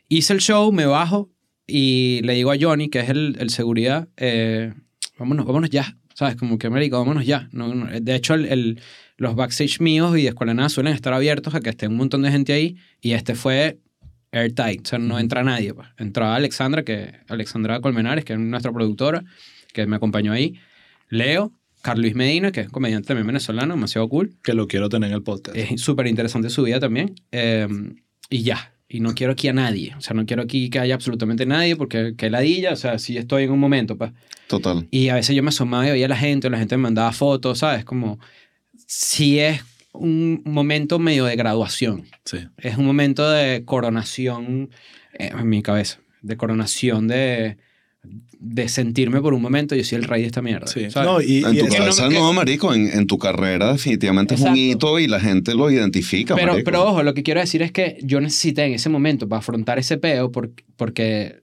Hice el show, me bajo y le digo a Johnny, que es el, el seguridad, eh, vámonos, vámonos ya. ¿Sabes? Como que, marico, vámonos ya. No, De hecho, el, los backstage míos y de Escuela Nada suelen estar abiertos a que esté un montón de gente ahí. Y este fue airtight. O sea, no entra nadie. Pues. Entraba Alexandra, que, Alexandra Colmenares, que es nuestra productora, que me acompañó ahí. Leo, Carlos Medina, que es comediante también venezolano, demasiado cool. Que lo quiero tener en el podcast. Es súper interesante su vida también. Eh, y ya. Y no quiero aquí a nadie. O sea, no quiero aquí que haya absolutamente nadie porque que ladilla. O sea, si estoy en un momento, pues. Total. Y a veces yo me asomaba y veía a la gente, o la gente me mandaba fotos, ¿sabes? Como si es un momento medio de graduación. Sí. Es un momento de coronación eh, en mi cabeza. De coronación de, de sentirme por un momento, yo soy el rey de esta mierda. Sí. ¿sabes? No, y, En y tu no cabeza, me- no, marico, en, en tu carrera definitivamente es un Exacto. hito y la gente lo identifica, pero, marico. pero ojo, lo que quiero decir es que yo necesité en ese momento para afrontar ese peo porque, porque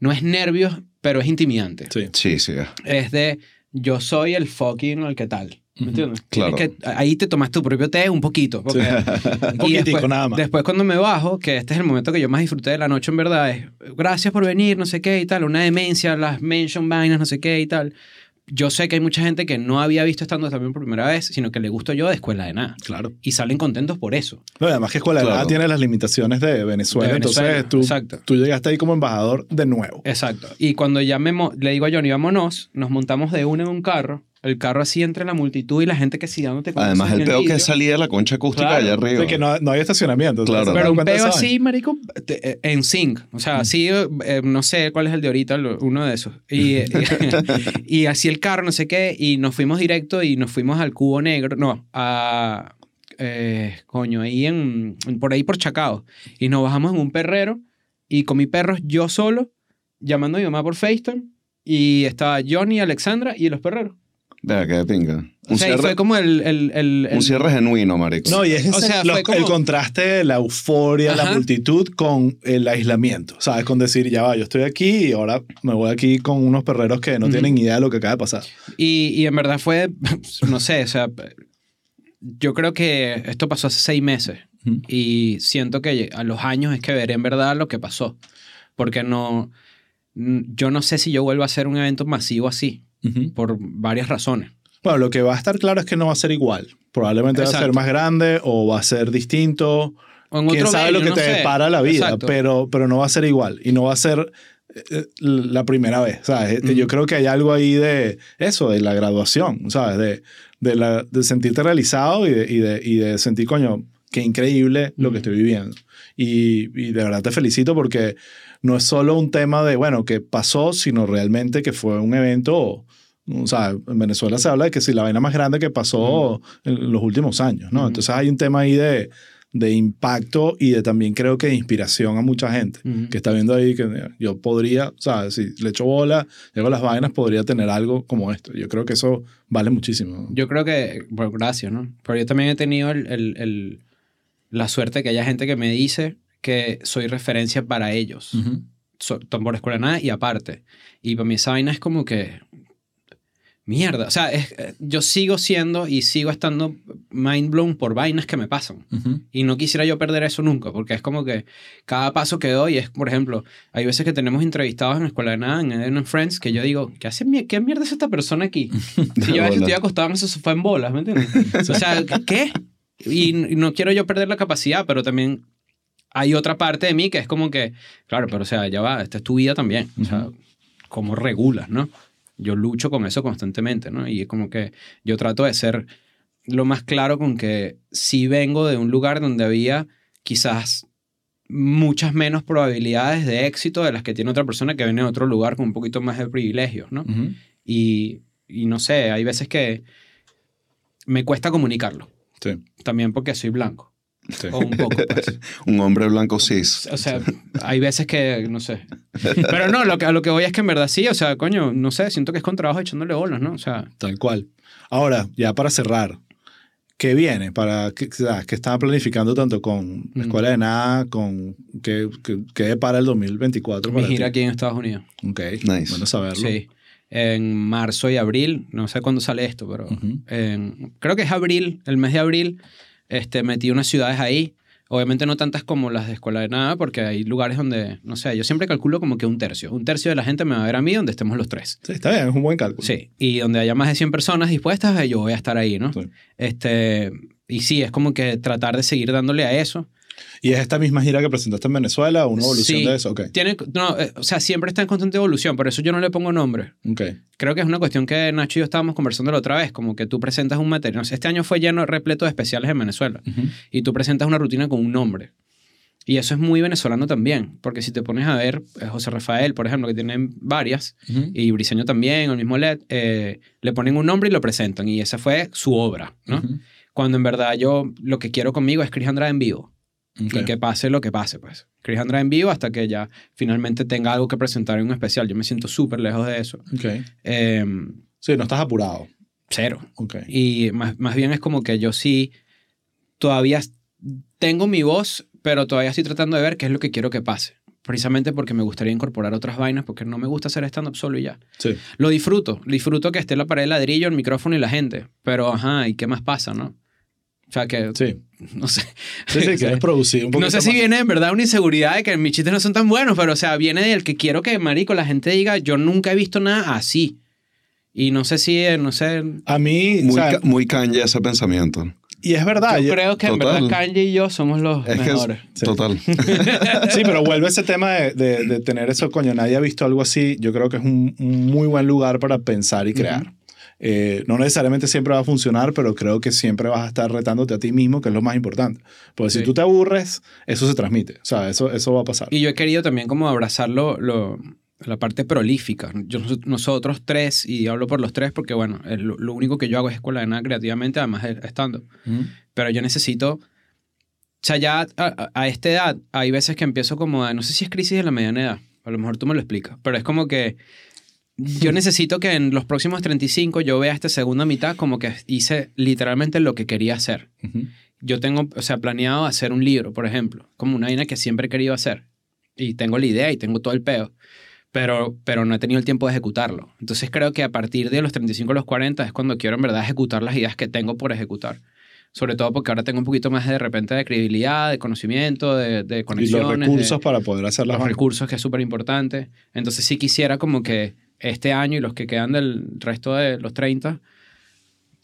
no es nervios, pero es intimidante. Sí. Sí, sí. Es de yo soy el fucking el que tal. ¿Me entiendes? Claro. Que, ahí te tomas tu propio té un poquito. porque- Un y poquitico después, nada más. después cuando me bajo, que este es el momento que yo más disfruté de la noche en verdad, es gracias por venir, no sé qué y tal, una demencia, las mention vainas, no sé qué y tal. Yo sé que hay mucha gente que no había visto estando también por primera vez, sino que le gusto yo de escuela de nada. Claro. Y salen contentos por eso. No, además que Escuela de Claro. Nada tiene las limitaciones de Venezuela, De Venezuela, entonces tú, exacto. tú llegaste ahí como embajador de nuevo. Exacto. Y cuando ya me le digo a Johnny, vámonos, nos montamos de uno en un carro, el carro así entre la multitud y la gente que sí dándote con Además, el peo que es salir de la concha acústica Claro. allá arriba. sea, que no, no hay estacionamiento. Claro. ¿se Pero un de peo así, marico, te- eh, en sync. O sea, así, eh, no sé cuál es el de ahorita, lo- uno de esos. Y, y, y así el carro, no sé qué, y nos fuimos directo y nos fuimos al Cubo Negro, no, a... eh, coño, ahí en, por ahí por Chacao. Y nos bajamos en un perrero y con mi perro yo solo, llamando a mi mamá por FaceTime, y estaba Johnny, Alexandra y los perreros. Vea, qué pinga. O Un, sea, cierre, fue como el... el, el- un el- cierre genuino, marico. No, y es O sea, como- el contraste de la euforia, la Ajá. multitud con el aislamiento. ¿Sabes? Con decir, ya va, yo estoy aquí y ahora me voy aquí con unos perreros que no Ujú. tienen idea de lo que acaba de pasar. Y, y en verdad fue, no sé, o sea, yo creo que esto pasó hace seis meses Ujú. y siento que a los años es que veré en verdad lo que pasó. Porque no, yo no sé si yo vuelvo a hacer un evento masivo así, por varias razones. Bueno, lo que va a estar claro es que no va a ser igual. Probablemente va a ser Exacto. más grande o va a ser distinto. O en Quién otro sabe lo venue, que no te sé. depara la vida, Exacto. pero, pero no va a ser igual y no va a ser eh, la primera vez. ¿sabes? Ujú. Yo creo que hay algo ahí de eso, de la graduación, ¿sabes? De, de, la, de sentirte realizado y de, y, de, y de sentir, coño, qué increíble lo que estoy viviendo. Y, y de verdad te felicito porque no es solo un tema de, bueno, que pasó, sino realmente que fue un evento. O sea, en Venezuela se habla de que si la vaina más grande que pasó en los últimos años, ¿no? Entonces hay un tema ahí de, de impacto y de también creo que de inspiración a mucha gente que está viendo ahí que yo podría, o sea, si le echo bola, llego las vainas, podría tener algo como esto. Yo creo que eso vale muchísimo. Yo creo que, bueno, gracias, ¿no? Pero yo también he tenido el, el- el- la suerte que haya gente que me dice que soy referencia para ellos. Ujú. so- por escuela de nada y aparte. Y para mí esa vaina es como que... Mierda. O sea, es- eh, yo sigo siendo y sigo estando mind blown por vainas que me pasan. Y no quisiera yo perder eso nunca, porque es como que cada paso que doy es, por ejemplo, hay veces que tenemos entrevistados en la escuela de nada, en Eden Friends, que yo digo, ¿qué, hace, ¿qué mierda es esta persona aquí? Y yo a veces estoy acostado en ese sofá en bolas, ¿me entiendes? O sea, ¿qué? Y no quiero yo perder la capacidad, pero también hay otra parte de mí que es como que, claro, pero o sea, ya va, esta es tu vida también. O sea, ¿cómo regulas, no? Yo lucho con eso constantemente, ¿no? Y es como que yo trato de ser lo más claro con que sí vengo de un lugar donde había quizás muchas menos probabilidades de éxito de las que tiene otra persona que viene de otro lugar con un poquito más de privilegios, ¿no? Y, y no sé, hay veces que me cuesta comunicarlo, Sí, también porque soy blanco, sí. o un poco, pues. Un hombre blanco cis. O sea, hay veces que, no sé. Pero no, lo que, a lo que voy es que en verdad sí, o sea, coño, no sé, siento que es con trabajo echándole bolas, ¿no? O sea, Tal cual. Ahora, ya para cerrar, ¿qué viene? Para, ¿Qué, qué estaba planificando tanto con la Escuela de Nada, con qué, qué, qué depara el 2024 mi para gira ti? aquí en Estados Unidos. Ok, Nice. bueno saberlo. Sí. En marzo y abril, no sé cuándo sale esto, pero en- creo que es abril, el mes de abril, este, metí unas ciudades ahí. Obviamente no tantas como las de Escuela de Nada, porque hay lugares donde, no sé, yo siempre calculo como que un tercio. Un tercio de la gente me va a ver a mí donde estemos los tres. Sí, está bien, es un buen cálculo. Sí, y donde haya más de 100 personas dispuestas, eh, yo voy a estar ahí, ¿no? Sí. Este, y sí, es como que tratar de seguir dándole a eso. ¿Y es esta misma gira que presentaste en Venezuela o una evolución Sí. de eso? Ok, Tiene, no, eh, o sea, siempre está en constante evolución, por eso yo no le pongo nombre. ok. Creo que es una cuestión que Nacho y yo estábamos conversando la otra vez, como que tú presentas un material. Este año fue lleno, repleto de especiales en Venezuela, y tú presentas una rutina con un nombre. Y eso es muy venezolano también, porque si te pones a ver, eh, José Rafael, por ejemplo, que tiene varias, y Briseño también, o el mismo LED, eh, le ponen un nombre y lo presentan, y esa fue su obra, ¿no? Cuando en verdad yo lo que quiero conmigo es Chris Andrade en vivo. Y que pase lo que pase, pues. Chris Andrade en vivo hasta que ya finalmente tenga algo que presentar en un especial. Yo me siento súper lejos de eso. Ok. Eh, Sí, no estás apurado. cero. Y más, más bien es como que yo sí todavía tengo mi voz, pero todavía estoy tratando de ver qué es lo que quiero que pase. Precisamente porque me gustaría incorporar otras vainas, porque no me gusta hacer stand-up solo y ya. Sí. Lo disfruto. Disfruto que esté la pared de ladrillo, el micrófono y la gente. Pero, ajá, ¿y qué más pasa, no? O sea, que, Sí. no sé. Sí, sí, quieres producir un poquito No sé si más. viene en verdad una inseguridad de que mis chistes no son tan buenos, pero o sea, viene del que quiero que, marico, la gente diga, yo nunca he visto nada así. Y no sé si, eh, no sé, A mí, Muy, o sea, ca- muy Kanye ese pensamiento. y es verdad. yo yo- creo que en total. verdad Kanye y yo somos los Es que es, mejores. Sí. total. Sí, pero vuelve ese tema de, de- de tener eso, coño, nadie ha visto algo así. Yo creo que es un, un muy buen lugar para pensar y crear. Eh, no necesariamente siempre va a funcionar, pero creo que siempre vas a estar retándote a ti mismo, que es lo más importante. Porque Sí. si tú te aburres, eso se transmite. O sea, eso, eso va a pasar. Y yo he querido también como abrazar lo, la parte prolífica. Yo, nosotros tres, y hablo por los tres porque, bueno, el- lo, único que yo hago es escuela de nada creativamente, además de estando. Ujú. Pero yo necesito... O sea, ya a, a- a esta edad hay veces que empiezo como a... No sé si es crisis de la mediana edad. A lo mejor tú me lo explicas. Pero es como que yo necesito que en los próximos 35 yo vea esta segunda mitad como que hice literalmente lo que quería hacer. Ujú. Yo tengo, o sea, planeado hacer un libro, por ejemplo, como una vaina que siempre he querido hacer. Y tengo la idea y tengo todo el peo. Pero, pero no he tenido el tiempo de ejecutarlo. Entonces creo que a partir de los 35 a los 40 es cuando quiero en verdad ejecutar las ideas que tengo por ejecutar. Sobre todo porque ahora tengo un poquito más de repente de credibilidad, de conocimiento, de, de Y conexiones. los de- recursos para poder hacer las los vainas. recursos, que es súper importante. Entonces sí quisiera como que este año y los que quedan del resto de los 30,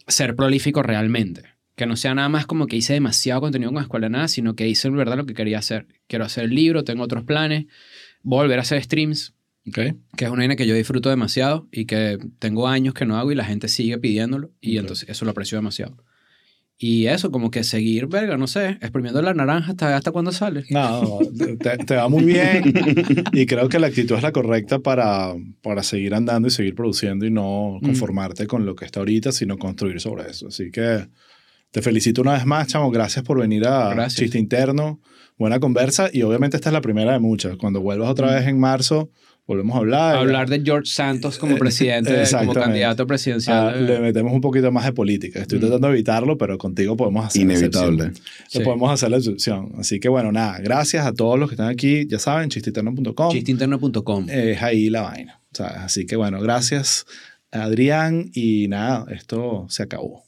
ser prolífico realmente. Que no sea nada más como que hice demasiado contenido con Escuela de Nada, sino que hice en verdad lo que quería hacer. Quiero hacer el libro, tengo otros planes, volver a hacer streams, que es una vaina que yo disfruto demasiado y que tengo años que no hago y la gente sigue pidiéndolo y entonces eso lo aprecio demasiado. Y eso, como que seguir, verga, no sé, exprimiendo la naranja hasta, hasta cuando sale. No, te, te va muy bien y creo que la actitud es la correcta para, para seguir andando y seguir produciendo y no Mm. conformarte con lo que está ahorita, sino construir sobre eso. Así que te felicito una vez más, chamo. Gracias por venir a Gracias. Chiste Interno. Buena conversa y obviamente esta es la primera de muchas. Cuando vuelvas otra vez en marzo, volvemos a hablar. hablar de George Santos como presidente, como candidato presidencial. Ah, le metemos un poquito más de política. Estoy Mm. tratando de evitarlo, pero contigo podemos hacer la Inevitable. excepción. Sí. Le podemos hacer la excepción. Así que bueno, nada, gracias a todos los que están aquí. Ya saben, chistiterno.com. Chisteinterno.com. Es ahí la vaina. ¿sabes? Así que bueno, gracias Adrián y nada, esto se acabó.